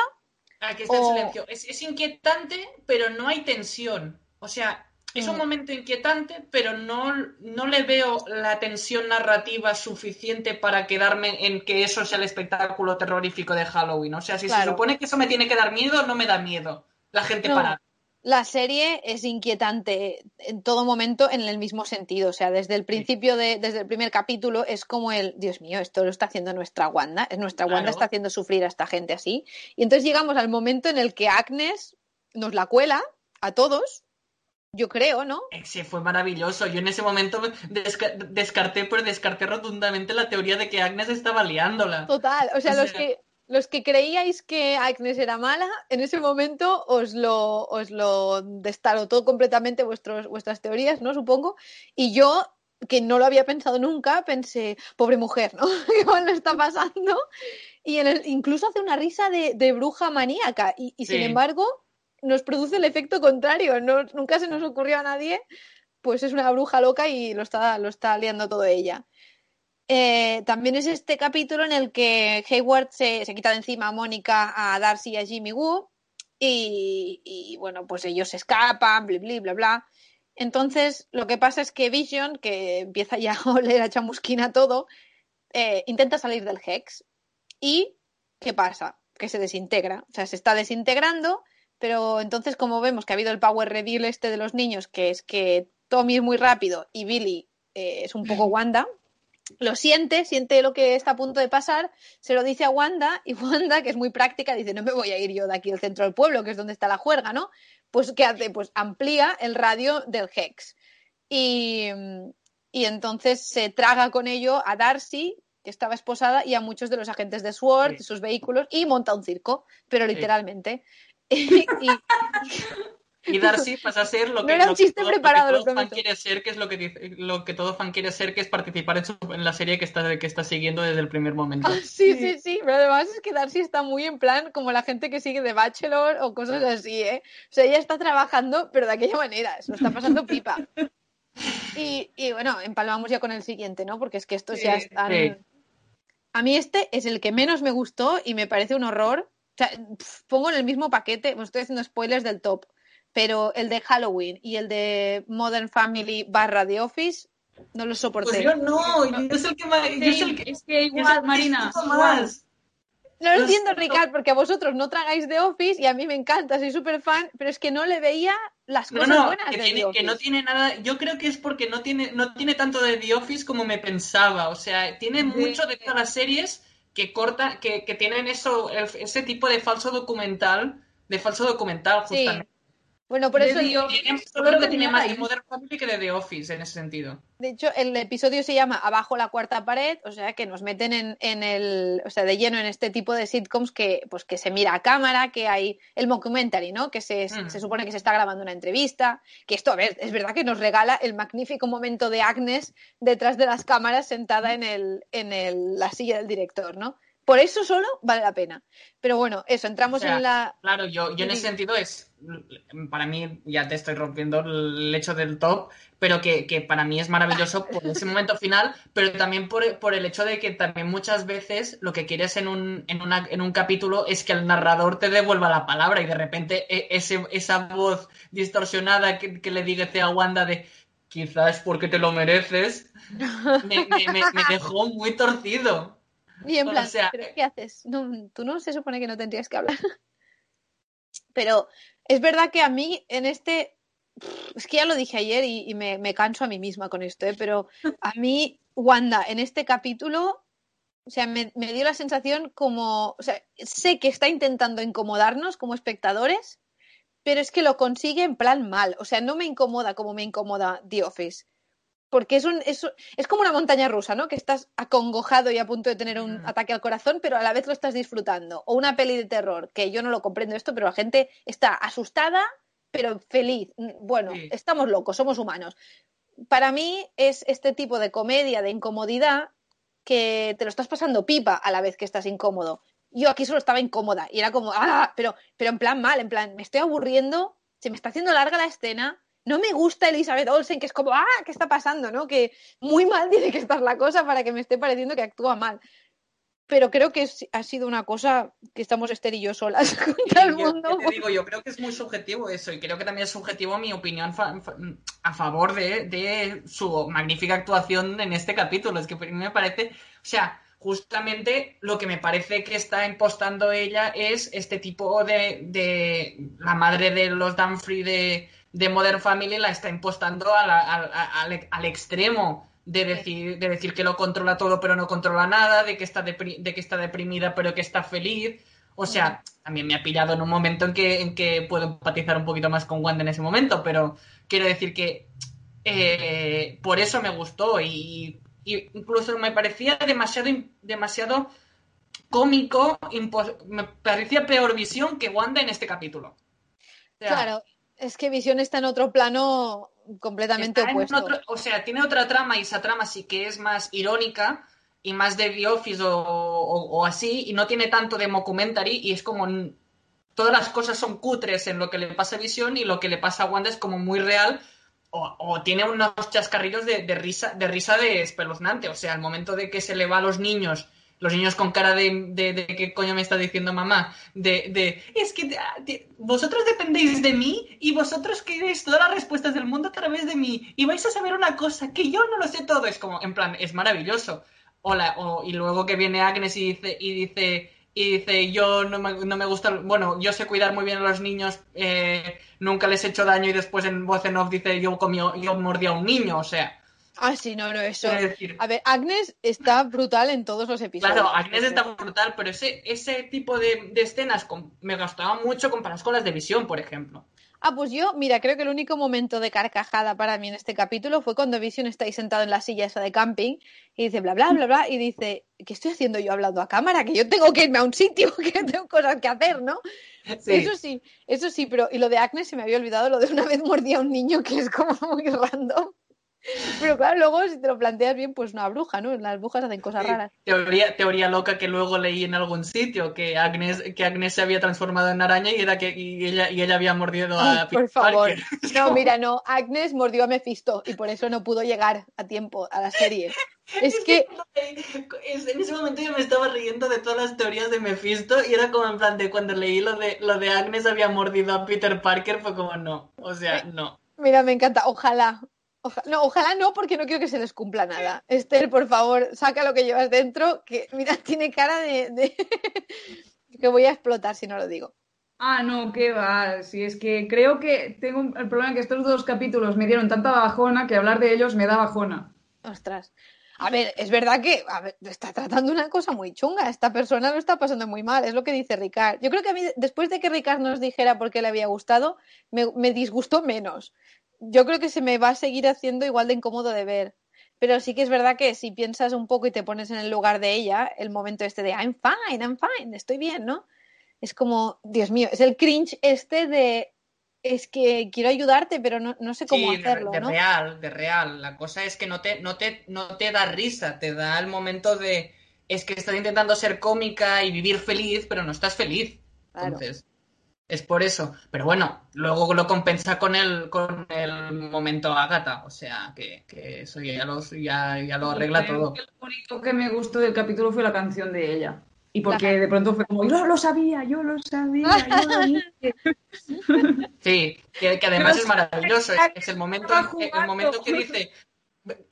S3: Ah, que está en silencio. Es, es inquietante, pero no hay tensión. O sea, es un
S1: Mm.
S3: momento inquietante, pero no, no le veo la tensión narrativa suficiente para quedarme en que eso sea el espectáculo terrorífico de Halloween. O sea, si
S1: Claro.
S3: se supone que eso me tiene que dar miedo, no me da miedo. La gente
S1: No.
S3: para.
S1: La serie es inquietante en todo momento en el mismo sentido. O sea, desde el principio, de, desde el primer capítulo, es como el, Dios mío, esto lo está haciendo nuestra Wanda. Es nuestra Wanda
S3: Claro.
S1: está haciendo sufrir a esta gente así. Y entonces llegamos al momento en el que Agnes nos la cuela a todos, yo creo, ¿no?
S3: Sí, fue maravilloso. Yo en ese momento desca- descarté, pero descarté rotundamente la teoría de que Agnes estaba liándola.
S1: Total. O sea,
S3: O
S1: los que los que creíais que Agnes era mala, en ese momento os lo, os lo destarotó completamente vuestros, vuestras teorías, ¿no? Supongo. Y yo, que no lo había pensado nunca, pensé, pobre mujer, ¿no? ¿Qué mal le está pasando? Y en el- incluso hace una risa de, de bruja maníaca. Y, y sin embargo, nos produce el efecto contrario. No, nunca se nos ocurrió a nadie, pues es una bruja loca y lo está, lo está liando todo ella. Eh, también es este capítulo en el que Hayward se, se quita de encima a Mónica, a Darcy y a Jimmy Woo. Y, y, bueno, pues ellos se escapan, bla, bla, bla, bla. Entonces, lo que pasa es que Vision, que empieza ya a oler a chamusquina todo, eh, intenta salir del Hex. ¿Y qué pasa? Que se desintegra. O sea, se está desintegrando, pero entonces, como vemos que ha habido el power reveal este de los niños, que es que Tommy es muy rápido y Billy eh, es un poco Wanda, lo siente, siente lo que está a punto de pasar, se lo dice a Wanda y Wanda, que es muy práctica, dice, no me voy a ir yo de aquí al centro del pueblo, que es donde está la juerga, ¿no? Pues ¿qué hace? Pues amplía el radio del Hex. Y, y entonces se traga con ello a Darcy, que estaba esposada, y a muchos de los agentes de SWORD,
S3: Sí.
S1: sus vehículos, y monta un circo, pero
S3: Sí.
S1: literalmente. y,
S3: Y Darcy pasa a ser lo
S1: No
S3: que,
S1: era un
S3: lo que todo, lo que
S1: preparado, lo
S3: todo fan quiere ser, que es lo que dice- lo que todo fan quiere ser, que es participar en, su- en la serie que está, que está siguiendo desde el primer momento.
S1: Ah, sí, sí, sí, pero además es que Darcy está muy en plan como la gente que sigue de Bachelor o cosas así, ¿eh? O sea, ella está trabajando, pero de aquella manera, se lo está pasando pipa. Y, y bueno, empalmamos ya con el siguiente, ¿no? Porque es que estos ya están...
S3: sí.
S1: A mí este es el que menos me gustó y me parece un horror. O sea, pf, pongo en el mismo paquete, os estoy haciendo spoilers del top, pero el de Halloween y el de Modern Family barra The Office no los soporté.
S3: Pues yo no, yo es el que más. Yo es el que,
S2: Es que
S3: yo es el
S2: igual,
S3: que
S2: Marina.
S3: disfruto
S2: igual.
S3: más.
S1: No lo
S3: Lo
S1: entiendo,
S3: siento.
S1: Ricard, porque a vosotros no tragáis The Office y a mí me encanta, soy súper fan, pero es que no le veía las
S3: No,
S1: cosas
S3: no,
S1: buenas
S3: que,
S1: de
S3: tiene-
S1: The Office.
S3: que no tiene nada. Yo creo que es porque no tiene, no tiene tanto de The Office como me pensaba. O sea, tiene mucho de todas las series que cortan, que, que tienen eso, ese tipo de falso documental, de falso documental,
S1: Sí. Bueno, por eso,
S3: yo creo que tiene más de. Modern Family que de The Office en ese sentido.
S1: de hecho, el episodio se llama Abajo la cuarta pared, o sea, que nos meten en, en el, o sea, de lleno en este tipo de sitcoms que, pues, que se mira a cámara, que hay el mockumentary, ¿no? Que se,
S3: Mm.
S1: se supone que se está grabando una entrevista, que esto, a ver, es verdad que nos regala el magnífico momento de Agnes detrás de las cámaras sentada en, el, en el- la silla del director, ¿no? Por eso solo vale la pena. Pero bueno, eso, entramos
S3: O sea,
S1: en la...
S3: Claro, yo, yo en ese sentido es, para mí, ya te estoy rompiendo el hecho del top, pero que, que para mí es maravilloso por ese momento final, pero también por, por el hecho de que también muchas veces lo que quieres en un, en, una, en un capítulo es que el narrador te devuelva la palabra y de repente e- ese, esa voz distorsionada que, que le dice a Wanda de quizás porque te lo mereces, me, me- me- me dejó muy torcido.
S1: Y en
S3: O
S1: plan,
S3: sea,
S1: ¿pero qué haces? No, tú no se supone que no tendrías que hablar. Pero es verdad que a mí en este, es que ya lo dije ayer y, y me, me canso a mí misma con esto, ¿eh? pero a mí Wanda en este capítulo, o sea, me, me dio la sensación como, o sea, sé que está intentando incomodarnos como espectadores, pero es que lo consigue en plan mal, o sea, no me incomoda como me incomoda The Office. Porque es, un, es, es como una montaña rusa, ¿no? Que estás acongojado y a punto de tener un
S3: Mm.
S1: ataque al corazón, pero a la vez lo estás disfrutando. O una peli de terror, que yo no lo comprendo esto, pero la gente está asustada, pero feliz. Mm, Bueno,
S3: Sí.
S1: estamos locos, somos humanos. Para mí es este tipo de comedia, de incomodidad, que te lo estás pasando pipa a la vez que estás incómodo. Yo aquí solo estaba incómoda y era como, ah, pero, pero en plan mal, en plan, me estoy aburriendo, se me está haciendo larga la escena, no me gusta Elizabeth Olsen, que es como, ah, ¿qué está pasando? ¿no? Que muy mal tiene que estar la cosa para que me esté pareciendo que actúa mal. Pero creo que ha sido una cosa que estamos Esther y yo solas contra el
S3: yo,
S1: mundo.
S3: te digo, yo creo que es muy subjetivo eso, y creo que también es subjetivo mi opinión fa- a favor de, de su magnífica actuación en este capítulo. Es que a mí me parece, o sea, justamente lo que me parece que está impostando ella es este tipo de, de la madre de los Dunphy de, de Modern Family la está impostando a la- a- a- al, al extremo de decir, de decir que lo controla todo pero no controla nada, de que está, depri- de que está deprimida pero que está feliz. O sea, también me ha pillado en un momento en que, en que puedo empatizar un poquito más con Wanda en ese momento, pero quiero decir que eh, por eso me gustó y, y incluso me parecía demasiado, demasiado cómico, me parecía peor visión que Wanda en este capítulo. O sea,
S1: Claro, es que Visión está en otro plano completamente
S3: está
S1: opuesto.
S3: otro- o sea, tiene otra trama y esa trama sí que es más irónica y más de The Office o, o- o así, y no tiene tanto de mockumentary y es como todas las cosas son cutres en lo que le pasa a Visión y lo que le pasa a Wanda es como muy real o, o tiene unos chascarrillos de, de risa de risa de espeluznante, o sea, al momento de que se le va a los niños los niños con cara de, de, de ¿qué coño me está diciendo mamá? De, de es que ah, de- vosotros dependéis de mí y vosotros queréis todas las respuestas del mundo a través de mí y vais a saber una cosa que yo no lo sé todo. Es como, en plan, es maravilloso. Hola, o, y luego que viene Agnes y dice, y dice, y dice, yo no me, no me gusta, bueno, yo sé cuidar muy bien a los niños, eh, nunca les he hecho daño y después en voz en off dice, yo comió, yo mordí a un niño, o sea,
S1: Ah, sí, no, no, eso.
S3: Decir,
S1: A ver, Agnes está brutal en todos los episodios.
S3: Claro, Agnes está brutal, pero ese, ese tipo de, de escenas con- me gustaba mucho comparadas con las de Visión, por ejemplo.
S1: Ah, pues yo, mira, creo que el único momento de carcajada para mí en este capítulo fue cuando Vision está ahí sentado en la silla esa de camping y dice bla, bla, bla, bla, y dice, ¿qué estoy haciendo yo hablando a cámara? Que yo tengo que irme a un sitio, que tengo cosas que hacer, ¿no?
S3: Sí.
S1: Eso sí, eso sí, pero y lo de Agnes se me había olvidado, lo de una vez mordía a un niño, que es como muy random. Pero claro, luego si te lo planteas bien, pues una bruja, ¿no? Las brujas hacen cosas raras.
S3: Teoría, teoría loca que luego leí en algún sitio que Agnes, que Agnes se había transformado en araña y era que y ella, y ella había mordido
S1: Ay,
S3: a
S1: por
S3: Peter
S1: favor. No, mira, no, Agnes mordió a Mephisto y por eso no pudo llegar a tiempo a la serie. Es que,
S3: en ese momento yo me estaba riendo de todas las teorías de Mephisto y era como en plan de cuando leí lo de lo de Agnes había mordido a Peter Parker fue como no, o sea, no.
S1: mira, me encanta, ojalá. Oja- no, ojalá no, porque no quiero que se les cumpla nada. Esther, por favor, saca lo que llevas dentro, que mira, tiene cara de, de- que voy a explotar si no lo digo.
S2: Ah, no, qué va. Si es que creo que tengo el problema que estos dos capítulos me dieron tanta bajona que hablar de ellos me da bajona.
S1: Ostras. A ver, es verdad que a ver, está tratando una cosa muy chunga. Esta persona lo está pasando muy mal, es lo que dice Ricard. Yo creo que a mí, después de que Ricard nos dijera por qué le había gustado, me, me disgustó menos. Yo creo que se me va a seguir haciendo igual de incómodo de ver. Pero sí que es verdad que si piensas un poco y te pones en el lugar de ella, el momento este de I'm fine, I'm fine, estoy bien, ¿no? Es como, Dios mío, es el cringe este de es que quiero ayudarte, pero no, no sé cómo
S3: Sí, de-
S1: hacerlo,
S3: de,
S1: ¿no?
S3: real, de real. La cosa es que no te, no te, no te da risa, te da el momento de es que estás intentando ser cómica y vivir feliz, pero no estás feliz.
S1: Claro.
S3: Entonces, es por eso. Pero bueno, luego lo compensa con el, con el momento Agatha. O sea, que, que eso ya, los, ya, ya lo arregla
S2: Creo
S3: todo.
S2: que Lo único que me gustó del capítulo fue la canción de ella. Y porque de pronto fue como, yo lo sabía, yo lo sabía, yo lo dije.
S3: Sí, que, que además
S2: Pero
S3: es maravilloso. Es el momento, el momento que dice,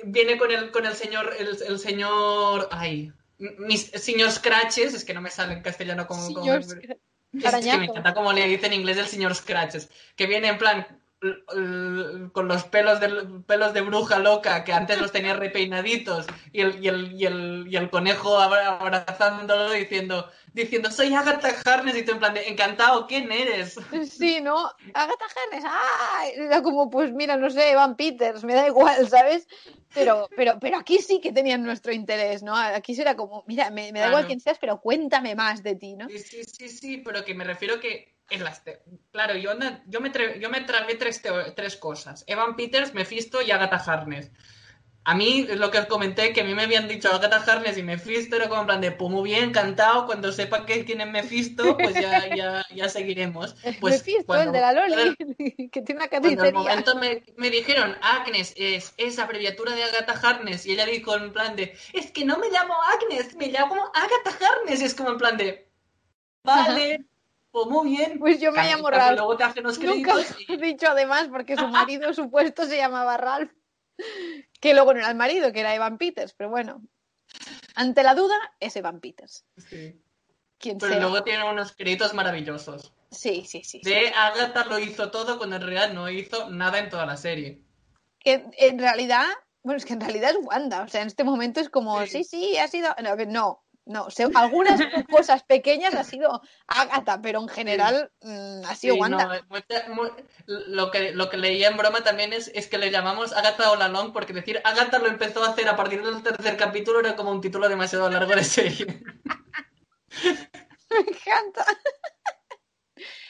S3: viene con el, con el señor, el, el señor, ay, mis señor Scratches, es que no me sale en castellano como, como-
S1: Señor
S3: es que me encanta como le dice en inglés el señor Scratches, que viene en plan con los pelos de, pelos de bruja loca, que antes los tenía repeinaditos, y el, y el, y el, y el conejo abra- abrazándolo diciendo, diciendo, soy Agatha Harness, y tú en plan de, encantado, ¿quién eres?
S1: Sí, ¿no? Agatha Harkness, ¡ah! Era como, pues mira, no sé, Evan Peters, me da igual, ¿sabes? Pero, pero, pero aquí sí que tenían nuestro interés, ¿no? Aquí será como, mira, me, me da igual quién seas, pero cuéntame más de ti, ¿no?
S3: Sí, sí, sí, sí, pero que me refiero que en las claro, yo, yo, me tra- yo me tragué tres, tres cosas. Evan Peters, Mephisto y Agatha Harness. A mí, es lo que os comenté, que a mí me habían dicho Agatha Harness y Mephisto, era como en plan de, pues muy bien, encantado, cuando sepa que tiene Mephisto, pues ya, ya, ya seguiremos. Pues
S1: Mephisto,
S3: cuando-
S1: el de la Loli, que tiene una
S3: el momento me, me dijeron Agnes es, es abreviatura de Agatha Harness y ella dijo en plan de es que no me llamo Agnes, me llamo Agatha Harness y es como en plan de vale, pues muy bien.
S1: Pues yo me llamo Ralph.
S3: Luego te hacen los
S1: Nunca he dicho además, porque su marido supuesto se llamaba Ralph, que luego no era el marido, que era Evan Peters, pero bueno. Ante la duda, es Evan Peters.
S3: Sí.
S1: Quien
S3: Pero
S1: sea.
S3: luego tiene unos créditos maravillosos.
S1: Sí, sí, sí. sí.
S3: De Agatha lo hizo todo cuando en realidad no hizo nada en toda la serie.
S1: en realidad, bueno, es que en realidad es Wanda, o sea, en este momento es como, sí,
S3: Sí.
S1: sí, ha sido, no, no, no, se- algunas cosas pequeñas ha sido Agatha, pero en general mm, ha sido
S3: Sí,
S1: Wanda.
S3: no, mucha- mu- lo, que, lo que leía en broma también es, es que le llamamos Agatha All Along porque decir Agatha lo empezó a hacer a partir del tercer capítulo era como un título demasiado largo de serie.
S1: Me encanta.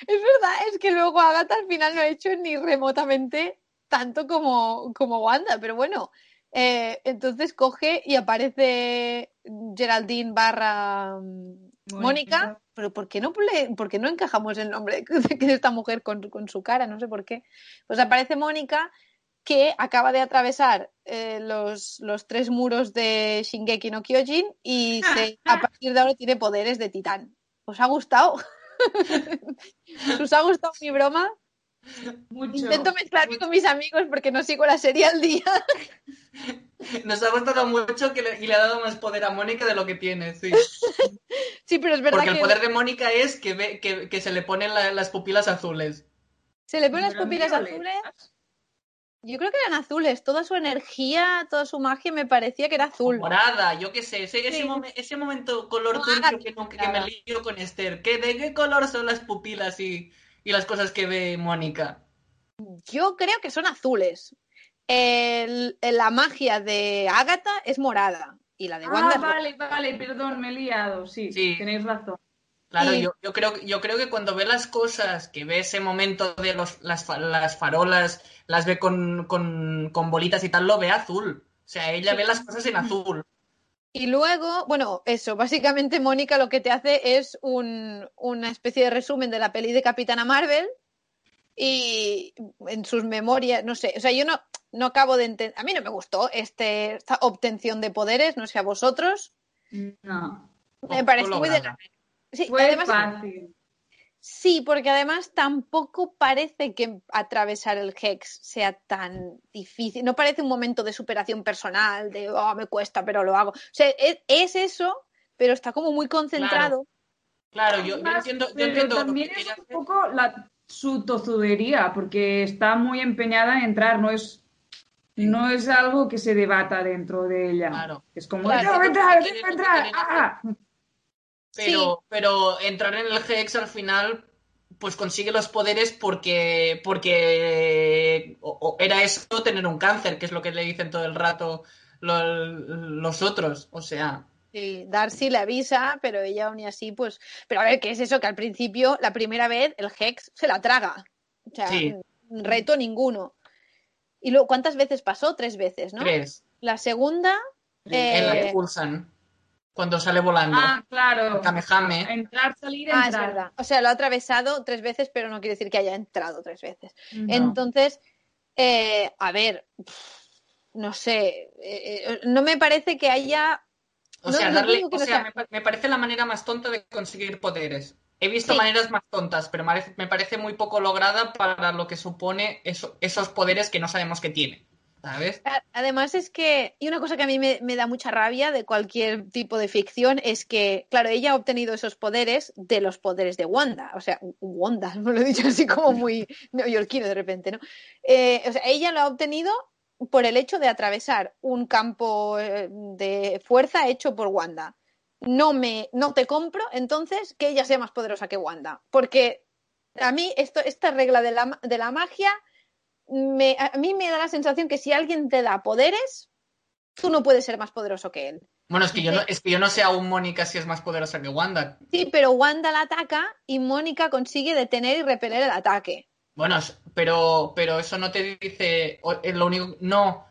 S1: Es verdad, es que luego Agatha al final no ha hecho ni remotamente tanto como, como Wanda, pero bueno, eh, entonces coge y aparece Geraldine barra mm, Mónica, pero ¿por qué no, le- por qué no encajamos el nombre de, de esta mujer con, con su cara? No sé por qué. Pues aparece Mónica que acaba de atravesar eh, los, los tres muros de Shingeki no Kyojin y se- a partir de ahora tiene poderes de titán. ¿Os ha gustado? ¿Os ha gustado mi broma?
S2: Mucho.
S1: Intento mezclarme con mis amigos porque no sigo la serie al día.
S3: Nos ha gustado mucho que le, y le ha dado más poder a Mónica de lo que tiene, sí.
S1: Sí, pero es verdad
S3: Porque el
S1: que
S3: poder de Mónica es que, ve, que, que se le ponen la- las pupilas azules.
S1: se le ponen las pupilas azules. Yo creo que eran azules, toda su energía, toda su magia me parecía que era azul.
S3: Morada, yo qué sé, ese, ese,
S1: Sí.
S3: momen- ese momento color
S1: No
S3: que, me lío con Esther. ¿Qué, ¿De qué color son las pupilas y, y las cosas que ve Mónica?
S1: Yo creo que son azules. El- la magia de Ágata es morada y la de Wanda
S2: Ah,
S1: es roja.
S2: vale, vale, perdón, me he liado. Sí,
S3: Sí.
S2: tenéis razón.
S3: Claro,
S1: Y-
S3: yo, yo creo, yo creo que cuando ve las cosas, que ve ese momento de los, las, fa- las farolas, las ve con, con, con bolitas y tal, lo ve azul. O sea, ella
S1: Sí.
S3: ve las cosas en azul.
S1: Y luego, bueno, eso, básicamente Mónica lo que te hace es un- una especie de resumen de la peli de Capitana Marvel y en sus memorias, no sé, o sea, yo no, no acabo de entender, a mí no me gustó este, esta obtención de poderes, no sé a vosotros,
S2: No.
S1: me parece muy de. Sí,
S2: Fue
S1: además,
S2: fácil.
S1: Sí, porque además tampoco parece que atravesar el Hex sea tan difícil. No parece un momento de superación personal, de, oh, me cuesta, pero lo hago. O sea, es, es eso, pero está como muy concentrado.
S3: Claro, yo, entiendo, yo
S2: pero
S3: entiendo lo
S2: también
S3: que
S2: es un
S3: hacer.
S2: poco la, su tozudería, porque está muy empeñada en entrar, no es, no es algo que se debata dentro de ella.
S3: Claro.
S2: Es como,
S1: Claro.
S2: tengo que entrar,
S3: Quiere-
S2: tengo que entrar.
S3: quiere-
S2: ¡ah!
S3: Pero, pero entrar en el Hex al final, pues consigue los poderes porque, porque o- o era eso tener un cáncer, que es lo que le dicen todo el rato lo- los otros. O sea,
S1: Sí, Darcy le avisa, pero ella aún y así, pues. Pero a ver, ¿qué es eso? Que al principio, la primera vez, el Hex se la traga. O sea,
S3: Sí.
S1: reto ninguno. Y luego, ¿cuántas veces pasó? Tres veces, ¿no?
S3: tres.
S1: La segunda.
S3: En la
S1: eh,
S3: que pulsan. Cuando sale volando.
S2: Ah, claro.
S3: Kamehame.
S2: Entrar, salir,
S1: Ah, es
S2: entrar.
S1: verdad. O sea, lo ha atravesado tres veces, pero no quiere decir que haya entrado tres veces.
S2: No.
S1: Entonces, eh, a ver, no sé, eh, eh, no me parece que haya.
S3: O
S1: no-
S3: sea,
S1: no
S3: darle, o
S1: no
S3: sea,
S1: sea-
S3: me, pa- me parece la manera más tonta de conseguir poderes. He visto
S1: Sí.
S3: maneras más tontas, pero me parece, me parece muy poco lograda para lo que supone eso- esos poderes que no sabemos que tiene.
S1: Además es que, y una cosa que a mí me, me da mucha rabia de cualquier tipo de ficción es que, claro, ella ha obtenido esos poderes de los poderes de Wanda, o sea, Wanda, me lo he dicho así como muy neoyorquino de repente, ¿no? Eh, o sea, ella lo ha obtenido por el hecho de atravesar un campo eh, de fuerza hecho por Wanda. No me, no te compro, entonces, que ella sea más poderosa que Wanda, porque a mí esto, esta regla de la, de la magia me, a mí me da la sensación que si alguien te da poderes, tú no puedes ser más poderoso que él.
S3: Bueno, es que yo no, es que yo no sé aún Mónica si es más poderosa que Wanda.
S1: Sí, pero Wanda la ataca y Mónica consigue detener y repeler el ataque.
S3: Bueno, pero, pero eso no te dice. eh, Lo único. No.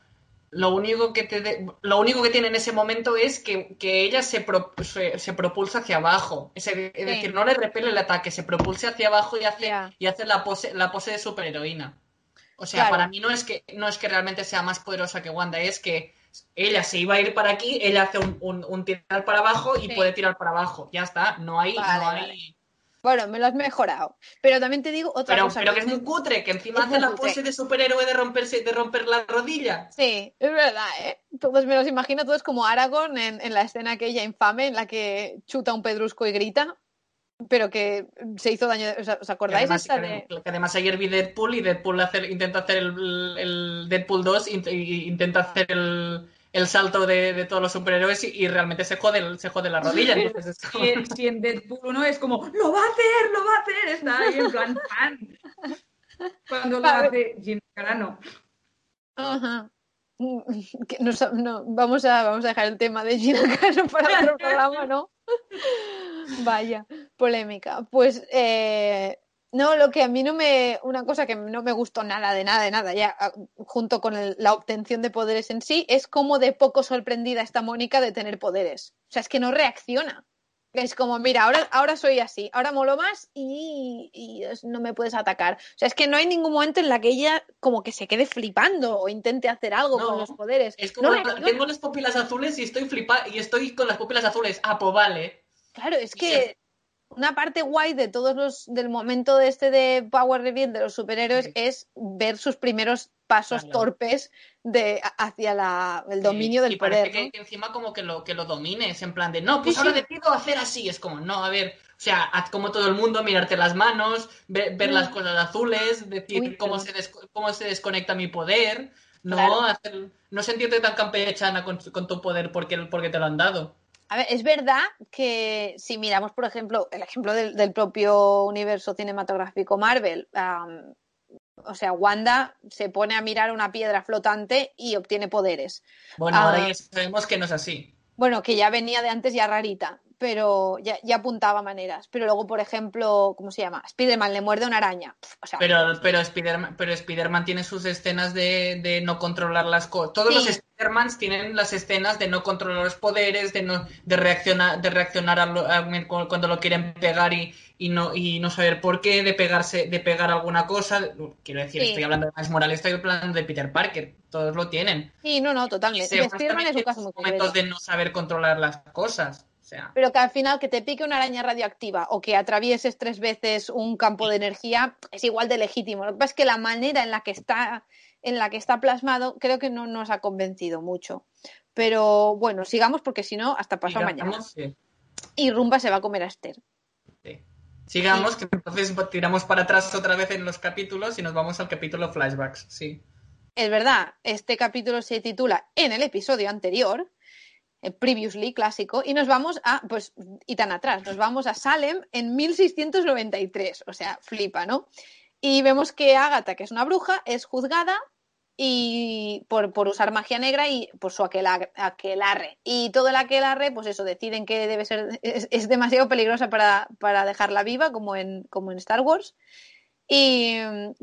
S3: Lo único que te de- lo único que tiene en ese momento es que, que ella se, pro- se, se propulsa hacia abajo. Es, de- es decir, no le repele el ataque, se propulsa hacia abajo y hace, y hace la pose, la pose de superheroína. O sea,
S1: Claro.
S3: para mí no es que no es que realmente sea más poderosa que Wanda, es que ella se iba a ir para aquí, ella hace un, un- un tirar para abajo y
S1: Sí.
S3: puede tirar para abajo. Ya está, no hay,
S1: Vale,
S3: no hay.
S1: vale. Bueno, me lo has mejorado. Pero también te digo otra
S3: Pero,
S1: cosa.
S3: pero que es muy cutre, que encima hace la pose de superhéroe de romperse, de romper la rodilla.
S1: Sí, es verdad, ¿eh? Todos me los imagino, todos como Aragorn en, en la escena aquella infame en la que chuta un pedrusco y grita, pero que se hizo daño. ¿Os, os
S3: Que
S1: acordáis
S3: además,
S1: esta
S3: que
S1: de-
S3: además- que además ayer vi Deadpool y Deadpool hacer- intenta hacer el, el Deadpool 2 int- y intenta hacer el, el salto de, de todos los superhéroes y, y realmente se jode, el- se jode la rodilla. Entonces es como-
S2: Si, si en Deadpool 1 es como, lo va a hacer, lo va a hacer, está ahí en plan fan. Cuando lo hace Gina Carano.
S1: Ajá. Mm, no, vamos, a, vamos a dejar el tema de Gina Carano para otro programa, ¿no? Vaya, polémica. Pues eh, no, lo que a mí no me. Una cosa que no me gustó nada, de nada, de nada, ya ah, junto con la obtención de poderes en sí, es como de poco sorprendida está Mónica de tener poderes. O sea, es que no reacciona. Es como, mira, ahora, ahora soy así, ahora molo más y, y no me puedes atacar. O sea, es que no hay ningún momento en la que ella como que se quede flipando o intente hacer algo
S3: No,
S1: con los poderes.
S3: Es como
S1: No
S3: tengo las pupilas azules y estoy flipa y estoy con las pupilas azules. Ah, pues vale.
S1: Claro, es que una parte guay de todos los del momento de este de Power Reveal de los superhéroes
S3: Sí.
S1: es ver sus primeros pasos
S3: Claro.
S1: torpes de hacia la, el dominio del
S3: y parece
S1: poder.
S3: que,
S1: ¿no?
S3: que encima como que lo, que lo domines, en plan de, no, pues
S1: Sí,
S3: ahora
S1: sí.
S3: decido hacer así. Es como, no, a ver, sea, haz como todo el mundo, mirarte las manos, ver, ver las cosas azules, decir
S1: Uy,
S3: cómo, se des- cómo se desconecta mi poder, no,
S1: Claro.
S3: hacer- no sentirte tan campechana con, con tu poder porque, porque te lo han dado.
S1: A ver, es verdad que si miramos, por ejemplo, el ejemplo del, del propio universo cinematográfico Marvel, o sea, Wanda se pone a mirar una piedra flotante y obtiene poderes.
S3: Bueno,
S1: Ah.
S3: ahora ya sabemos que no es así.
S1: Bueno, que ya venía de antes ya rarita, pero ya, ya apuntaba maneras. Pero luego, por ejemplo, ¿cómo se llama? Spiderman le muerde una araña. Pf, O sea,
S3: Pero, pero, Spiderman, pero Spiderman tiene sus escenas de, de no controlar las cosas. Todos
S1: Sí.
S3: los Spidermans tienen las escenas de no controlar los poderes, de no de reaccionar, de reaccionar a lo- a- cuando lo quieren pegar y, y no y no saber por qué, de pegarse, de pegar alguna cosa. Quiero decir,
S1: Sí.
S3: estoy hablando de Miles Morales, estoy hablando de Peter Parker. Todos lo tienen.
S1: sí, no, no, totalmente. Spiderman es un caso muy
S3: momentos de no saber controlar las cosas. Sea,
S1: Pero que al final que te pique una araña radioactiva o que atravieses tres veces un campo de energía es igual de legítimo. Lo que pasa es que la manera en la que está, en la que está plasmado creo que no nos ha convencido mucho. Pero bueno, sigamos porque si no, hasta pasado mañana. Y Rumba se va a comer a Esther.
S3: Sí. Sigamos, que entonces tiramos para atrás otra vez en los capítulos y nos vamos al capítulo flashbacks, sí.
S1: Es verdad, este capítulo se titula en el episodio anterior, previously clásico, y nos vamos a, pues, y tan atrás, nos vamos a Salem en 1693, o sea, flipa, ¿no? Y vemos que Agatha, que es una bruja, es juzgada y por, por usar magia negra y por su aquela- aquelarre. Y todo el aquelarre, pues eso, deciden que debe ser, es, es demasiado peligrosa para, para dejarla viva, como en, como en Star Wars. Y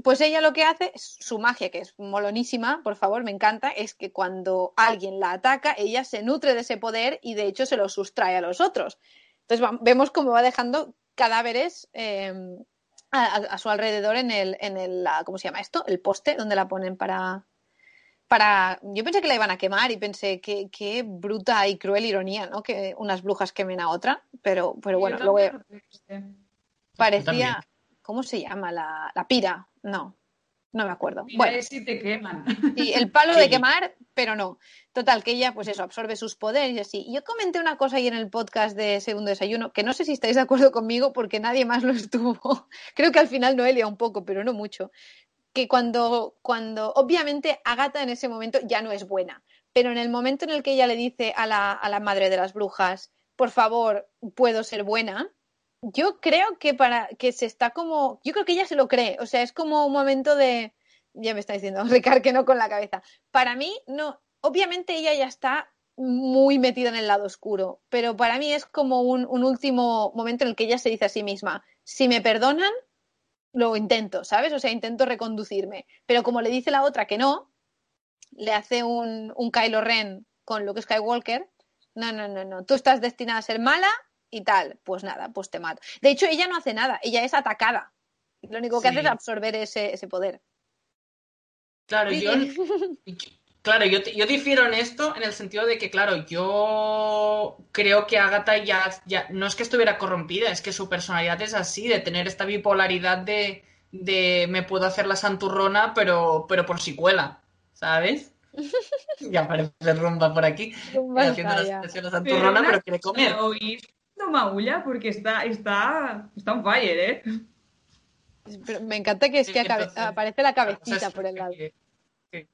S1: pues ella lo que hace, su magia, que es molonísima, por favor, me encanta, es que cuando alguien la ataca, ella se nutre de ese poder y de hecho se lo sustrae a los otros. Entonces va- vemos cómo va dejando cadáveres eh, a, su alrededor en el, en el, la- ¿cómo se llama esto? El poste donde la ponen para, para... Yo pensé que la iban a quemar y pensé que qué bruta y cruel ironía, ¿no? Que unas brujas quemen a otra, pero, pero bueno, luego parecía... ¿Cómo se llama? La, la pira. No, no me acuerdo.
S2: Mira,
S1: Bueno,
S2: si te queman.
S1: sí, el palo de quemar, pero no. Total, que ella, pues eso, absorbe sus poderes y así. Yo comenté una cosa ahí en el podcast de Segundo Desayuno, que no sé si estáis de acuerdo conmigo porque nadie más lo estuvo. Creo que al final Noelia un poco, pero no mucho. Que cuando, cuando, obviamente, Agatha en ese momento ya no es buena, pero en el momento en el que ella le dice a la, a la madre de las brujas, por favor, puedo ser buena, yo creo que para que se está como, yo creo que ella se lo cree, o sea, es como un momento de, ya me está diciendo Ricard que no con la cabeza. Para mí, no, obviamente ella ya está muy metida en el lado oscuro, pero para mí es como un, un último momento en el que ella se dice a sí misma, si me perdonan, lo intento, ¿sabes? O sea, intento reconducirme. Pero como le dice la otra que no, le hace un, un Kylo Ren con Luke Skywalker, no, no, no, no, tú estás destinada a ser mala y tal, pues nada, pues te mato. De hecho, ella no hace nada, ella es atacada. Lo único que
S3: Sí.
S1: hace es absorber ese, ese poder.
S3: Claro, yo, claro, yo, yo difiero en esto en el sentido de que, claro, yo creo que Agatha ya, ya no es que estuviera corrompida, es que su personalidad es así, de tener esta bipolaridad de, de me puedo hacer la santurrona, pero, pero por si cuela, ¿sabes? Ya aparece rumba por aquí,
S1: Rumba
S3: haciendo la la santurrona, pero quiere comer.
S2: ¿Lo oís? No maulla porque está, está, está on fire, ¿eh?
S1: Pero me encanta que es
S3: Sí,
S1: que
S3: entonces,
S1: aparece la cabecita
S3: es
S1: por el lado.
S3: que- que-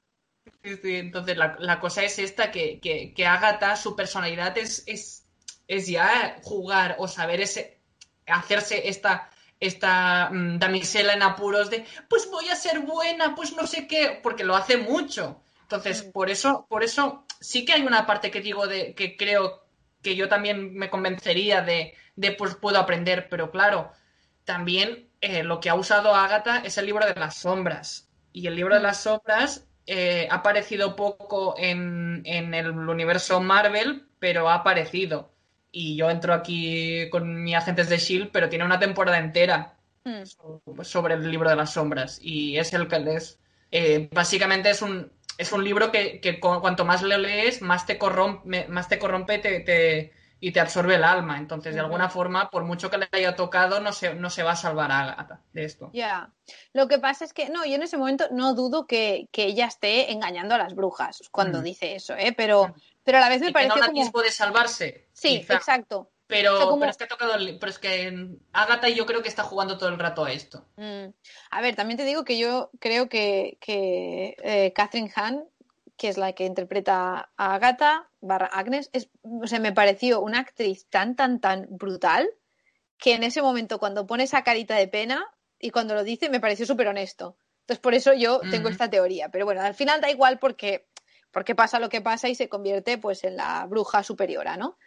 S3: sí, sí, entonces la, la cosa es esta, que, que, que Agatha, su personalidad es, es, es ya jugar o saber ese, hacerse esta, esta mm, damisela en apuros de, pues voy a ser buena, pues no sé qué, porque lo hace mucho. Entonces,
S1: Mm.
S3: por eso, por eso sí que hay una parte que digo de que creo que yo también me convencería de, de pues puedo aprender, pero claro, también eh, lo que ha usado Agatha es el libro de las sombras. Y el libro de las sombras eh, ha aparecido poco en, en el universo Marvel, pero ha aparecido. Y yo entro aquí con mi agentes de Shield, pero tiene una temporada entera
S1: Mm.
S3: sobre el libro de las sombras. Y es el que es. eh, básicamente es un, es un libro que, que cu- cuanto más lo lees, más te corrompe, más te corrompe te, te- y te absorbe el alma. Entonces, de alguna forma, por mucho que le haya tocado, no se, no se va a salvar a Agatha de esto.
S1: Ya. Lo que pasa es que, no, yo en ese momento no dudo que, que ella esté engañando a las brujas cuando dice eso, ¿eh? Pero, pero a la vez me
S3: Y tenga
S1: pareció
S3: un
S1: como.
S3: de salvarse.
S1: Sí,
S3: quizá.
S1: exacto.
S3: Pero,
S1: O sea, como-
S3: pero es que ha tocado. Pero es que Agatha yo creo que está jugando todo el rato a esto.
S1: Mm. A ver, también te digo que yo creo que, que eh, Catherine Hahn, que es la que interpreta a Agatha, barra Agnes, es, o sea, me pareció una actriz tan, tan, tan brutal que en ese momento cuando pone esa carita de pena y cuando lo dice me pareció súper honesto. Entonces por eso yo tengo esta teoría. Pero bueno, al final da igual porque, porque pasa lo que pasa y se convierte pues en la bruja superiora, ¿no?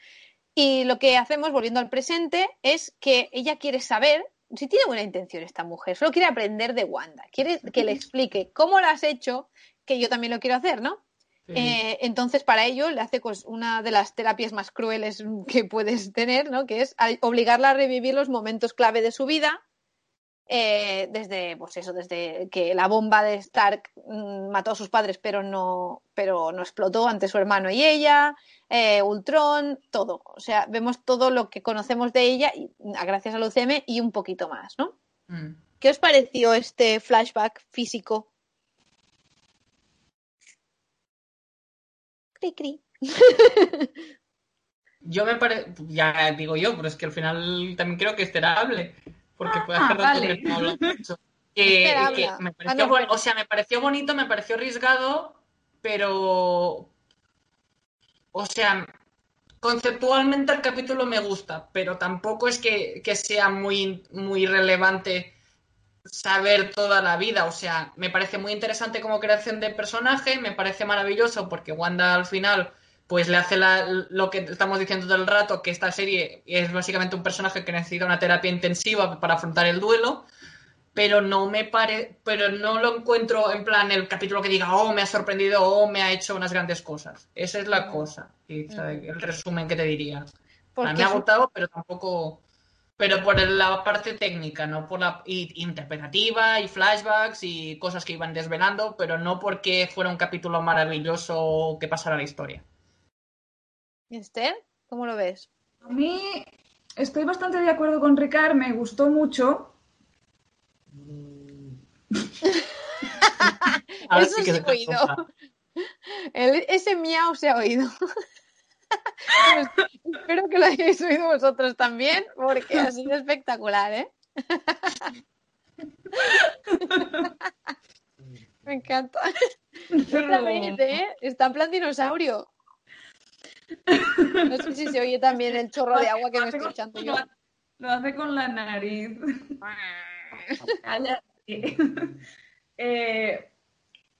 S1: Y lo que hacemos, volviendo al presente, es que ella quiere saber si tiene buena intención esta mujer, solo quiere aprender de Wanda, quiere que le explique cómo lo has hecho, que yo también lo quiero hacer, ¿no? Eh, entonces, para ello, le hace pues, una de las terapias más crueles que puedes tener, ¿no? Que es obligarla a revivir los momentos clave de su vida, eh, desde, pues eso, desde que la bomba de Stark mm, mató a sus padres, pero no, pero no explotó ante su hermano y ella, eh, Ultron, todo. O sea, vemos todo lo que conocemos de ella, y, a- gracias al UCM, y un poquito más, ¿no?
S3: Mm.
S1: ¿Qué os pareció este flashback físico? Cri, cri.
S3: Yo me parece, ya digo yo, pero es que al final también creo que es esperable, porque puede
S2: Ah,
S3: hacer rato
S2: vale.
S3: que no hablo mucho. Que,
S1: Esperable.
S3: que me
S1: Ah,
S3: pareció,
S1: no, bueno.
S3: o sea, me pareció bonito, me pareció arriesgado, pero, o sea, conceptualmente el capítulo me gusta, pero tampoco es que, sea muy, muy relevante saber toda la vida. O sea, me parece muy interesante como creación de personaje, me parece maravilloso porque Wanda al final pues le hace lo que estamos diciendo todo el rato, que esta serie es básicamente un personaje que necesita una terapia intensiva para afrontar el duelo, pero no me pare, pero no lo encuentro en plan el capítulo que diga, oh, me ha sorprendido, oh, me ha hecho unas grandes cosas. Esa es la cosa, y, ¿sabes? el resumen que te diría. A mí
S1: Porque
S3: me ha gustado, pero tampoco. Pero por la parte técnica, no por la y- interpretativa y flashbacks y cosas que iban desvelando, pero no porque fuera un capítulo maravilloso que pasara la historia.
S1: Esther, ¿cómo lo ves?
S2: A mí estoy bastante de acuerdo con Ricard, me gustó mucho.
S3: Ahora
S1: Eso
S3: sí que se
S1: oído. El- ese miau se ha oído. Pues, espero que lo hayáis oído vosotros también, porque ha sido espectacular, ¿eh? Me encanta. No te ríes, ¿eh? Está en plan dinosaurio. No sé si se oye también el chorro de agua que me estoy echando yo.
S2: Lo hace con la nariz. Eh,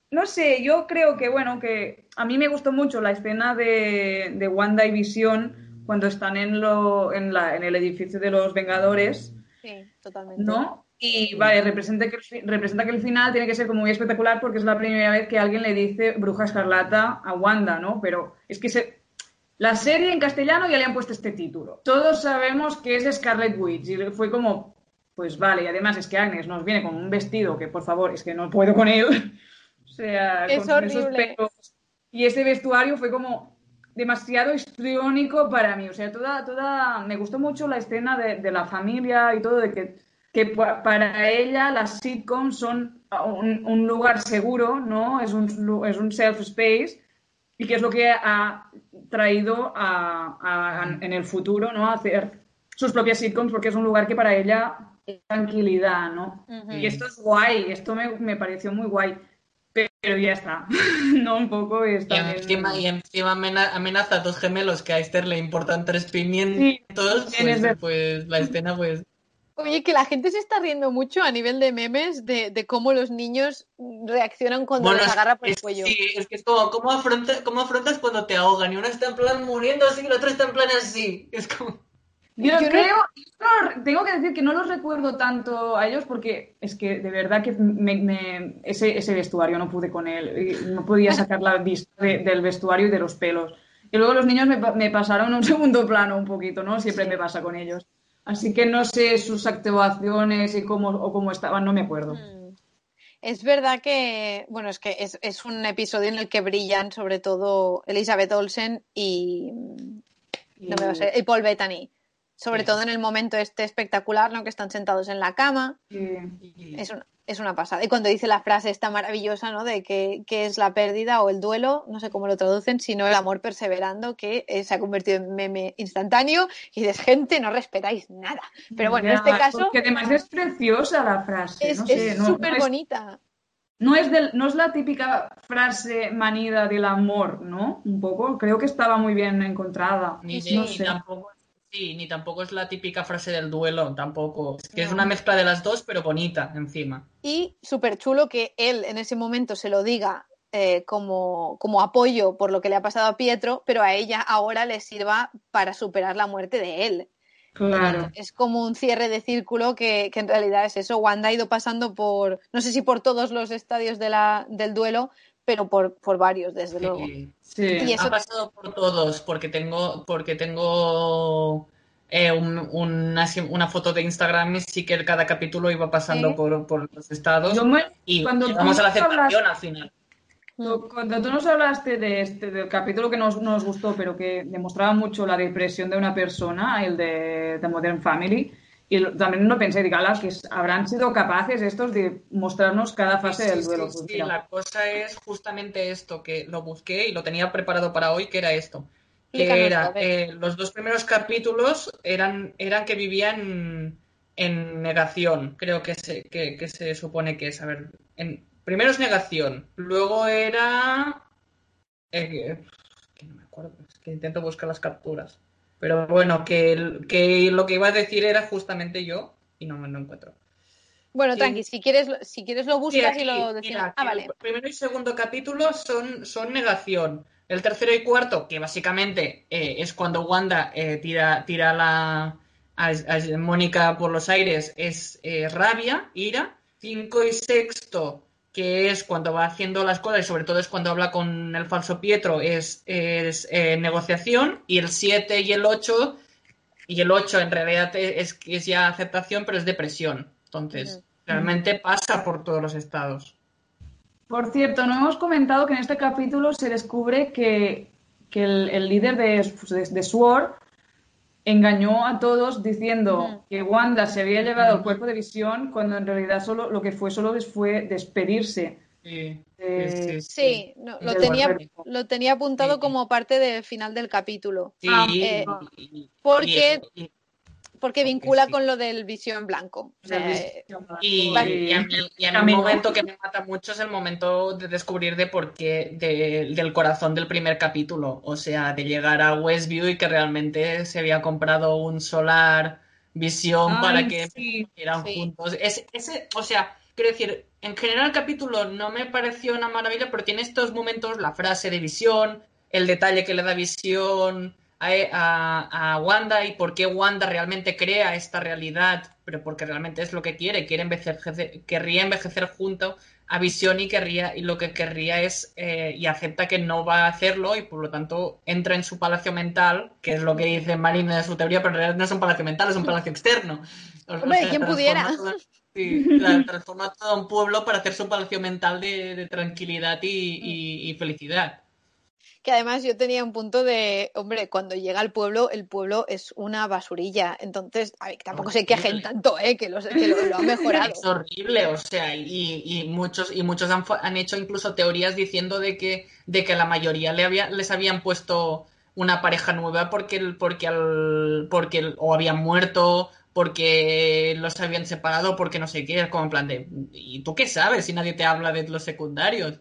S2: no sé, yo creo que, bueno, que a mí me gustó mucho la escena de, de Wanda y Visión cuando están en, lo, en, la, en el edificio de los Vengadores,
S1: Sí, totalmente.
S2: ¿no? Y vale, representa que, representa que el final tiene que ser como muy espectacular porque es la primera vez que alguien le dice bruja escarlata a Wanda, ¿no? Pero es que se, la serie en castellano ya le han puesto este título. Todos sabemos que es Scarlet Witch y fue como, pues vale, y además es que Agnes nos viene con un vestido que por favor, es que no puedo con él. O sea,
S1: Es
S2: con esos
S1: horrible.
S2: pelos. Y ese vestuario fue como demasiado histriónico para mí. O sea, toda, toda, me gustó mucho la escena de, de la familia y todo, de que, que pa- para ella las sitcoms son un, un lugar seguro, ¿no? Es un, es un self space y que es lo que ha traído a, a- en el futuro, ¿no? A hacer sus propias sitcoms porque es un lugar que para ella tranquilidad, ¿no?
S1: Ujú.
S2: Y esto es guay, esto me, me pareció muy guay, pero ya está, no un poco es
S3: Y encima, y encima amena- amenaza a dos gemelos que a Esther le importan tres pimientos,
S2: tienes
S3: pues, pues la escena pues
S1: Oye, que la gente se está riendo mucho a nivel de memes de, de cómo los niños reaccionan cuando
S3: Bueno,
S1: les
S3: es-
S1: agarra por el
S3: es-
S1: cuello.
S3: Sí, es que es como, ¿cómo, afronta- ¿cómo afrontas cuando te ahogan? Y uno está en plan muriendo así y el otro está en plan así. Es como...
S2: Yo,
S1: Yo
S2: creo, no, tengo que decir que no los recuerdo tanto a ellos porque es que de verdad que me- me- ese, ese vestuario no pude con él, y no podía sacar la vista de- del vestuario y de los pelos. Y luego los niños me, me pasaron a un segundo plano un poquito, ¿no? Siempre
S1: Sí.
S2: me pasa con ellos. Así que no sé sus actuaciones y cómo, o cómo estaban, no me acuerdo.
S1: Mm. Es verdad que, bueno, es que es, es un episodio en el que brillan sobre todo Elizabeth Olsen y, no me va a ser, y Paul Bettany. Sobre
S3: Sí.
S1: todo en el momento este espectacular, ¿no? Que están sentados en la cama.
S2: Sí.
S1: Es una, es una pasada. Y cuando dice la frase esta maravillosa, ¿no? De que, que es la pérdida o el duelo, no sé cómo lo traducen, sino el amor perseverando, que eh, se ha convertido en meme instantáneo y dices, gente, no respetáis nada. Pero bueno, en este caso...
S2: Porque además es preciosa la frase.
S1: Es
S2: no sé,
S1: súper
S2: no es-
S1: bonita.
S2: No es, del- no es la típica frase manida del amor, ¿no? Un poco. Creo que estaba muy bien encontrada.
S3: Ni
S2: no sé.
S3: tampoco, sí, ni tampoco es la típica frase del duelo, tampoco. Es que es una mezcla de las dos, pero bonita encima.
S1: Y súper chulo que él en ese momento se lo diga eh, como, como apoyo por lo que le ha pasado a Pietro, pero a ella ahora le sirva para superar la muerte de él.
S2: Claro.
S1: Es como un cierre de círculo que, que en realidad es eso. Wanda ha ido pasando por, no sé si por todos los estadios de la, del duelo, pero por, por varios, desde luego.
S3: Sí.
S2: Sí.
S1: Y eso-
S3: Ha pasado por todos, porque tengo, porque tengo eh, un- una, una foto de Instagram y sí que cada capítulo iba pasando
S1: Sí.
S3: por, por los estados
S2: Yo me-
S3: y
S2: cuando
S3: llegamos
S2: tú
S3: a la
S2: nos hablas-
S3: aceptación al final.
S2: Tú- Cuando tú nos hablaste de este, del capítulo que nos, nos gustó, pero que demostraba mucho la depresión de una persona, el de, de Modern Family, y lo- también lo pensé, digo, "Ala, que habrán sido capaces estos de mostrarnos cada fase
S3: Sí,
S2: del duelo.
S3: sí,
S2: Pues
S3: sí, la cosa es justamente esto, que lo busqué y lo tenía preparado para hoy, que era esto. Que era, eh, los dos primeros capítulos eran, eran que vivían en negación, creo que se, que, que se supone que es. A ver, en, primero es negación, luego era... eh, que no me acuerdo, es que intento buscar las capturas. Pero bueno, que, que lo que iba a decir era justamente yo y no me lo encuentro.
S1: Bueno,
S3: Sí.
S1: tranqui, si quieres, si quieres lo
S3: Sí,
S1: buscas
S3: aquí,
S1: y lo decimos.
S3: mira,
S1: Ah, vale.
S3: El primero y segundo capítulo son, son negación. El tercero y cuarto, que básicamente eh, es cuando Wanda eh, tira, tira la, a, a Mónica por los aires, es eh, rabia, ira. Cinco y sexto, que es cuando va haciendo las cosas y sobre todo es cuando habla con el falso Pietro, es, es eh, negociación. Y el siete y el ocho, y el ocho en realidad es, es ya aceptación, pero es depresión. Entonces, realmente pasa por todos los estados.
S2: Por cierto, no hemos comentado que en este capítulo se descubre que, que el, el líder de, de, de SWORD engañó a todos diciendo
S1: Ujú.
S2: que Wanda se había llevado el cuerpo de visión cuando en realidad solo lo que fue solo fue despedirse.
S3: Sí,
S2: Eh,
S1: Sí, no, lo, tenía, lo tenía apuntado
S3: Sí.
S1: como parte del final del capítulo,
S3: Sí,
S2: Ah,
S1: eh, porque-
S3: y- y-
S1: porque vincula
S3: sí.
S1: con lo del visión blanco. O sea,
S3: Y, y a mí, y a mí un momento que me mata mucho es el momento de descubrir de por qué, de- del corazón del primer capítulo. O sea, de llegar a Westview y que realmente se había comprado un solar visión
S2: Ay,
S3: para que
S2: sí.
S3: eran
S1: Sí.
S3: juntos. Es- ese, o sea, quiero decir, en general el capítulo no me pareció una maravilla, pero tiene estos momentos, la frase de visión, el detalle que le da visión a, a- a Wanda y por qué Wanda realmente crea esta realidad, pero porque realmente es lo que quiere, quiere envejecer, querría envejecer junto a Visión y querría, y lo que querría es, eh, y acepta que no va a hacerlo y por lo tanto entra en su palacio mental, que es lo que dice Marina de su teoría, pero en realidad no es un palacio mental, es un palacio externo. O
S1: Hombre,
S3: sea,
S1: ¿quién pudiera?
S3: todo- sí, tra- transforma todo un pueblo para hacer su palacio mental de, de tranquilidad y, y- y felicidad.
S1: Que además yo tenía un punto de, hombre, cuando llega al pueblo, el pueblo es una basurilla. Entonces, a ver, tampoco se quejen
S3: Horrible.
S1: tanto, ¿eh? Que, los, que lo, lo ha mejorado.
S3: Es horrible, o sea, y, y muchos, y muchos han, han hecho incluso teorías diciendo de que, de que la mayoría le había, les habían puesto una pareja nueva porque el, porque al, porque el- o habían muerto, porque los habían separado, porque no sé qué, es como en plan de, ¿y tú qué sabes si nadie te habla de los secundarios?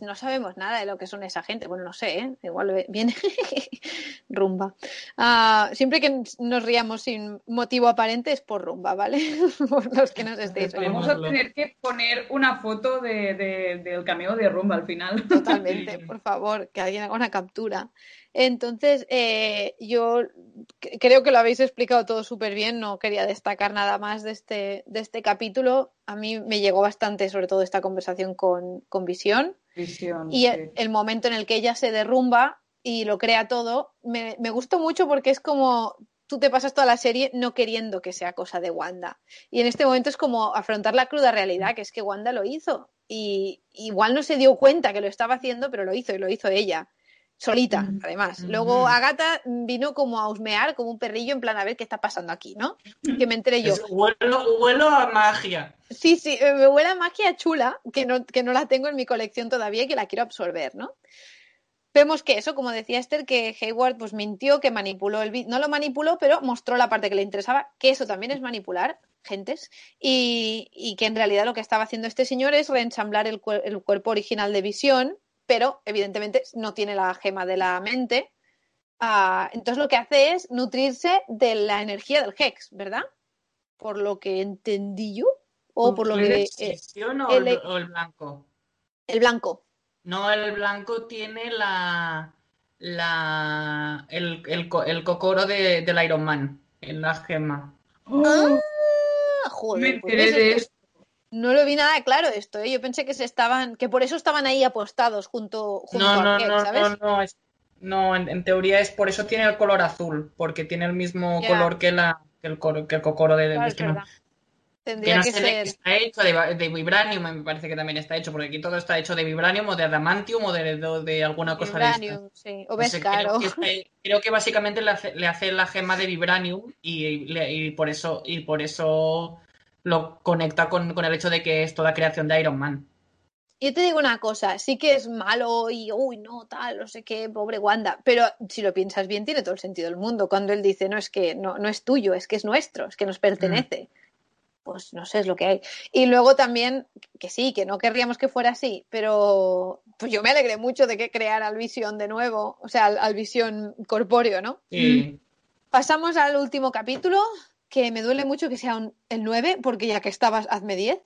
S1: No sabemos nada de lo que son esa gente. Bueno, no sé, ¿eh? Igual viene rumba. Ah, siempre que nos riamos sin motivo aparente es por rumba, ¿vale? por los que nos estéis.
S2: Vamos a tener que poner una foto de, de- del cameo de Rumba al final.
S1: Totalmente, por favor, que alguien haga una captura. Entonces, eh, yo creo que lo habéis explicado todo súper bien, no quería destacar nada más de este, de este capítulo. A mí me llegó bastante, sobre todo, esta conversación con, con Visión
S2: Visión,
S1: y
S2: sí.
S1: el, el momento en el que ella se derrumba y lo crea todo, me, me gustó mucho porque es como tú te pasas toda la serie no queriendo que sea cosa de Wanda. Y en este momento es como afrontar la cruda realidad, que es que Wanda lo hizo. Y igual no se dio cuenta que lo estaba haciendo, pero lo hizo y lo hizo ella. Solita, además. Luego Agata vino como a husmear, como un perrillo, en plan a ver qué está pasando aquí, ¿no? Que me enteré yo.
S3: Es- huelo, huelo a magia.
S1: Sí, sí, eh, me huele a magia chula, que no, que no la tengo en mi colección todavía y que la quiero absorber, ¿no? Vemos que eso, como decía Esther, que Hayward pues mintió, que manipuló el no lo manipuló, pero mostró la parte que le interesaba, que eso también es manipular, gentes, y, y que en realidad lo que estaba haciendo este señor es reensamblar el, cuer- el cuerpo original de Visión, pero evidentemente no tiene la gema de la mente. Ah, entonces lo que hace es nutrirse de la energía del Hex, ¿verdad? Por lo que entendí yo, o por lo
S3: ¿Tú
S1: que... eh,
S3: Visión o
S1: el-
S3: el, o el blanco?
S1: el blanco.
S3: No, el blanco tiene la. la el, el, co- el cocoro de, del Iron Man en la gema.
S2: Oh,
S1: Ah, joder,
S2: me
S1: pues
S2: enteré de esto.
S1: No lo vi nada claro esto, ¿eh? Yo pensé que se estaban, que por eso estaban ahí apostados junto, junto
S3: No, no,
S1: Hex,
S3: no,
S1: ¿sabes?
S3: no, no, es- no, en, en teoría es por eso tiene el color azul, porque tiene el mismo color que la que el, coro- que el cocoro de,
S1: Claro,
S3: de
S1: es
S3: que no- que
S1: Tendría
S3: no
S1: que
S3: de
S1: ser.
S3: está hecho, de, de vibranium me parece que también está hecho, porque aquí todo está hecho de vibranium o de adamantium o de, de- de alguna cosa de estas.
S1: Vibranium, sí. O ves caro.
S3: creo, que está- creo que básicamente le hace, le hace la gema de vibranium y, y por eso y por eso lo conecta con, con el hecho de que es toda creación de Iron Man.
S1: Yo te digo una cosa, sí que es malo y, uy, no, tal, no sé qué, pobre Wanda, pero si lo piensas bien, tiene todo el sentido del mundo. Cuando él dice, no, es que no, no es tuyo, es que es nuestro, es que nos pertenece. Pues no sé, es lo que hay. Y luego también, que sí, que no querríamos que fuera así, pero pues yo me alegré mucho de que creara al Visión de nuevo, o sea, al, al Visión corpóreo, ¿no?
S3: Y
S1: Pasamos al último capítulo, que me duele mucho que sea un- el 9, porque ya que estabas, hazme 10.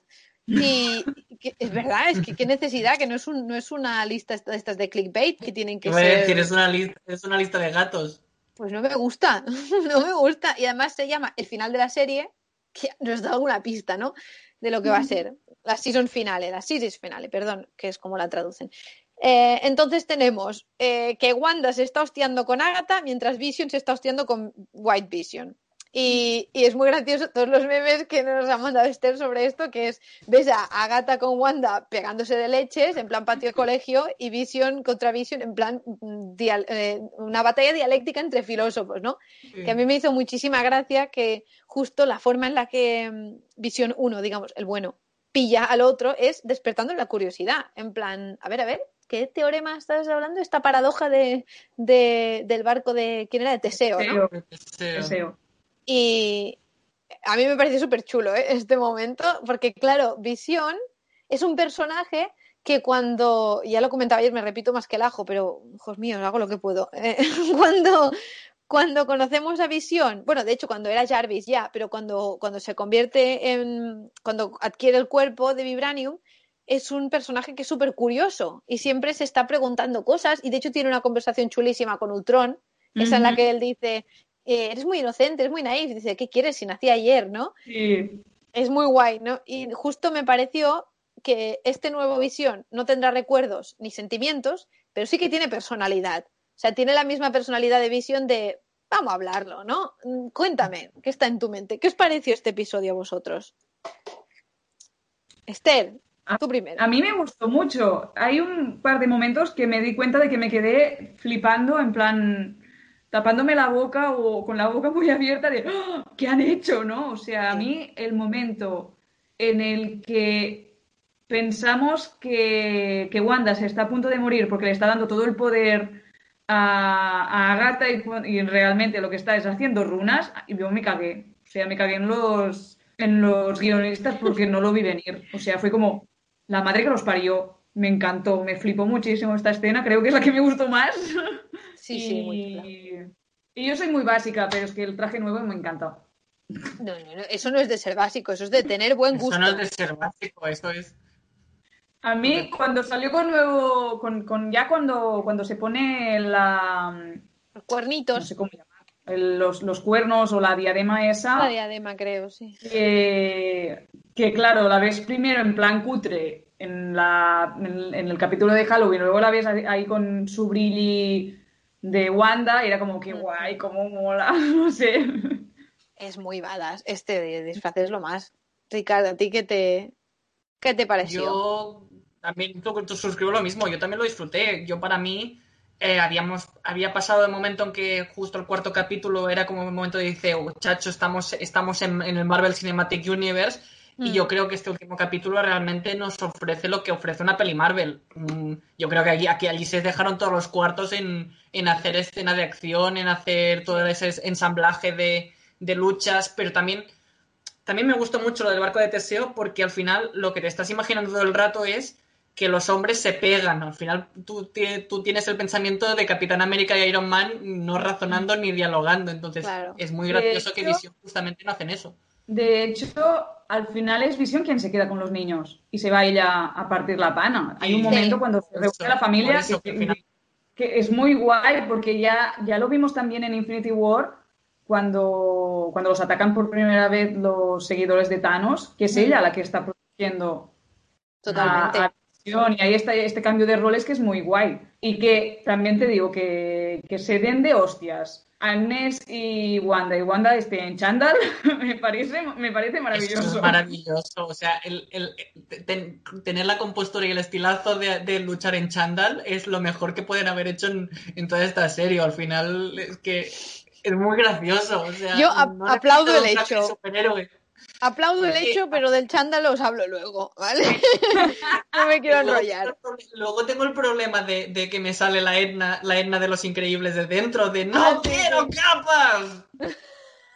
S1: Y que- es verdad, es que qué necesidad, que no es, un, no es una lista de estas de clickbait que tienen que ser.
S3: decir, es una, lista, es una lista de gatos.
S1: Pues no me gusta, no me gusta. Y además se llama el final de la serie, que nos da alguna pista, ¿no? De lo que va a ser. La season finale, la series finale, perdón, que es como la traducen. Eh, entonces tenemos eh, que Wanda se está hostiando con Agatha mientras Vision se está hostiando con White Vision. Y, y es muy gracioso todos los memes que nos ha mandado Esther sobre esto, que es, ves a Agatha con Wanda pegándose de leches, en plan patio de colegio, y Vision contra Vision, en plan mm, dial- eh, una batalla dialéctica entre filósofos, ¿no? Que a mí me hizo muchísima gracia que justo la forma en la que mm, Visión 1, digamos, el bueno, pilla al otro es despertando la curiosidad. En plan, a ver, a ver, ¿qué teorema estás hablando? Esta paradoja de, de- del barco de. ¿Quién era? De Teseo, ¿no?
S2: Deseo.
S1: Y a mí me pareció súper chulo ¿eh? este momento, porque claro, Visión es un personaje que cuando, ya lo comentaba ayer, me repito más que el ajo, pero, hijos míos, hago lo que puedo. Eh, cuando, cuando conocemos a Visión, bueno, de hecho, cuando era Jarvis ya, pero cuando, cuando se convierte en, cuando adquiere el cuerpo de Vibranium, es un personaje que es súper curioso y siempre se está preguntando cosas y de hecho tiene una conversación chulísima con Ultron, esa en la que él dice, eh, eres muy inocente, eres muy naif, dice, ¿qué quieres si nací ayer, no?
S2: Sí.
S1: Es muy guay, ¿no? Y justo me pareció que este nuevo visión no tendrá recuerdos ni sentimientos, pero sí que tiene personalidad. O sea, tiene la misma personalidad de visión de, vamos a hablarlo, ¿no? Mm, Cuéntame, ¿qué está en tu mente? ¿Qué os pareció este episodio a vosotros? Esther,
S2: A-
S1: tú primero.
S2: A mí me gustó mucho. Hay un par de momentos que me di cuenta de que me quedé flipando, en plan, tapándome la boca o con la boca muy abierta de ¡Ah! ¿qué han hecho? ¿No? O sea, a mí el momento en el que pensamos que, que Wanda se está a punto de morir porque le está dando todo el poder a, a Agatha y, y realmente lo que está es haciendo runas y yo me cagué. O sea, me cagué en los, en los guionistas porque no lo vi venir. O sea, fue como la madre que los parió. Me encantó, me flipó muchísimo esta escena, creo que es la que me gustó más.
S1: Sí, sí, muy
S2: y,
S1: chula.
S2: y yo soy muy básica, pero es que el traje nuevo me encanta.
S1: No, no, no, eso no es de ser básico, eso es de tener buen gusto.
S3: Eso no es de ser básico, eso es.
S2: A mí, cuando salió con nuevo, con, con ya cuando, cuando se pone la,
S1: Los
S2: no
S1: cuernitos,
S2: sé cómo llamar, los, los cuernos o la diadema esa,
S1: la diadema, creo, sí.
S2: que, que claro, la ves primero en plan cutre en, la, en, en el capítulo de Halloween, luego la ves ahí con su brilli de Wanda, y era como que guay, cómo mola, no sé.
S1: Es muy badass. Este de disfraz es lo más. Ricardo, ¿a ti qué te, qué te pareció?
S3: Yo también tú, tú suscribo lo mismo, yo también lo disfruté. Yo para mí eh, habíamos, había pasado el momento en que justo el cuarto capítulo era como un momento de dice, oh, chacho, estamos, estamos en, en el Marvel Cinematic Universe y
S1: Mm.
S3: yo creo que este último capítulo realmente nos ofrece lo que ofrece una peli Marvel. Mm, Yo creo que aquí, aquí allí se dejaron todos los cuartos en, en hacer escena de acción, en hacer todo ese ensamblaje de, de luchas, pero también, también me gustó mucho lo del barco de Teseo porque al final lo que te estás imaginando todo el rato es que los hombres se pegan. Al final tú, tú tienes el pensamiento de Capitán América y Iron Man no razonando ni dialogando. Entonces
S1: Claro.
S3: es muy gracioso que Visión justamente no hacen eso.
S2: De hecho, al final es Visión quien se queda con los niños y se va ella a partir la pana. Hay un
S3: Sí.
S2: momento cuando se reúne
S3: eso,
S2: la familia
S3: eso,
S2: que, es muy guay porque ya, ya lo vimos también en Infinity War cuando, cuando los atacan por primera vez los seguidores de Thanos, que es
S1: Mm.
S2: ella la que está protegiendo
S1: Totalmente.
S2: a- a Visión. y ahí está este cambio de roles que es muy guay. Y que también te digo que, que se den de hostias. Agnes y Wanda, y Wanda esté en chándal, me parece, me parece
S3: Esto
S2: maravilloso.
S3: es maravilloso. O sea, el, el- ten- tener la compostura y el estilazo de, de luchar en chándal es lo mejor que pueden haber hecho en, en toda esta serie. Al final es que es muy gracioso. O sea,
S1: Yo
S3: no
S1: aplaudo el hecho.
S3: superhéroe.
S1: Aplaudo el
S3: Sí.
S1: hecho, pero del chándal os hablo luego, ¿vale? no me quiero enrollar.
S3: Luego tengo el problema de, de que me sale la Edna, la Edna de los increíbles de dentro, de ¡No
S1: Ah,
S3: quiero
S1: sí.
S3: capas!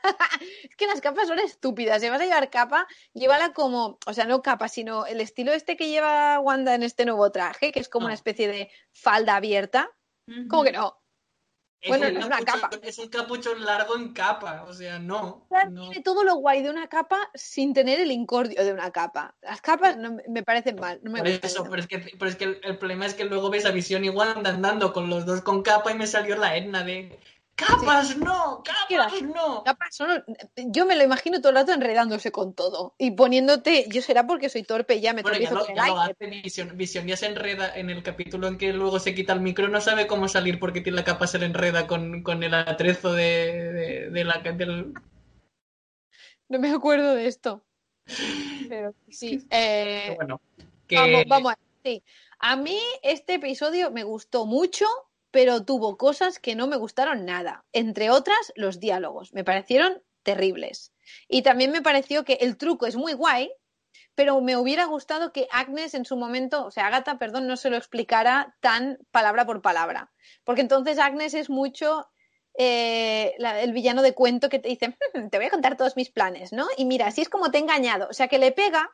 S1: Es que las capas son estúpidas. Si vas a llevar capa, llévala como, o sea, no capa, sino el estilo este que lleva Wanda en este nuevo traje, que es como
S3: No.
S1: una especie de falda abierta. ¿Cómo que no? Bueno,
S3: un
S1: es una capa.
S3: Es un capuchón largo en capa, o sea, no. No.
S1: Tiene todo lo guay de una capa sin tener el incordio de una capa. Las capas no, me- parecen mal. No me
S3: Por eso, pero es, que, pero es que el, el problema es que luego ves a Visión Wanda andando con los dos con capa y me salió la Edna de ¡Capas no! ¡Capas no!
S1: Capas son- Yo me lo imagino todo el rato enredándose con todo y poniéndote. Yo será porque soy torpe y ya me
S3: Bueno, ya lo,
S1: con el
S3: ya lo
S1: aire.
S3: hace Visión. Visión ya se enreda en el capítulo en que luego se quita el micro, no sabe cómo salir porque tiene la capa, se le enreda con, con el atrezo de, de, de la, del...
S1: No me acuerdo de esto. Pero sí. eh,
S3: Bueno, que...
S1: Vamos, vamos a sí. A mí este episodio me gustó mucho, pero tuvo cosas que no me gustaron nada. Entre otras, los diálogos. Me parecieron terribles. Y también me pareció que el truco es muy guay, pero me hubiera gustado que Agnes en su momento, o sea, Agatha, perdón, no se lo explicara tan palabra por palabra. Porque entonces Agnes es mucho eh, la- el villano de cuento que te dice, "Hmm, te voy a contar todos mis planes, ¿no? Y mira, así es como te he engañado. O sea, que le pega,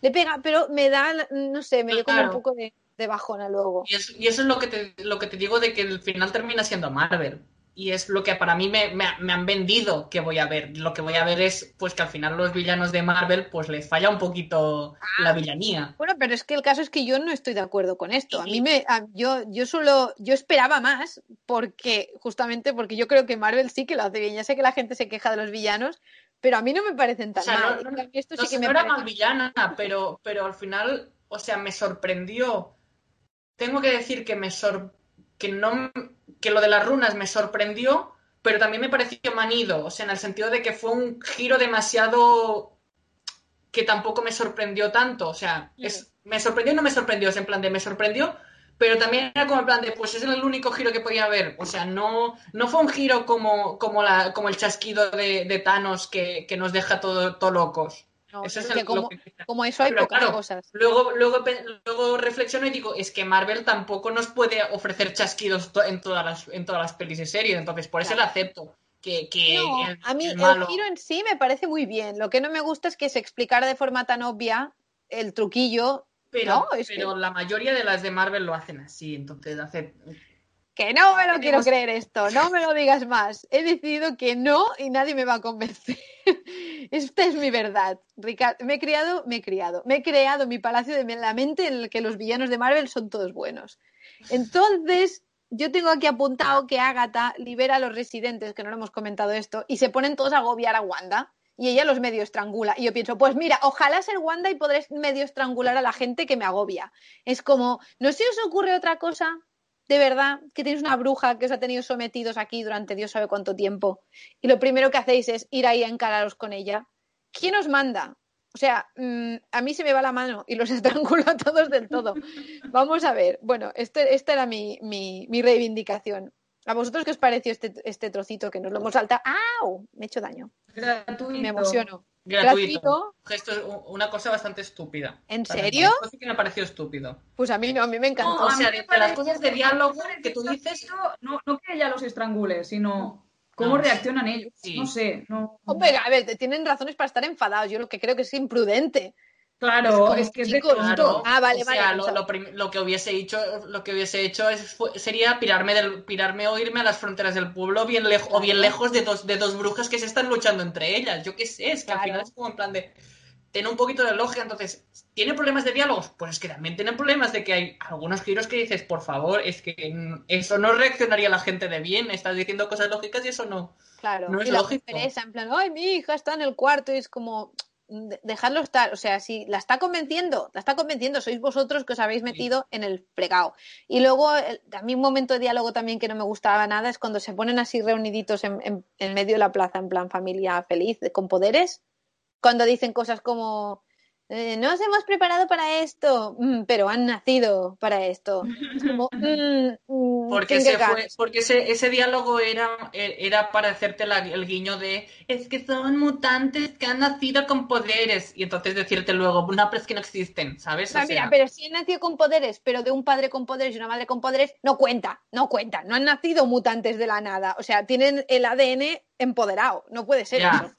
S1: le pega, pero me da, no sé, me dio como un poco de, de bajona luego.
S3: Y, es- y eso es lo que, te, lo que te digo de que el final termina siendo Marvel. Y es lo que para mí me, me- me han vendido que voy a ver. Lo que voy a ver es pues que al final los villanos de Marvel pues les falla un poquito la villanía.
S1: Bueno, pero es que el caso es que yo no estoy de acuerdo con esto. A mí me, a- yo, yo solo, yo esperaba más porque, justamente porque yo creo que Marvel sí que lo hace bien. Ya sé que la gente se queja de los villanos, pero a mí no me parecen
S3: O
S1: tan
S3: sea,
S1: mal.
S3: no, no-
S1: esto
S3: no
S1: sí que me
S3: era mal villana, pero, pero al final, o sea, me sorprendió. Tengo que decir que me sor- que no que lo de las runas me sorprendió, pero también me pareció manido, o sea, en el sentido de que fue un giro demasiado que tampoco me sorprendió tanto, o sea, es, me sorprendió y no me sorprendió, es en plan de me sorprendió, pero también era como en plan de pues es el único giro que podía haber, o sea, no, no fue un giro como, como, la, como el chasquido de, de Thanos que, que nos deja todo, todo locos.
S1: No,
S3: Ese
S1: es
S3: el-
S1: como,
S3: lo que-
S1: como eso hay
S3: Pero
S1: pocas
S3: claro,
S1: cosas.
S3: Luego, luego, luego reflexiono y digo, es que Marvel tampoco nos puede ofrecer chasquidos to- en todas las, en todas las pelis y series, entonces por eso lo acepto. Que, que
S1: No,
S3: el,
S1: a mí
S3: el
S1: giro en sí me parece muy bien. Lo que no me gusta es que se explicara de forma tan obvia el truquillo.
S3: pero,
S1: no, es
S3: pero la mayoría de las de Marvel lo hacen así, entonces hace...
S1: Que no me lo quiero creer esto, no me lo digas más. He decidido que no y nadie me va a convencer. Esta es mi verdad, Ricardo. Me he criado, me he criado, me he creado mi palacio de la mente en el que los villanos de Marvel son todos buenos. Entonces, yo tengo aquí apuntado que Agatha libera a los residentes, que no lo hemos comentado esto, y se ponen todos a agobiar a Wanda. Y ella los medio estrangula. Y yo pienso, pues mira, ojalá ser Wanda y podré medio estrangular a la gente que me agobia. Es como, ¿no se os ocurre otra cosa? De verdad, que tenéis una bruja que os ha tenido sometidos aquí durante Dios sabe cuánto tiempo. Y lo primero que hacéis es ir ahí a encararos con ella. ¿Quién os manda? O sea, mm, a mí se me va la mano y los estrangulo a todos del todo. Vamos a ver. Bueno, este, esta era mi, mi, mi reivindicación. ¿A vosotros qué os pareció este, este trocito que nos lo hemos saltado? ¡Au! Me he hecho daño.
S2: Gratuito.
S1: Me emociono.
S3: Gratuito. Esto es u- una cosa bastante estúpida.
S1: ¿En serio?
S3: sí que me pareció estúpido.
S1: Pues a mí no, a mí me encantó.
S3: No, o sea, de- las cosas de diálogo que tú dices-
S2: No, no que ella los estrangule, sino cómo
S3: No,
S2: reaccionan ellos.
S3: sí.
S2: No sé, no.
S1: Hombre, a ver, tienen razones para estar enfadados. Yo lo que creo que es imprudente.
S2: Claro,
S1: Es
S2: que es de.
S3: Claro.
S1: Ah, vale,
S3: o sea,
S1: vale,
S3: lo, que hubiese hecho, lo que hubiese hecho es, fue- sería pirarme del, pirarme o irme a las fronteras del pueblo bien lejos, o bien lejos de dos, de dos brujas que se están luchando entre ellas. Yo qué sé, es que al final es como en plan de tiene un poquito de lógica, entonces, ¿tiene problemas de diálogos? Pues es que también tienen problemas de que hay algunos giros que dices, por favor, es que eso no reaccionaría la gente de bien, estás diciendo cosas lógicas y eso no.
S1: Claro.
S3: No es
S1: y la
S3: lógico.
S1: pereza, en plan, ay, mi hija está en el cuarto y es como, dejarlo estar. O sea, si la está convenciendo, la está convenciendo, sois vosotros que os habéis metido en el fregado. Y luego, el- a mí un momento de diálogo también que no me gustaba nada es cuando se ponen así reuniditos en, en- en medio de la plaza, en plan familia feliz, con poderes, cuando dicen cosas como... eh, no nos hemos preparado para esto, mm, pero han nacido para esto. Es como, mm, mm,
S3: Porque, ese, fue, porque ese, ese diálogo era, era para hacerte la- el guiño de es que son mutantes que han nacido con poderes y entonces decirte luego, no, pero es que no existen, ¿sabes?
S1: O sea, mira, pero si han nacido con poderes, pero de un padre con poderes y una madre con poderes, no cuenta, no cuenta. No han nacido mutantes de la nada. O sea, tienen el ADN empoderado. No puede ser
S3: ya,
S1: eso.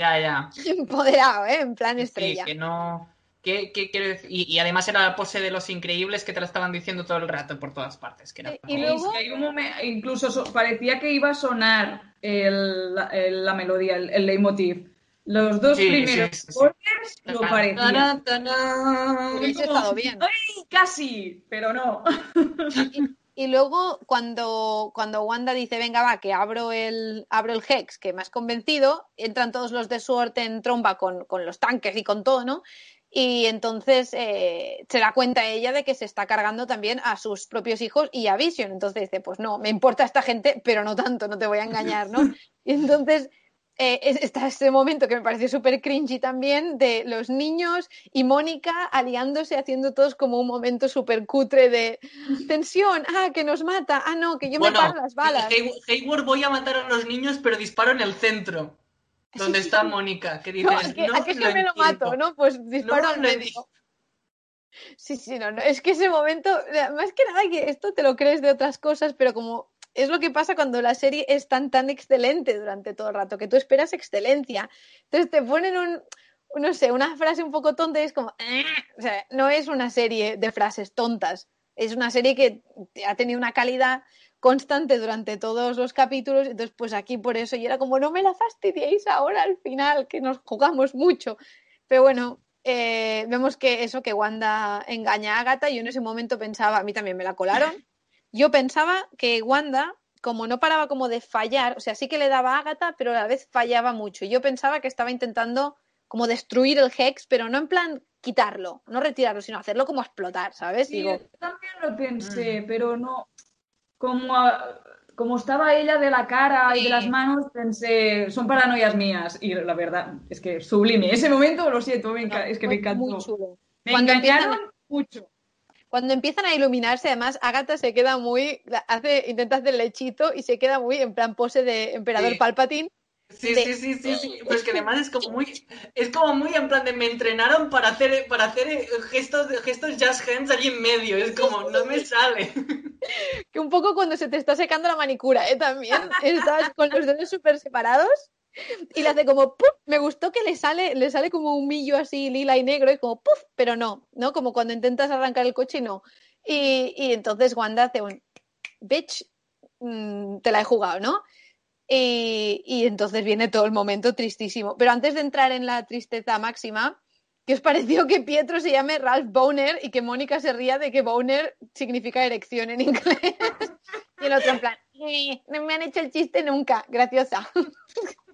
S3: Ya, ya.
S1: Empoderado, ¿eh? En plan
S3: Sí,
S1: estrella.
S3: que no... Que, que quiero decir- y, y además era la pose de los increíbles que te la estaban diciendo todo el rato por todas partes. Que era
S1: Eh, y
S2: Sí,
S1: luego-
S2: es que hay un momen- incluso so- parecía que iba a sonar el- la, el- la melodía, el, el leitmotiv. Los dos
S3: Sí,
S2: primeros
S3: sí, sí, sí.
S2: lo parecía.
S3: Tarán, tarán.
S1: Hubiese estado bien.
S2: ¡Ay, casi! Pero no.
S1: Y luego, cuando, cuando Wanda dice, venga, va, que abro el, abro el Hex, que me has convencido, entran todos los de Sword en tromba con, con los tanques y con todo, ¿no? Y entonces eh, se da cuenta ella de que se está cargando también a sus propios hijos y a Vision. Entonces dice, pues no, me importa esta gente, pero no tanto, no te voy a engañar, ¿no? Y entonces eh, es- está ese momento que me pareció súper cringy también de los niños y Mónica aliándose, haciendo todos como un momento súper cutre de tensión, ah, que nos mata, ah, no, que yo
S3: Bueno,
S1: me paro las balas.
S3: Hay- Hayward voy a matar a los niños, pero disparo en el centro. Donde
S1: Sí,
S3: está
S1: sí.
S3: Mónica, que
S1: No,
S3: dices,
S1: ¿a qué,
S3: no
S1: a
S3: lo
S1: que me lo mato, no? Pues disparo
S3: No
S1: al
S3: entiendo.
S1: Sí, sí, no, no. Es que ese momento, más que nada que esto te lo crees de otras cosas, pero como es lo que pasa cuando la serie es tan, tan excelente durante todo el rato, que tú esperas excelencia. Entonces te ponen un, no sé, una frase un poco tonta y es como, "Eh". no es una serie de frases tontas. Es una serie que ha tenido una calidad constante durante todos los capítulos, entonces pues aquí por eso, y era como, no me la fastidiéis ahora al final, que nos jugamos mucho. Pero bueno, eh, vemos que eso, que Wanda engaña a Agatha, yo en ese momento pensaba, a mí también me la colaron, yo pensaba que Wanda, como no paraba como de fallar, o sea, sí que le daba a Agatha, pero a la vez fallaba mucho. Yo pensaba que estaba intentando como destruir el Hex, pero no en plan quitarlo, no retirarlo, sino hacerlo como explotar, ¿sabes?
S2: Sí,
S1: Digo,
S2: yo también lo pensé, pero no. Como, a- como estaba ella de la cara y de las manos, pensé, son paranoias mías. Y la verdad, es que sublime. Ese momento, lo siento, me es que me
S1: muy
S2: encantó.
S1: chulo.
S2: Me
S1: Cuando
S2: engañaron
S1: empiezan-
S2: mucho.
S1: Cuando empiezan a iluminarse, además, Agatha se queda muy, hace, intenta hacer lechito y se queda muy en plan pose de emperador
S3: Sí.
S1: Palpatine.
S3: Sí,
S1: de-
S3: sí, sí, sí, sí. Pero es que además es como muy, es como muy en plan de me entrenaron para hacer, para hacer eh, gestos, gestos jazz hands allí en medio. Es como, no me sale.
S1: Que un poco cuando se te está secando la manicura, ¿eh? También estás con los dedos súper separados y le hace como ¡puf! Me gustó que le sale, le sale como un millo así lila y negro y como ¡puf! Pero no, ¿no? Como cuando intentas arrancar el coche y no. Y, y entonces Wanda hace un bitch, mm, te la he jugado, ¿no? Y, y entonces viene todo el momento tristísimo. Pero antes de entrar en la tristeza máxima, ¿qué os pareció que Pietro se llame Ralph Boner y que Mónica se ría de que Boner significa erección en inglés? y el otro en plan, "Eh, no me han hecho el chiste nunca, graciosa.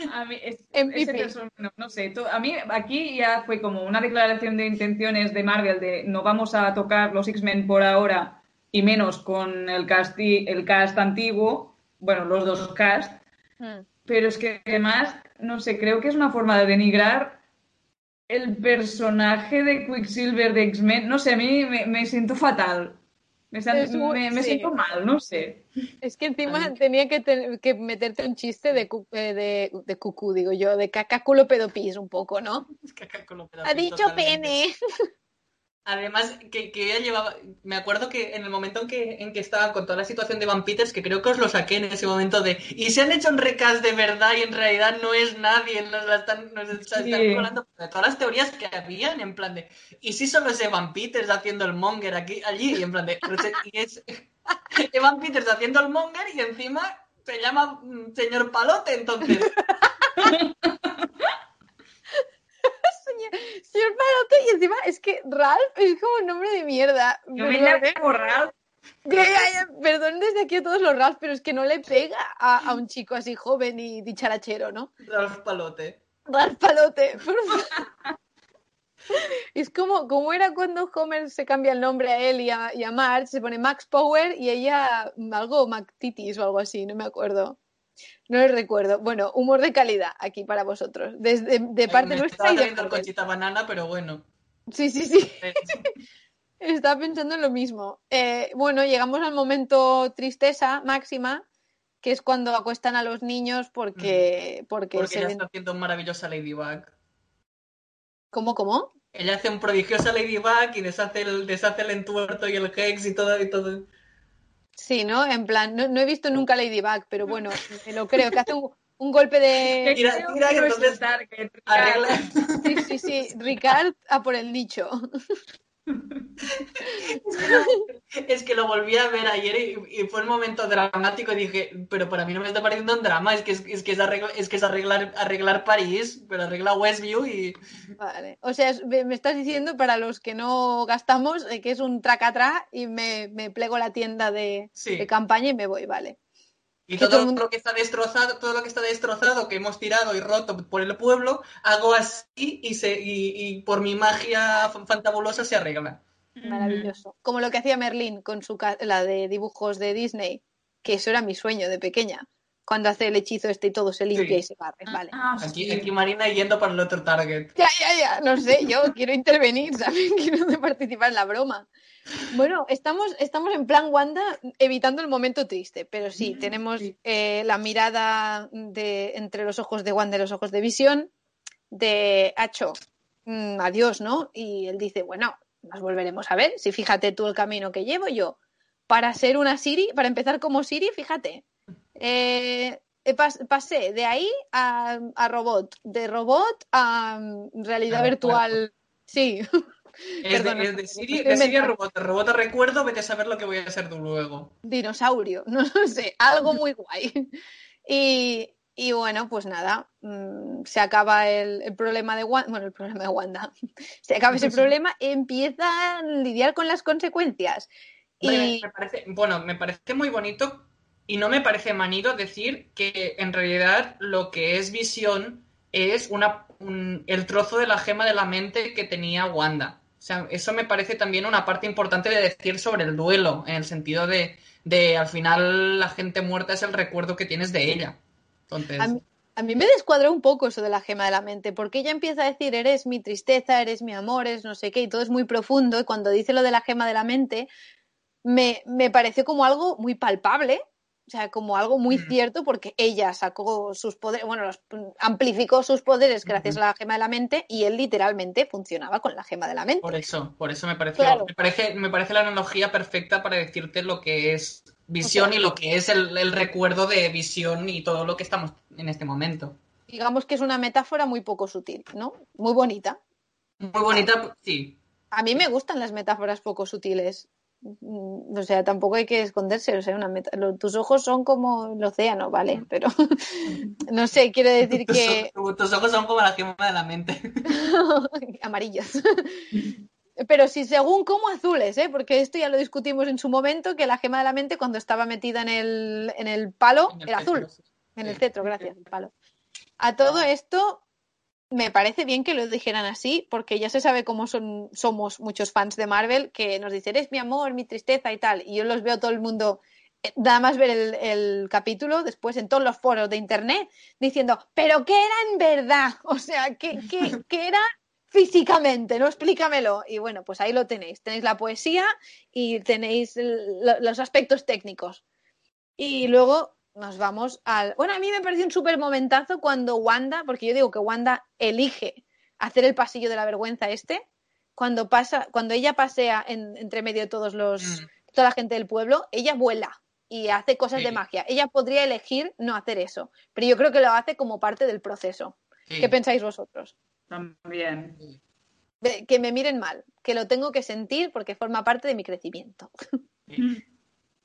S2: A mí, es- ese person- no, no sé, a mí aquí ya fue como una declaración de intenciones de Marvel de no vamos a tocar los X-Men por ahora y menos con el cast, el cast antiguo, bueno, los dos cast,
S1: Mm.
S2: pero es que además, no sé, creo que es una forma de denigrar el personaje de Quicksilver de X-Men, no sé, a mí me, me siento fatal. Me, san-
S1: Es un-
S2: me- me
S1: sí.
S2: siento mal, no sé.
S1: Es que encima tenía que, ten- que meterte un chiste de, cu- eh, de, de cucú, digo yo, de caca culo pedopis un poco, ¿no?
S3: Es con lo
S1: Ha dicho
S3: totalmente.
S1: pene.
S3: Además, que, que ella llevaba. Me acuerdo que en el momento en que, en que estaban con toda la situación de Van Peters, que creo que os lo saqué en ese momento de. Y se han hecho un recast de verdad y en realidad no es nadie, nos la están, nos la están
S2: Sí.
S3: colando de todas las teorías que habían, en plan de. Y si solo es Evan Peters haciendo el monger aquí, allí, y en plan de. y es Evan Peters haciendo el monger y encima se llama mm, señor Palote, entonces.
S1: Señor Palote, y encima es que Ralph es como un nombre de mierda.
S2: Yo me
S1: Perdón,
S2: la he borrado.
S1: Ya, ya, ya, Perdón desde aquí a todos los Ralph, pero es que no le pega a, a un chico así joven y dicharachero, ¿no?
S3: Ralph Palote.
S1: Ralph Palote, por favor. Es como, como era cuando Homer se cambia el nombre a él y a, y a Marge, se pone Max Power y ella algo McTitis o algo así, no me acuerdo. No lo recuerdo. Bueno, humor de calidad aquí para vosotros, desde de parte
S3: me
S1: nuestra
S3: estaba
S1: y de.
S3: Conchita Banana, pero bueno.
S1: Sí, sí, sí. Estaba pensando en lo mismo. Eh, bueno, llegamos al momento tristeza máxima, que es cuando acuestan a los niños porque, porque,
S3: Porque
S1: se
S3: ella está haciendo un maravillosa Ladybug.
S1: ¿Cómo, cómo?
S3: Ella hace un prodigiosa Ladybug y deshace el, deshace el entuerto y el hex y todo. Y todo.
S1: Sí, ¿no? En plan, no, no he visto nunca Ladybug, pero bueno, me lo creo, que hace un, un golpe de...
S3: Tira,
S2: que
S3: entonces.
S1: Sí, sí, sí, Ricard a por el nicho.
S3: Es que lo volví a ver ayer y, y fue un momento dramático y dije, pero para mí no me está pareciendo un drama, es que es, es que es, arregla- es, que es arreglar, arreglar París, pero arregla Westview y...
S1: Vale. O sea, me estás diciendo para los que no gastamos eh, que es un tracatrá y me, me plego la tienda de,
S3: Sí.
S1: de campaña y me voy, vale.
S3: Y todo,
S1: todo el mundo-
S3: lo que está destrozado, todo lo que está destrozado, que hemos tirado y roto por el pueblo, hago así y, se, y, y por mi magia fan- fantabulosa se arregla.
S1: Maravilloso. Como lo que hacía Merlín con su la de dibujos de Disney, que eso era mi sueño de pequeña. Cuando hace el hechizo este y todo se limpia
S3: Sí.
S1: y se barre, vale.
S2: Ah,
S3: Aquí, aquí Marina yendo para el otro target.
S1: Ya, ya, ya, no sé, yo quiero intervenir, ¿sabes? Quiero participar en la broma. Bueno, estamos, estamos en plan Wanda evitando el momento triste, pero sí, tenemos
S2: sí.
S1: eh, la mirada de, entre los ojos de Wanda y los ojos de Visión, de Hacho, mm, adiós, ¿no? Y él dice, bueno, nos volveremos a ver, si fíjate tú el camino que llevo yo. Para ser una Siri, para empezar como Siri, fíjate. Eh, pas- pasé de ahí a, a robot, de robot a mm, realidad virtual. Sí,
S3: Es de, es de
S1: me
S3: Siri, de Siri a robot, de robot a recuerdo, vete a saber lo que voy a hacer luego.
S1: dinosaurio, no lo sé, algo muy guay. Y, y bueno, pues nada, mm, se acaba el, el problema de Wanda, bueno, el problema de Wanda, se acaba ese problema, empieza a lidiar con las consecuencias. Y
S3: me parece, bueno, me parece muy bonito y no me parece manido decir que en realidad lo que es visión es una, un- el trozo de la gema de la mente que tenía Wanda. O sea, eso me parece también una parte importante de decir sobre el duelo, en el sentido de, de al final la gente muerta es el recuerdo que tienes de ella. Entonces,
S1: a mí, me descuadra un poco eso de la gema de la mente, porque ella empieza a decir, eres mi tristeza, eres mi amor, eres no sé qué, y todo es muy profundo, y cuando dice lo de la gema de la mente, me, me pareció como algo muy palpable, o sea, como algo muy
S3: Mm.
S1: cierto, porque ella sacó sus poderes, bueno, los, amplificó sus poderes gracias a la gema de la mente, y él literalmente funcionaba con la gema de la mente.
S3: por eso, por eso me parece,
S1: Claro.
S3: me parece, me parece la analogía perfecta para decirte lo que es visión
S1: O sea,
S3: y lo que es el, el recuerdo de visión y todo lo que estamos en este momento.
S1: Digamos que es una metáfora muy poco sutil, ¿no? Muy bonita.
S3: Muy bonita, sí.
S1: A mí me gustan las metáforas poco sutiles. Mm, O sea, tampoco hay que esconderse. O sea, una meta- tus ojos son como el océano, ¿vale? Pero no sé, quiero decir
S3: Tus,
S1: que
S3: tus ojos son como la gema de la mente.
S1: amarillos. Pero sí, según como azules, ¿eh? Porque esto ya lo discutimos en su momento, que la gema de la mente cuando estaba metida en el, en el palo
S3: En el
S1: era azul. En el cetro, gracias, el palo. A todo esto, me parece bien que lo dijeran así, porque ya se sabe cómo son, somos muchos fans de Marvel, que nos dicen, es mi amor, mi tristeza y tal. Y yo los veo todo el mundo, eh, nada más ver el, capítulo, después en todos los foros de internet, diciendo, pero que era en verdad, o sea, que era físicamente, no explícamelo. Y bueno, pues ahí lo tenéis. Tenéis la poesía y tenéis los aspectos técnicos. Y luego nos vamos al... Bueno, a mí me pareció un súper momentazo cuando Wanda, porque yo digo que Wanda elige hacer el pasillo de la vergüenza este, cuando pasa, cuando ella pasea en- entre medio de todos los,
S3: Mm.
S1: toda la gente del pueblo, ella vuela y hace cosas de magia. Ella podría elegir no hacer eso, pero yo creo que lo hace como parte del proceso.
S3: Sí.
S1: ¿Qué pensáis vosotros?
S2: También.
S1: Que me miren mal, que lo tengo que sentir porque forma parte de mi crecimiento.
S3: Sí.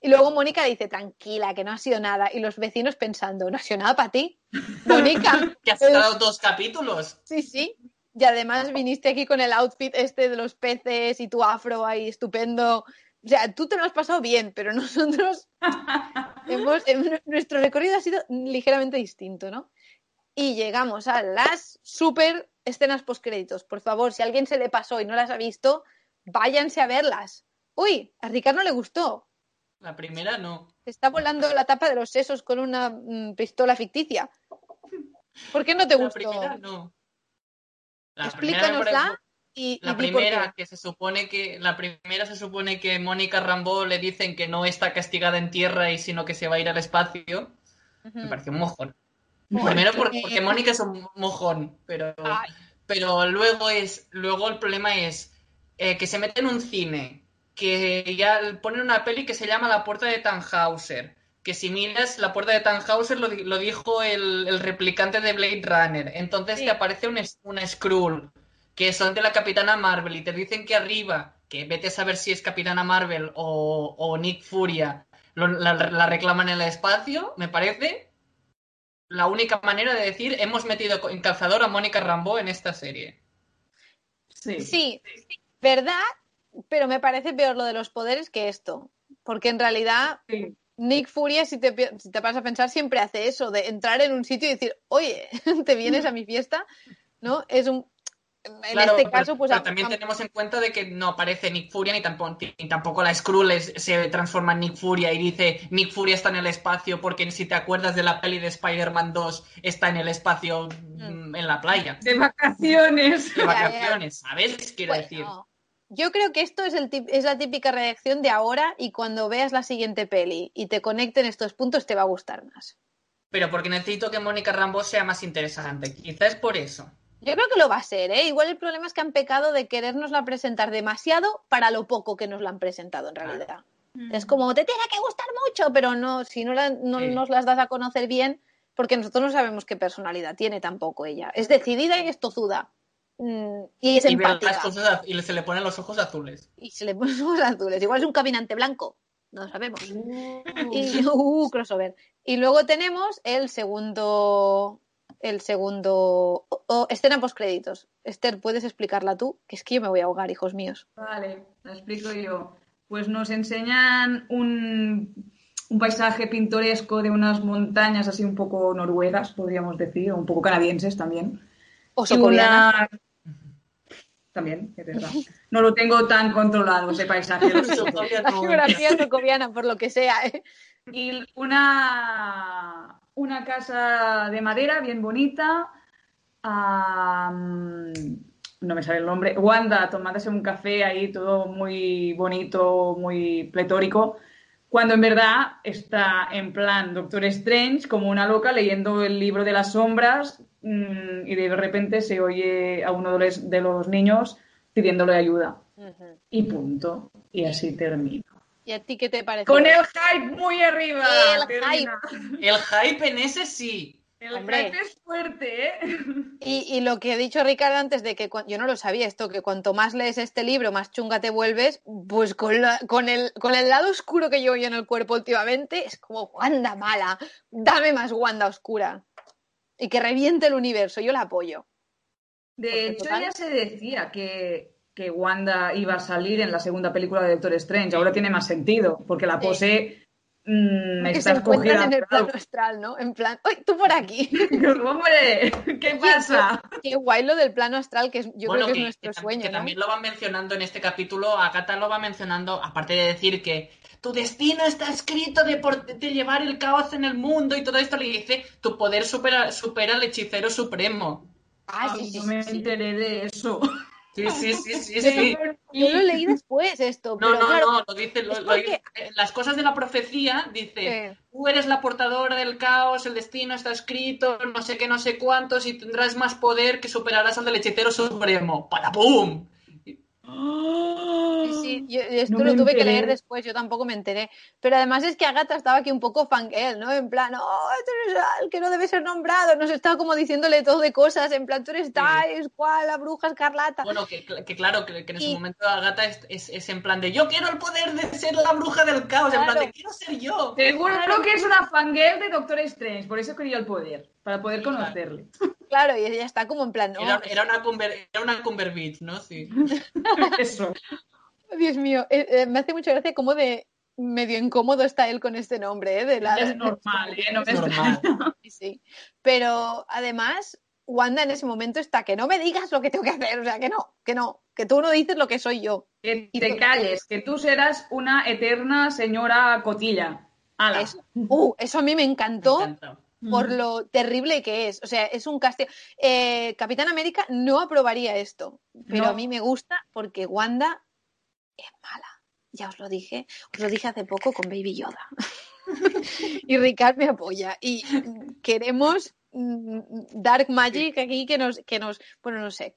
S1: Y luego Mónica dice, tranquila, que no ha sido nada. Y los vecinos pensando, no ha sido nada para ti. Mónica,
S3: Que has estado dos capítulos.
S1: sí, sí. Y además viniste aquí con el outfit este de los peces y tu afro ahí estupendo. O sea, tú te lo has pasado bien, pero nosotros hemos, em- nuestro recorrido ha sido ligeramente distinto, ¿no? Y llegamos a las super escenas postcréditos. Por favor, si a alguien se le pasó y no las ha visto, váyanse a verlas. Uy, a Ricardo no le gustó.
S3: La primera no.
S1: Se está volando la tapa de los sesos con una mm, pistola ficticia. ¿Por qué no te
S3: La
S1: gustó?
S3: primera no. La primera
S1: Explícanosla
S3: parece-
S1: y, y
S3: La primera, que se supone que. La primera se supone que Mónica Rambeau le dicen que no está castigada en tierra y sino que se va a ir al espacio. Me pareció un mojón.
S1: Bueno,
S3: Primero porque, porque Mónica es un mojón, pero.
S1: Ay,
S3: Pero luego es. Luego el problema es eh, que se mete en un cine. Que ya ponen una peli que se llama La Puerta de Tannhauser. Que si miras, La Puerta de Tannhauser lo, di- lo dijo el, el replicante de Blade Runner. Entonces
S1: Sí.
S3: te aparece un, es- una Skrull. Que son de la Capitana Marvel. Y te dicen que arriba. Que vete a saber si es Capitana Marvel o, o Nick Furia. lo- la, la reclaman en el espacio. Me parece la única manera de decir hemos metido en calzador a Mónica Rambeau en esta serie.
S2: Sí.
S1: Sí, verdad, pero me parece peor lo de los poderes que esto. Porque en realidad
S2: Sí.
S1: Nick Furia, si te, si te vas a pensar, siempre hace eso, de entrar en un sitio y decir, oye, ¿te vienes a mi fiesta? ¿No? Es un... En
S3: Claro,
S1: este
S3: pero-
S1: caso, pues...
S3: pero
S1: a-
S3: también
S1: a-
S3: tenemos en cuenta de que no aparece Nick Furia ni tampoco, ni tampoco la Skrull es- se transforma en Nick Furia y dice Nick Furia está en el espacio porque si te acuerdas de la peli de Spider-Man 2 está en el espacio mm, en la playa
S2: De vacaciones.
S3: de
S1: Ya, ya.
S3: vacaciones, ¿sabes? Quiero
S1: Bueno,
S3: decir.
S1: Yo creo que esto es, el tip- es la típica reacción de ahora y cuando veas la siguiente peli y te conecten estos puntos te va a gustar más.
S3: Pero porque necesito que Mónica Rambeau sea más interesante. Quizás es por eso.
S1: Yo creo que lo va a ser, ¿eh? Igual el problema es que han pecado de querernosla presentar demasiado para lo poco que nos la han presentado en realidad. Es como, te tiene que gustar mucho, pero no, si no, la- no
S3: Sí.
S1: nos las das a conocer bien, porque nosotros no sabemos qué personalidad tiene tampoco ella. Es decidida y es tozuda. Mm, y es
S3: Y,
S1: empática.
S3: las cosas az- y se le ponen los ojos azules.
S1: Y se le ponen los ojos azules. Igual es un caminante blanco. No lo sabemos. Y, uh, crossover. Y luego tenemos el segundo. El segundo. oh, oh, escena postcréditos. Esther, ¿puedes explicarla tú? Que es que yo me voy a ahogar, hijos míos.
S2: Vale, la explico yo. Pues nos enseñan un, un paisaje pintoresco de unas montañas así un poco noruegas, podríamos decir, o un poco canadienses también.
S1: O
S2: Y. También, es verdad. No lo tengo tan controlado ese paisaje.
S1: La geografía socoviana, por lo que sea. ¿eh?
S2: Y una, una casa de madera bien bonita. no me sale el nombre. Wanda tomándose un café ahí, todo muy bonito, muy pletórico. Cuando en verdad está en plan Doctor Strange, como una loca, leyendo el libro de las sombras. Mm, y de repente se oye a uno de los, de los niños pidiéndole ayuda. Y punto. Y así termino.
S1: ¿Y a ti qué te parece?
S2: Con el hype muy arriba.
S1: El
S2: termina.
S3: El hype en ese sí.
S2: El
S1: Hombre.
S2: hype es fuerte, ¿eh?
S1: Y, y lo que ha dicho Ricardo antes de que yo no lo sabía esto, que cuanto más lees este libro, más chunga te vuelves, pues con, la- con, el, con el lado oscuro que llevo yo en el cuerpo últimamente, es como Wanda mala, dame más Wanda oscura. Y que reviente el universo, yo la apoyo.
S2: De
S1: Porque
S2: hecho,
S1: total-
S2: ya se decía que, que Wanda iba a salir en la segunda película de Doctor Strange. Ahora tiene más sentido, porque la
S1: Sí.
S2: pose mm,
S1: Que
S2: está
S1: se
S2: escogida.
S1: en el plano astral, ¿no? En plan, ¡ay, tú por aquí!
S2: ¡Hombre! ¿Qué pasa?
S1: Qué guay lo del plano astral, que es- yo
S3: bueno,
S1: creo que,
S3: que,
S1: es nuestro
S3: que
S1: sueño,
S3: que
S1: ¿no?
S3: también lo van mencionando en este capítulo, Agatha lo va mencionando, aparte de decir que tu destino está escrito de, por- de llevar el caos en el mundo y todo esto, le dice, tu poder supera, supera al hechicero supremo.
S1: Ah,
S2: Ay,
S1: sí, sí,
S2: no me
S1: sí.
S2: enteré de eso.
S3: Sí, sí, sí, sí,
S1: Yo,
S3: sí.
S1: yo lo leí después esto,
S3: No,
S1: pero
S3: no,
S1: claro,
S3: no, lo dice, lo-
S1: es
S3: lo
S1: porque-
S3: dice- las cosas de la profecía dice,
S1: Eh.
S3: tú eres la portadora del caos, el destino está escrito, no sé qué, no sé cuántos, y tendrás más poder que superarás al del hechicero supremo. ¡Para pum!
S1: Sí, sí, yo, yo esto
S2: No
S1: lo tuve que leer después, yo tampoco me enteré. Pero además es que Agatha estaba aquí un poco fangirl, ¿no? En plan, oh, tú eres el que no debe ser nombrado. Nos estaba como diciéndole todo de cosas, en plan, tú eres tal, es cual, la bruja escarlata.
S3: Bueno, que, que claro, que, que en ese
S1: Y-
S3: momento Agatha es, es, es en plan de yo quiero el poder de ser la bruja del caos, en plan
S1: Claro.
S3: de quiero ser yo.
S2: Seguro que es una fangirl de Doctor Strange, por eso quería el poder, para poder conocerle.
S1: Claro, y ella está como en plan,
S3: Era, era una Cumber, era una ¿no? Sí.
S2: Eso.
S1: Dios mío, eh, eh, me hace mucha gracia como de medio incómodo está él con este nombre, ¿eh? De la...
S2: Es normal, ¿eh? No me
S3: Es normal.
S1: Sí, sí. Pero además, Wanda en ese momento está que no me digas lo que tengo que hacer, o sea, que no, que no, que tú no dices lo que soy yo.
S2: Que te calles, que tú serás una eterna señora cotilla. Ala.
S1: Eso, uh, eso a mí me encantó.
S3: Me encanta.
S1: Por lo terrible que es. O sea, es un castigo. Eh, Capitán América no aprobaría esto, pero
S2: No.
S1: a mí me gusta porque Wanda es mala. Ya os lo dije, os lo dije hace poco con Baby Yoda. y Ricard me apoya. Y mm, queremos mm, Dark Magic aquí que nos, que nos, bueno, no sé,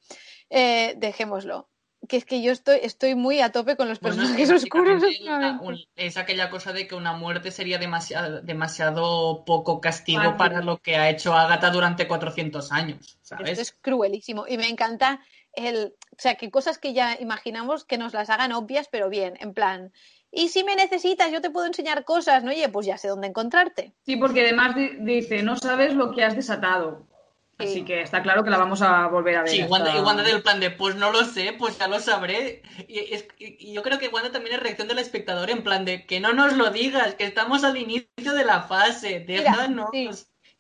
S1: Eh, dejémoslo. Que es que yo estoy, estoy muy a tope con los
S3: Bueno, es que
S1: personajes oscuros.
S3: la- un- es aquella cosa de que una muerte sería demasiado, demasiado poco castigo para lo que ha hecho Agatha durante 400 años, ¿sabes?
S1: Esto es cruelísimo y me encanta el, o sea, que cosas que ya imaginamos que nos las hagan obvias, pero bien, en plan, y si me necesitas, yo te puedo enseñar cosas, ¿no? Oye, pues ya sé dónde encontrarte.
S2: Sí, porque además di- dice, no sabes lo que has desatado.
S1: Sí.
S2: Así que está claro que la vamos a volver a ver.
S3: Sí,
S2: hasta-
S3: Wanda, y Wanda del plan de, pues no lo sé, pues ya lo sabré. Y, es- y- y yo creo que Wanda también es reacción del espectador en plan de, que no nos lo digas, que estamos al inicio de la fase,
S1: Mira,
S3: déjanos.
S1: sí.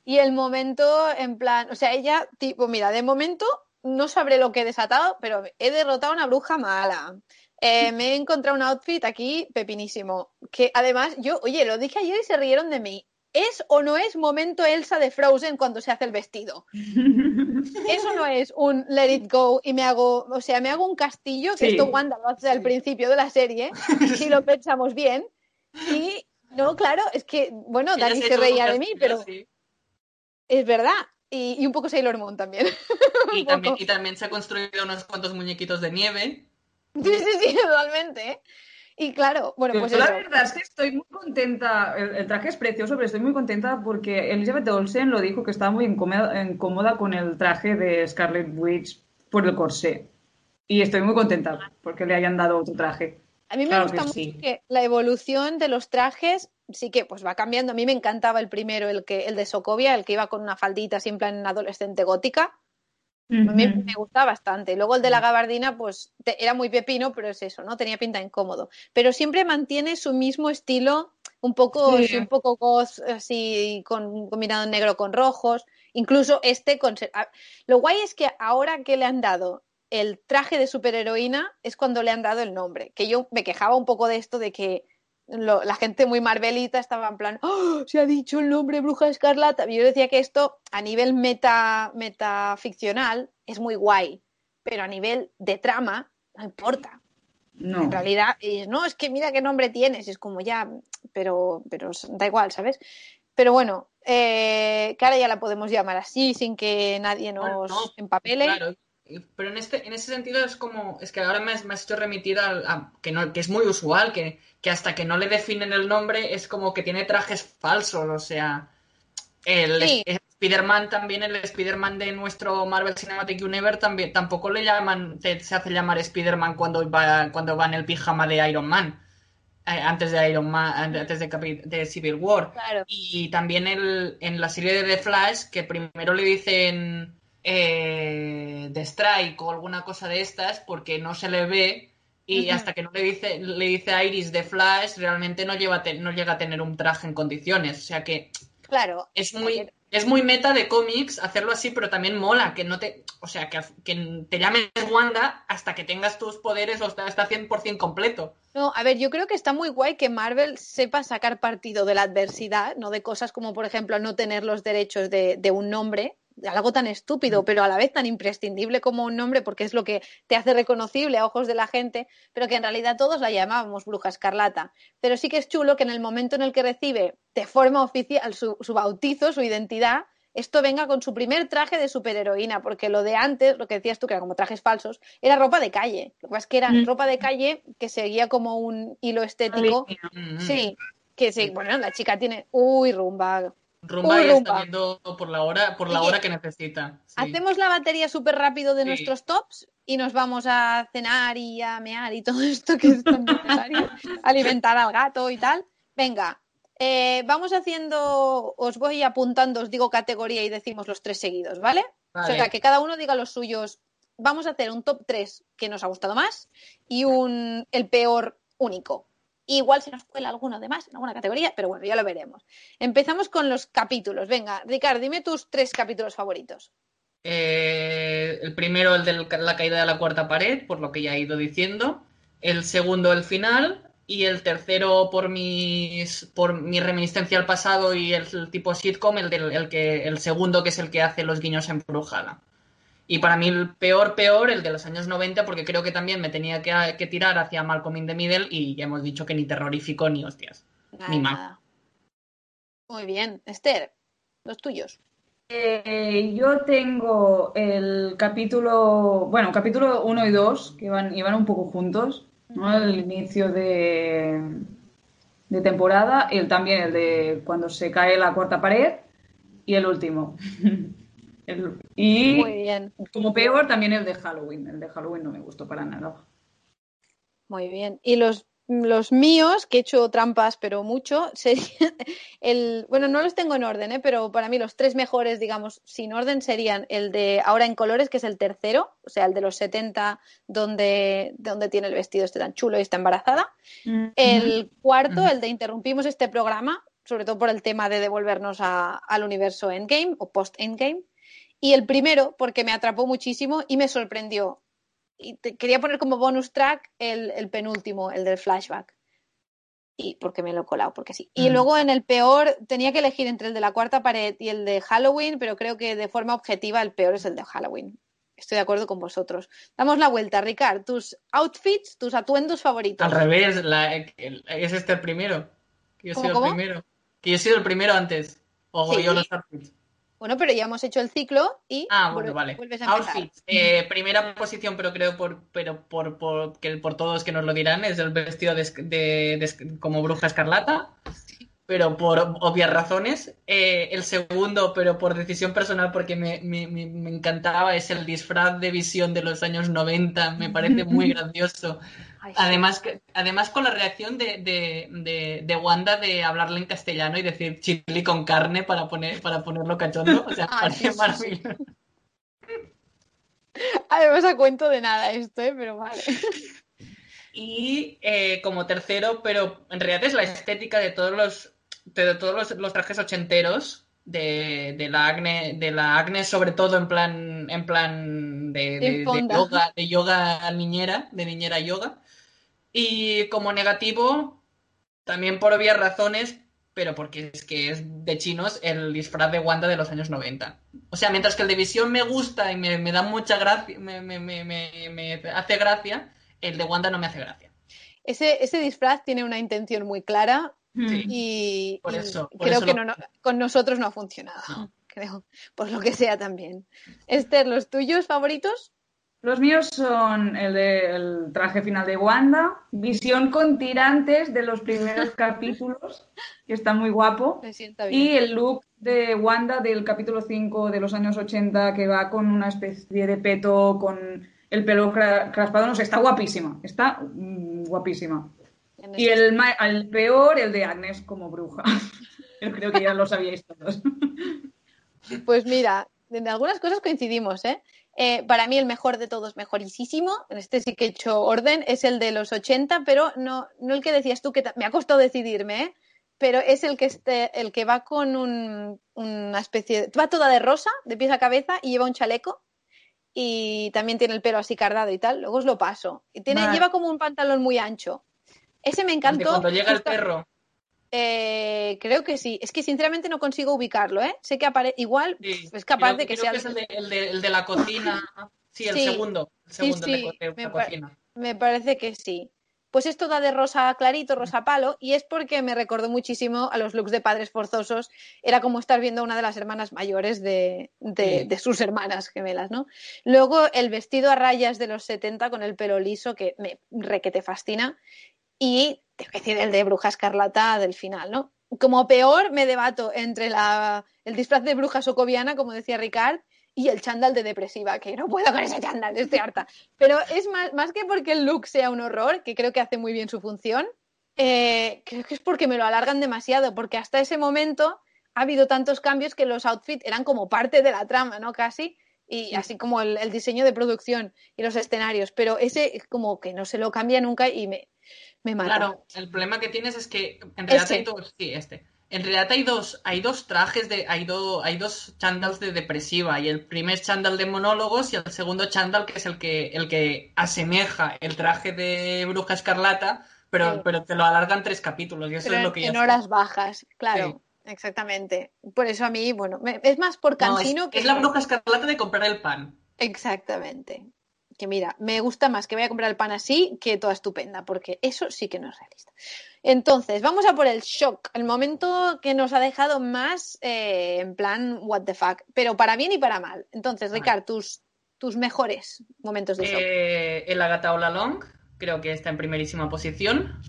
S1: Y el momento, en plan, o sea, ella, tipo, mira, de momento no sabré lo que he desatado, pero he derrotado a una bruja mala. Eh, me he encontrado un outfit aquí pepinísimo. Que además, yo, oye, lo dije ayer y se rieron de mí. ¿Es o no es momento Elsa de Frozen cuando se hace el vestido? Eso no es un let it go y me hago, o sea, me hago un castillo, que
S2: Sí.
S1: esto Wanda lo hace al principio de la serie, si lo pensamos bien. Y no, claro, es que, bueno,
S3: Ella
S1: Dani se
S3: hecho
S1: reía de mí, pero
S3: sí.
S1: es verdad. Y, y un poco Sailor Moon también.
S3: Y también, y también se ha construido unos cuantos muñequitos de nieve.
S1: Sí, sí, sí, totalmente. ¿eh? Y claro, bueno, pues
S2: Yo
S1: eso.
S2: la verdad es que estoy muy contenta. El, el traje es precioso, pero estoy muy contenta porque Elizabeth Olsen lo dijo que estaba muy incómoda, incómoda con el traje de Scarlet Witch por el corsé. Y estoy muy contenta porque le hayan dado otro traje.
S1: A mí me
S2: Claro
S1: gusta
S2: que
S1: mucho
S2: sí.
S1: que la evolución de los trajes sí que pues va cambiando. A mí me encantaba el primero, el que el de Sokovia, el que iba con una faldita así en plan adolescente gótica. A mí
S2: Ujú.
S1: me gustaba bastante. Luego el de la gabardina, pues te- era muy pepino, pero es eso, ¿no? Tenía pinta incómodo. Pero siempre mantiene su mismo estilo, un poco,
S2: Sí.
S1: un poco goth, así, con, combinado en negro con rojos. Incluso este con... Lo guay es que ahora que le han dado el traje de superheroína es cuando le han dado el nombre. Que yo me quejaba un poco de esto de que lo- la gente muy marvelita estaba en plan, ¡Oh, se ha dicho el nombre Bruja Escarlata. Y yo decía que esto a nivel meta, metaficcional es muy guay, pero a nivel de trama no importa.
S2: No.
S1: En realidad, y no, es que mira qué nombre tienes, es como ya, pero, pero da igual, ¿sabes? Pero bueno, eh, que ahora ya la podemos llamar así sin que nadie nos
S3: Bueno, no,
S1: empapele.
S3: Claro, pero en este, en ese sentido es como, es que ahora me has, me has hecho remitir al- a, que no, que es muy usual, que, que hasta que no le definen el nombre es como que tiene trajes falsos, o sea, el
S1: Sí.
S3: Spider-Man también, el Spider-Man de nuestro Marvel Cinematic Universe también, tampoco le llaman, te- se hace llamar Spider-Man cuando va, cuando va en el pijama de Iron Man, eh, antes de Iron Man, antes de Civil War.
S1: Claro.
S3: Y también el, en la serie de The Flash, que primero le dicen eh, The Strike o alguna cosa de estas, porque no se le ve, y hasta que no le dice, le dice a Iris The Flash, realmente no, lleva no llega a tener un traje en condiciones. O sea que
S1: Claro.
S3: es muy, es muy meta de cómics hacerlo así, pero también mola que no te. O sea, que, que te llames Wanda hasta que tengas tus poderes o está 100% completo.
S1: No, a ver, yo creo que está muy guay que Marvel sepa sacar partido de la adversidad, no de cosas como, por ejemplo, no tener los derechos de, de un nombre, algo tan estúpido, pero a la vez tan imprescindible como un nombre, porque es lo que te hace reconocible a ojos de la gente, pero que en realidad todos la llamábamos Bruja Escarlata. Pero sí que es chulo que en el momento en el que recibe de forma oficial su, su bautizo, su identidad, esto venga con su primer traje de superheroína, porque lo de antes, lo que decías tú, que era como trajes falsos, era ropa de calle. Lo que pasa es que era
S2: Mm.
S1: ropa de calle que seguía como un hilo estético.
S3: Mm,
S1: Sí, que sí, bueno, la chica tiene. Uy, rumba.
S3: Rumba ya
S1: rumba.
S3: está viendo por la hora, por la
S1: Oye,
S3: hora que necesita. sí.
S1: Hacemos la batería súper rápido de
S3: Sí.
S1: nuestros tops y nos vamos a cenar y a mear y todo esto que es tan necesario. Alimentar al gato y tal. Venga, eh, vamos haciendo, os voy apuntando, os digo categoría y decimos los tres seguidos, ¿vale?
S3: Vale.
S1: O sea, que cada uno diga los suyos. Vamos a hacer un top 3 que nos ha gustado más y un el peor único. Igual se nos cuela alguno de más en alguna categoría, pero bueno, ya lo veremos. Empezamos con los capítulos. Venga, Ricardo, dime tus tres capítulos favoritos.
S3: Eh, el primero, el de la caída de la cuarta pared, por lo que ya he ido diciendo. El segundo, el final. Y el tercero, por mis, mi reminiscencia al pasado y el, tipo sitcom, el, del, el, que, el segundo, que es el que hace los guiños en Brujada. Y para mí el peor, peor, el de los años 90, porque creo que también me tenía que, que tirar hacia Malcolm in the Middle y ya hemos dicho que ni terrorífico ni hostias.
S1: Nada,
S3: Ni más.
S1: nada. Muy bien. Esther, los tuyos.
S2: Eh, yo tengo el capítulo, bueno, capítulo 1 y 2, que iban, iban un poco juntos, ¿no? El inicio de, de temporada, y el, también el de cuando se cae la cuarta pared, y el último. El- y
S1: Muy bien,
S2: como peor, también el de Halloween. El de Halloween no me gustó para nada.
S1: muy bien. Y los, los míos, que he hecho trampas, pero mucho, serían el, bueno, no los tengo en orden, ¿eh? pero para mí los tres mejores, digamos, sin orden serían el de Ahora en colores, que es el tercero, o sea, el de los 70, donde, donde tiene el vestido este tan chulo y está embarazada. El cuarto,
S3: Ujú.
S1: el de interrumpimos este programa, sobre todo por el tema de devolvernos a- al universo Endgame o post-Endgame. Y el primero, porque me atrapó muchísimo y me sorprendió. Y te- quería poner como bonus track el, el penúltimo, el del flashback. Y porque me lo he colado, porque sí. Y
S3: Mm.
S1: luego en el peor, tenía que elegir entre el de la cuarta pared y el de Halloween, pero creo que de forma objetiva el peor es el de Halloween. Estoy de acuerdo con vosotros. Damos la vuelta, Ricard. Tus outfits, tus atuendos favoritos.
S3: Al revés, la- el- es este el primero. Que yo he
S1: ¿Cómo,
S3: sido el primero. Que yo he sido el primero antes. O
S1: Sí.
S3: yo los outfits.
S1: Bueno, pero ya hemos hecho el ciclo y
S3: Ah, bueno, vale.
S1: vuelves a empezar.
S3: Outfits. Eh, primera posición, pero creo por, pero por, por, que por todos que nos lo dirán, es el vestido de, de- de como bruja escarlata. Pero por obvias razones. Eh, el segundo, pero por decisión personal, porque me, me, me- me encantaba, es el disfraz de visión de los años 90. Me parece muy gracioso.
S1: Ay, sí.
S3: Además, además con la reacción de, de, de, de Wanda de hablarle en castellano y decir chili con carne para poner para ponerlo cachondo, o sea, parece maravilloso.
S1: Además a cuento de nada esto, ¿eh? pero vale.
S3: Y eh, como tercero, pero en realidad es la estética de todos los de todos los, los trajes ochenteros de, de la Agne, de la Agnes sobre todo en plan en plan de, yoga, de yoga niñera, de niñera yoga. Y como negativo, también por obvias razones, pero porque es que es de chinos el disfraz de Wanda de los años 90. O sea, mientras que el de Visión me gusta y me, me da mucha gracia, me, me- me- hace gracia, el de Wanda no me hace gracia.
S1: Ese, ese disfraz tiene una intención muy clara
S3: Sí.
S1: y,
S3: Por
S1: y
S3: eso, por
S1: creo
S3: eso
S1: que
S3: lo-
S1: no- no- con nosotros no ha funcionado.
S3: No.
S1: Creo, por lo que sea también. Esther, ¿los tuyos favoritos?
S2: Los míos son el del traje final de Wanda, visión con tirantes de los primeros capítulos, que está muy guapo,
S1: Me sienta bien.
S2: y el look de Wanda del capítulo 5 de los años 80, que va con una especie de peto, con el pelo cra- craspado, no sé, está guapísima, está mm, guapísima. Y el, el peor, el de Agnes como bruja. Yo creo que ya lo sabíais todos.
S1: Pues mira, en algunas cosas coincidimos, ¿eh? Eh, para mí el mejor de todos, mejorísimo, en este sí que he hecho orden, es el de los 80, pero no, no el que decías tú, que me ha costado decidirme, ¿eh? pero es el que, este, el que va con un- una especie de... Va toda de rosa, de pies a cabeza, y lleva un chaleco, y también tiene el pelo así cardado y tal, luego os lo paso. Y tiene,
S2: Vale.
S1: lleva como un pantalón muy ancho. Ese me
S3: De
S1: encantó.
S3: cuando llega el perro.
S1: Eh, creo que sí. Es que sinceramente no consigo ubicarlo, ¿eh? Sé que aparece. Igual
S3: Sí,
S1: es capaz
S3: creo-
S1: de que
S3: creo
S1: sea.
S3: es el de, el de- el de la cocina. Sí, el
S1: Sí.
S3: segundo. El segundo de
S1: me
S3: la cocina.
S1: Me parece que sí. Pues esto da de rosa clarito, rosa palo, y es porque me recordó muchísimo a los looks de padres forzosos. Era como estar viendo a una de las hermanas mayores de, de-
S3: Sí.
S1: de sus hermanas gemelas, ¿no? Luego el vestido a rayas de los 70 con el pelo liso, que me re que te fascina. Y tengo que decir el de Bruja Escarlata del final, ¿no? Como peor me debato entre la, el disfraz de bruja socoviana, como decía Ricard, y el chándal de depresiva, que no puedo con ese chándal, estoy harta. Pero es más, más que porque el look sea un horror, que creo que hace muy bien su función, eh, creo que es porque me lo alargan demasiado, porque hasta ese momento ha habido tantos cambios que los outfits eran como parte de la trama, ¿no? Casi, y así como el, el diseño de producción y los escenarios, pero ese como que no se lo cambia nunca y me, me mata.
S3: Claro, el problema que tienes es que en realidad
S1: Este.
S3: hay dos, sí, este. En realidad hay dos, hay dos trajes de, hay, do- hay dos chandals de depresiva, y el primer chándal de monólogos y el segundo chándal que es el que, el que asemeja el traje de Bruja Escarlata, pero,
S1: Sí.
S3: pero te lo alargan tres capítulos, y eso
S1: Pero
S3: es
S1: en,
S3: lo que
S1: en
S3: sé.
S1: horas bajas, claro, exactamente. Por eso a mí, bueno, me- es más por
S3: No, es,
S1: cansino que...
S3: es la Bruja Escarlata de comprar el pan.
S1: Exactamente. Que mira, me gusta más que vaya a comprar el pan así que toda estupenda, porque eso sí que no es realista. Entonces, vamos a por el shock, el momento que nos ha dejado más eh, en plan, what the fuck, pero para bien y para mal. Entonces. Ricard, tus, tus mejores momentos de shock.
S3: Eh, el Agatha All Along, creo que está en primerísima posición.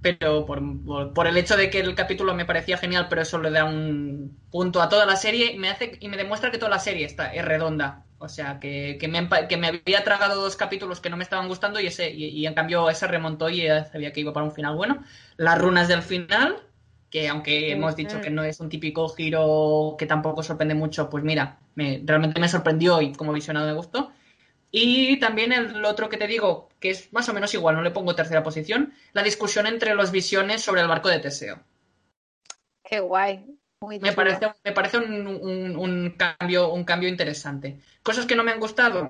S3: Pero por, por- por el hecho de que el capítulo me parecía genial, pero eso le da un punto a toda la serie, me hace y me demuestra que toda la serie está, es redonda. O sea, que, que me, empa- que me había tragado dos capítulos que no me estaban gustando y ese y, y en cambio ese remontó y ya sabía que iba para un final bueno. Las runas del final, que aunque hemos dicho que no es un típico giro que tampoco sorprende mucho, pues mira, me, realmente me sorprendió y como visionado me gustó. Y también el otro que te digo, que es más o menos igual, no le pongo tercera posición, la discusión entre los visiones sobre el barco de Teseo.
S1: Qué guay. Muy
S3: Me parece, me parece un, un- un cambio, un cambio interesante. Cosas que no me han gustado,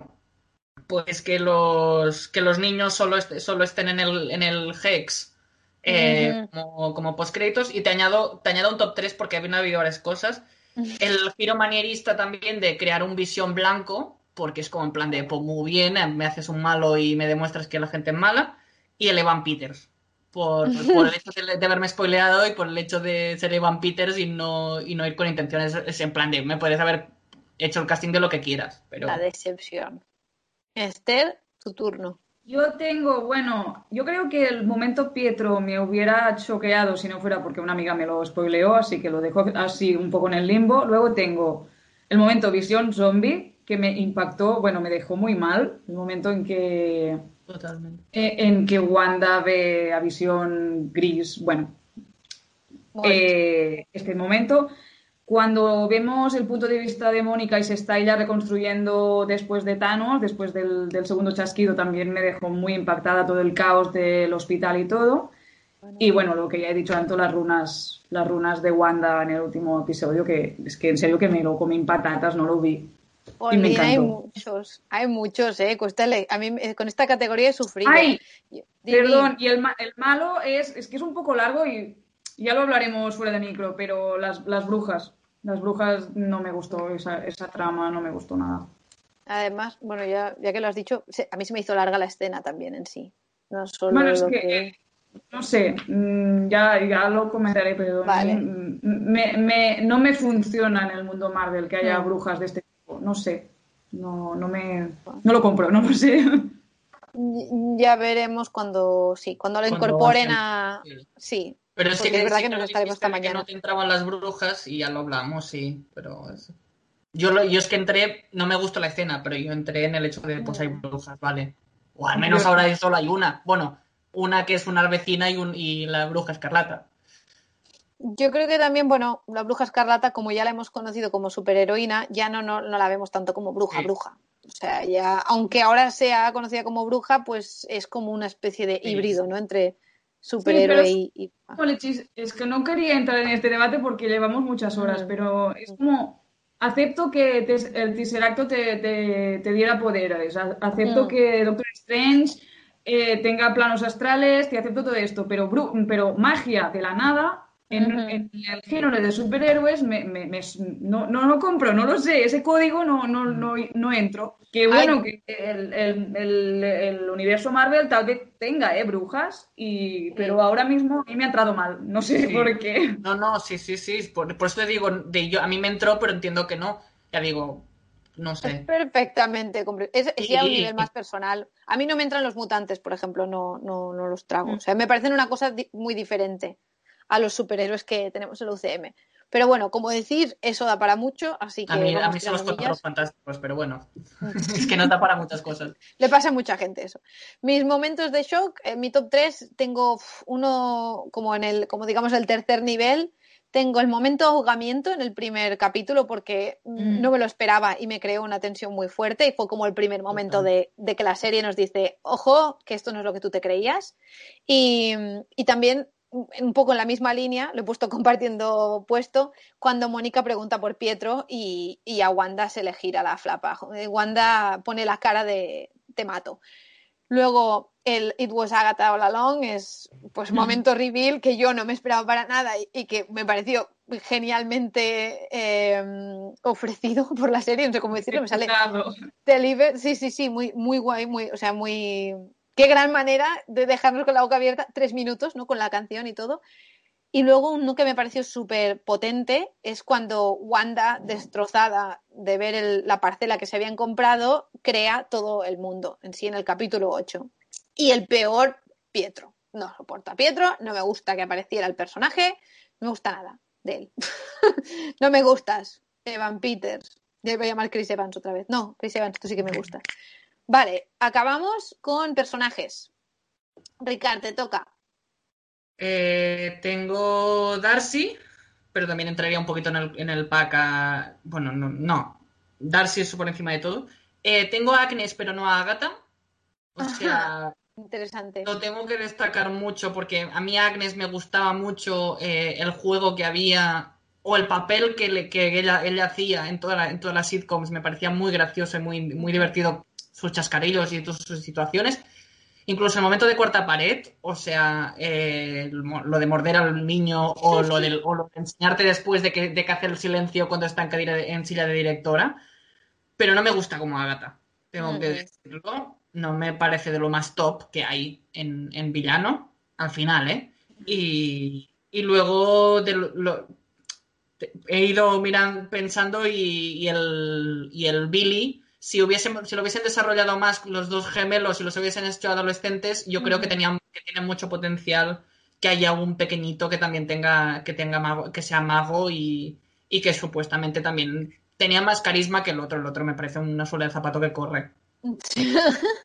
S3: pues que los, que los niños solo, est- solo estén en el, en el Hex eh, como, como postcréditos y te añado, te añado un top 3 porque había habido varias cosas. El giro manierista también de crear un visión blanco, porque es como en plan de, pues muy bien, eh, me haces un malo y me demuestras que la gente es mala. Y el Evan Peters, por, por el hecho de, de haberme spoileado y por el hecho de ser Evan Peters y no, y no ir con intenciones, es en plan de, me puedes haber hecho el casting de lo que quieras, pero...
S1: La decepción. Esther, tu turno.
S2: Yo tengo, bueno, yo creo que el momento Pietro me hubiera choqueado si no fuera porque una amiga me lo spoileó, así que lo dejo así un poco en el limbo. Luego tengo el momento Visión Zombie, que me impactó, bueno, me dejó muy mal. El momento en que,
S3: Totalmente.
S2: eh, en que Wanda ve a Visión gris, bueno, eh, este momento. Cuando vemos el punto de vista de Mónica y se está ella reconstruyendo después de Thanos, después del, del segundo chasquido, también me dejó muy impactada todo el caos del hospital y todo. Y bueno, lo que ya he dicho antes, las runas, las runas de Wanda en el último episodio, que es que en serio que me lo comí en patatas, no lo vi. Y me
S1: Olvida, hay muchos, hay muchos, eh. A mí eh, con esta categoría he sufrido.
S2: ¡Ay! Perdón, y el, ma- el malo es, es que es un poco largo y ya lo hablaremos fuera de micro, pero las, las brujas, las brujas no me gustó, esa, esa trama no me gustó nada.
S1: Además, bueno, ya, ya que lo has dicho, a mí se me hizo larga la escena también en sí. No solo
S2: Bueno, es
S1: lo
S2: que,
S1: que-
S2: no sé, mm, ya, ya lo comentaré, pero
S1: Vale.
S2: mm, me, me- no me funciona en el mundo Marvel que haya brujas de este tipo, no sé, no, no me, no lo compro, no lo sé.
S1: Ya veremos cuando, sí, cuando lo
S3: Cuando
S1: incorporen
S3: hacen-
S1: a...
S3: sí.
S1: Sí,
S3: Pero es
S1: Porque
S3: que
S1: es verdad
S3: sí
S1: que nos
S3: lo
S1: estaremos
S3: de que
S1: mañana.
S3: no te entraban las brujas y ya lo hablamos, sí, pero es- yo lo, yo es que entré, no me gustó la escena, pero yo entré en el hecho de pues hay brujas, vale. O al menos ahora solo hay una. Bueno, una que es una vecina y un y la bruja escarlata.
S1: Yo creo que también, bueno, la bruja escarlata, como ya la hemos conocido como superheroína, ya no, no, no la vemos tanto como bruja,
S3: Sí.
S1: bruja. O sea, ya, aunque ahora sea conocida como bruja, pues es como una especie de
S3: Sí.
S1: híbrido, ¿no? Entre superhéroe
S2: pero-
S1: y, y-
S2: es que no quería entrar en este debate porque llevamos muchas horas,
S1: Mm.
S2: pero es como, acepto que te- el Tesseracto te, te, te diera poderes, acepto
S1: Mm.
S2: que Doctor Strange eh, tenga planos astrales, te acepto todo esto, pero, bru- pero magia de la nada, en,
S1: Ujú.
S2: en el género de superhéroes, me, me- me- no, no lo compro, no lo sé, ese código no, no, no, no entro. Que bueno, que el, el- el- el universo Marvel tal vez tenga, ¿eh? Brujas, y, pero ahora mismo a mí me ha entrado mal, no sé
S3: Sí.
S2: por qué.
S3: No, no, sí, sí, sí. Por, por eso te digo, de yo, a mí me entró, pero entiendo que no. Ya digo, no
S1: Es
S3: sé.
S1: perfectamente compre- Es, es ya a un nivel más personal. A mí no me entran los mutantes, por ejemplo, no, no, no los trago.
S2: Mm.
S1: O sea, me parecen una cosa di- muy diferente a los superhéroes que tenemos en el UCM. Pero bueno, como decir, eso da para mucho, así que
S3: A mí, a
S1: vamos
S3: mí son los cuatro fantásticos, pero bueno. es que no da para muchas cosas.
S1: Le pasa a mucha gente eso. Mis momentos de shock, en mi top 3 tengo uno como en el, como digamos el tercer nivel, tengo el momento ahogamiento en el primer capítulo porque
S2: Mm.
S1: no me lo esperaba y me creó una tensión muy fuerte y fue como el primer momento de, de que la serie nos dice, ojo, que esto no es lo que tú te creías. Y, y también un poco en la misma línea, lo he puesto compartiendo puesto, cuando Mónica pregunta por Pietro y, y a Wanda se le gira la flapa. Wanda pone la cara de te mato. Luego el It Was Agatha All Along es pues momento reveal que yo no me esperaba para nada y, y que me pareció genialmente eh, ofrecido por la serie, no sé cómo decirlo, me sale. Deliver, sí, sí, sí, muy, muy guay, muy, o sea, muy. Qué gran manera de dejarnos con la boca abierta tres minutos, ¿no? Con la canción y todo. Y luego uno que me pareció súper potente es cuando Wanda, destrozada de ver el- la parcela que se habían comprado, crea todo el mundo en sí en el capítulo 8. Y el peor, Pietro. No soporto a Pietro, no me gusta que apareciera el personaje, no me gusta nada de él. no me gustas, Evan Peters. Ya voy a llamar Chris Evans otra vez. No, Chris Evans, tú sí que me gusta. Vale, acabamos con personajes. Ricard, te toca.
S3: Eh, tengo Darcy, pero también entraría un poquito en el, en el pack a... Bueno, no, no. Darcy es por encima de todo. Eh, tengo a Agnes, pero no a Agatha. O sea,
S1: Interesante.
S3: lo tengo que destacar mucho porque a mí Agnes me gustaba mucho eh, el juego que había o el papel que, le- que ella, ella hacía en, toda la- en todas las sitcoms. Me parecía muy gracioso y muy, muy divertido sus chascarillos y todas sus situaciones. Incluso el momento de cuarta pared, o sea, eh, lo de morder al niño o lo, del, o lo de enseñarte después de que, de que hace el silencio cuando está en, cadira de- en silla de directora, pero no me gusta como Agatha, tengo que decirlo. No me parece de lo más top que hay en, en villano, al final, ¿eh? Y, y luego de lo- he ido mirando, pensando y, y el, y el Billy, si, hubiesen, si lo hubiesen desarrollado más los dos gemelos y los hubiesen hecho adolescentes, yo creo que, tenían, que tiene mucho potencial que haya un pequeñito que también tenga, que tenga mago, que sea mago y, y que supuestamente también tenía más carisma que el otro. El otro me parece una suela de zapato que corre.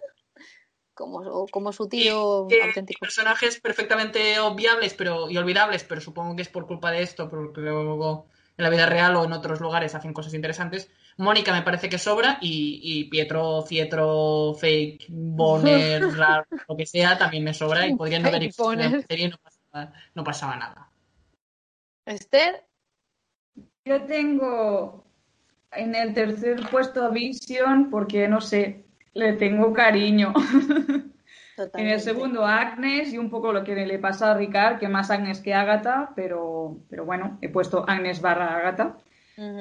S1: como, como su tío
S3: Y- y-
S1: auténtico.
S3: personajes perfectamente obviables pero, y olvidables, pero supongo que es por culpa de esto, porque luego en la vida real o en otros lugares hacen cosas interesantes. Mónica me parece que sobra y, y Pietro, Fietro, Fake, Bonner, Rar, lo que sea, también me sobra y podrían no haber existido en serie y no pasaba, no pasaba nada.
S1: Esther,
S2: Yo tengo en el tercer puesto a Vision porque, no sé, le tengo cariño. En el segundo a Agnes y un poco lo que le pasa a Ricard, que más Agnes que Agatha, pero, pero bueno, he puesto Agnes barra Agatha.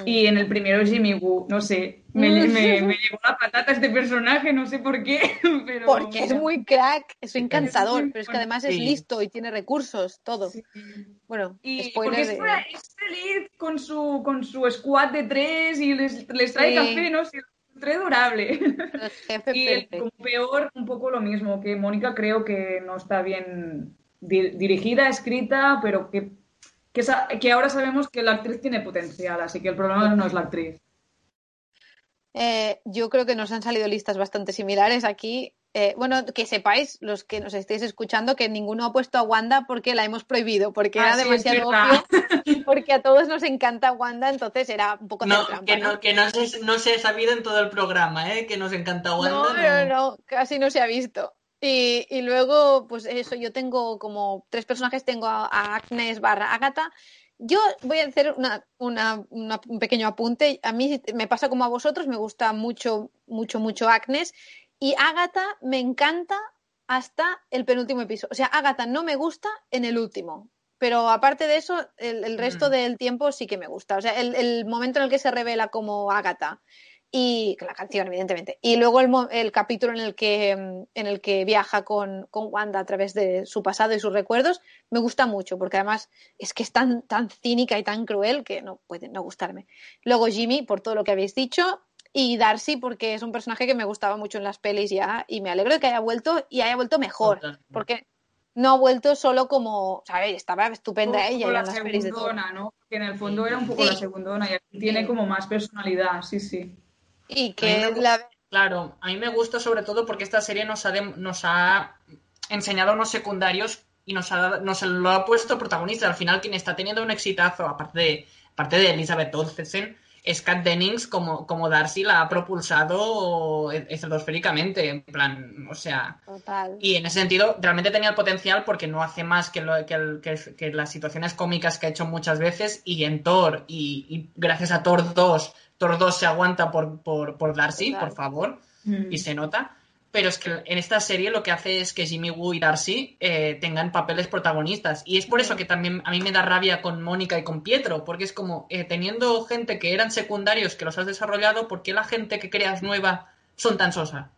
S2: Y en el primero Jimmy Woo, no sé, me, me, me llegó la patata este personaje, no sé por qué, pero...
S1: Porque es muy crack, es encantador, pero es que además es
S3: Sí.
S1: listo y tiene recursos, todo.
S2: Sí.
S1: Bueno,
S2: Y porque es,
S1: de...
S2: es feliz con su, con su squad de tres y les, les trae
S1: Sí.
S2: café, no sé, trae durable. Y el- como peor, un poco lo mismo, que Mónica creo que no está bien di- dirigida, escrita, pero que, que, ahora sabemos que la actriz tiene potencial, así que el problema no es la actriz.
S1: Eh, yo creo que nos han salido listas bastante similares aquí. Eh, bueno, que sepáis, los que nos estéis escuchando, que ninguno ha puesto a Wanda porque la hemos prohibido, porque
S2: Ah,
S1: era
S2: sí, es
S1: demasiado obvio, porque a todos nos encanta Wanda, entonces era un poco
S3: No,
S1: trampa,
S3: que
S1: ¿no?
S3: no, que no se, no se ha sabido en todo el programa, ¿eh? que nos encanta Wanda.
S1: No, no, no, casi no se ha visto. Y, y luego, pues eso, yo tengo como tres personajes, tengo a, a Agnes barra Agatha. Yo voy a hacer una, una- una- un pequeño apunte. A mí me pasa como a vosotros, me gusta mucho, mucho, mucho Agnes. Y Agatha me encanta hasta el penúltimo episodio. O sea, Agatha no me gusta en el último. Pero aparte de eso, el, el resto
S3: Mm.
S1: del tiempo sí que me gusta. O sea, el, el momento en el que se revela como Agatha y la canción, evidentemente. Y luego el, mo- el capítulo en el que, mm, en el que viaja con, con Wanda a través de su pasado y sus recuerdos, me gusta mucho, porque además es que es tan, tan cínica y tan cruel que no puede no gustarme. Luego Jimmy, por todo lo que habéis dicho, y Darcy, porque es un personaje que me gustaba mucho en las pelis ya, y me alegro de que haya vuelto y haya vuelto mejor,
S3: Totalmente.
S1: porque no ha vuelto solo como, ¿sabes? Estaba estupenda
S2: Un
S1: ella
S2: la
S1: en las pelis de todo.
S2: segundona, ¿no? Que en el fondo era un poco
S1: Sí.
S2: la segundona y aquí tiene
S1: Sí.
S2: como más personalidad, sí, sí.
S1: Y que
S3: me-
S1: la,
S3: Claro, a mí me gusta sobre todo porque esta serie nos ha, de- nos ha enseñado unos secundarios y nos, ha, nos lo ha puesto protagonista. Al final, quien está teniendo un exitazo, aparte de, aparte de Elizabeth Olsen, es Kat Dennings como, como Darcy la ha propulsado estratosféricamente. En plan, o sea.
S1: Total.
S3: Y en ese sentido, realmente tenía el potencial porque no hace más que, lo- que, el- que- que las situaciones cómicas que ha hecho muchas veces. Y en Thor, y, y gracias a Thor 2, 2 se aguanta por, por, por Darcy,
S1: Total.
S3: por favor
S2: Mm.
S3: y se nota. Pero es que en esta serie lo que hace es que Jimmy Woo y Darcy eh, tengan papeles protagonistas. Y es por eso que también a mí me da rabia con Mónica y con Pietro, porque es como eh, teniendo gente que eran secundarios que los has desarrollado, ¿por qué la gente que creas nueva son tan sosa?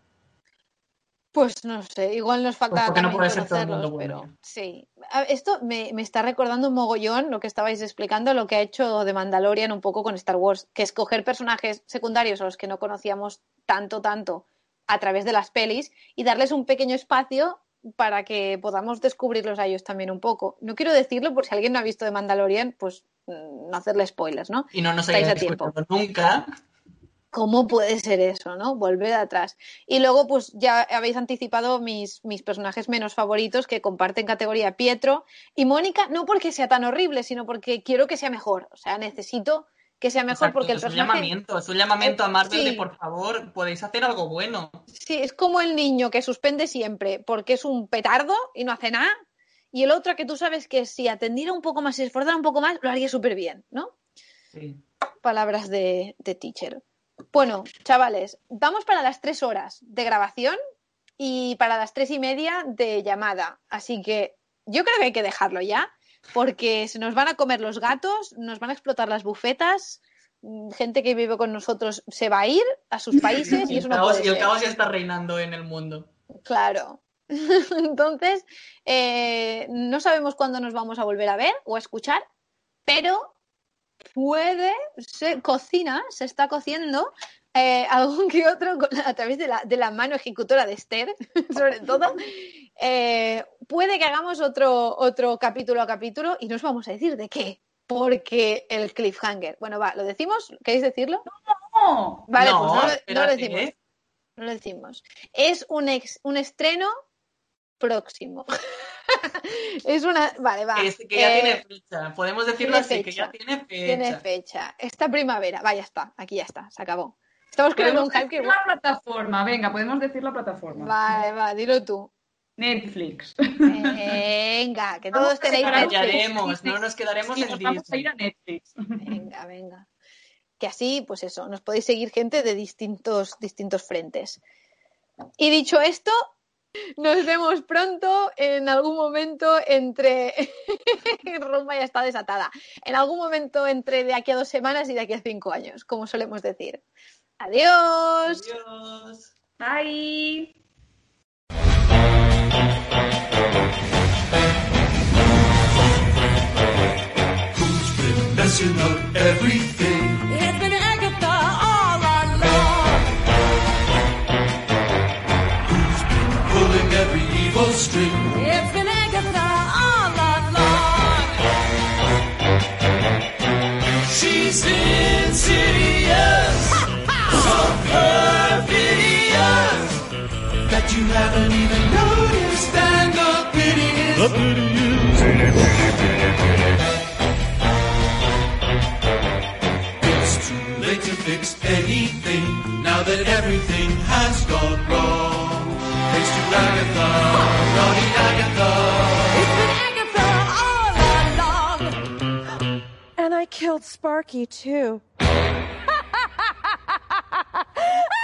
S1: Pues no sé, igual nos falta
S3: Pues porque no puede ser todo el mundo bueno.
S1: pero sí. Esto me, me está recordando un mogollón lo que estabais explicando, lo que ha hecho de Mandalorian un poco con Star Wars, que es coger personajes secundarios a los que no conocíamos tanto, tanto a través de las pelis y darles un pequeño espacio para que podamos descubrirlos a ellos también un poco. No quiero decirlo por si alguien no ha visto de Mandalorian, pues mm, no hacerle spoilers, ¿no?
S3: Y no nos hayáis nunca.
S1: ¿Cómo puede ser eso, no? Volver atrás. Y luego, pues ya habéis anticipado mis, mis personajes menos favoritos que comparten categoría Pietro y Mónica, no porque sea tan horrible, sino porque quiero que sea mejor. O sea, necesito que sea mejor
S3: Exacto,
S1: porque el
S3: es un llamamiento, es un llamamiento a Marvel
S1: Sí.
S3: de por favor, podéis hacer algo bueno.
S1: Sí, es como el niño que suspende siempre porque es un petardo y no hace nada. Y el otro que tú sabes que si atendiera un poco más, si esforzara un poco más, lo haría súper bien, ¿no?
S3: Sí.
S1: palabras de, de teacher. Bueno, chavales, vamos para las tres horas de grabación y para las tres y media de llamada. Así que yo creo que hay que dejarlo ya, porque se nos van a comer los gatos, nos van a explotar las bufetas, mm, gente que vive con nosotros se va a ir a sus países y
S3: Y
S1: eso no
S3: caos,
S1: puede
S3: y el
S1: ser.
S3: caos ya está reinando en el mundo.
S1: Claro. Entonces, eh, no sabemos cuándo nos vamos a volver a ver o a escuchar, pero puede, se cocina, se está cociendo eh, algún que otro a través de la, de la mano ejecutora de Esther, sobre todo. eh, puede que hagamos otro, otro capítulo a capítulo y nos vamos a decir de qué. Porque el cliffhanger. Bueno, va, ¿lo decimos? ¿Queréis decirlo?
S2: ¡No!
S1: Vale,
S3: No,
S1: pues no, lo- no lo
S3: espérate,
S1: decimos.
S3: ¿eh?
S1: No lo decimos. Es un, ex- un estreno próximo. es una. Vale, va.
S3: Es que ya
S1: Eh,
S3: tiene fecha. Podemos decirlo así, que ya tiene fecha.
S1: tiene fecha. Esta primavera. Va, ya está. Aquí ya está. Se acabó. Estamos creando un hype que
S2: la plataforma, venga, podemos decir la plataforma.
S1: Vale, va, dilo tú.
S2: Netflix.
S1: Venga, que todos tenéis Netflix.
S3: Callaremos, no nos quedaremos
S2: Sí,
S3: en
S2: nos vamos a ir a Netflix.
S1: Venga, venga. Que así, pues eso, nos podéis seguir gente de distintos, distintos frentes. Y dicho esto, nos vemos pronto en algún momento entre. Roma ya está desatada. En algún momento entre de aquí a dos semanas y de aquí a cinco años, como solemos decir. Adiós.
S3: Adiós.
S2: Bye.
S4: Who's been messing up everything? Evil string?
S5: It's been Agatha all along.
S4: She's insidious, so perfidious that you haven't even noticed. And the pity is, the pity is. It's too late to fix anything now that everything has gone wrong.
S5: Agatha all along.
S6: And I killed Sparky, too.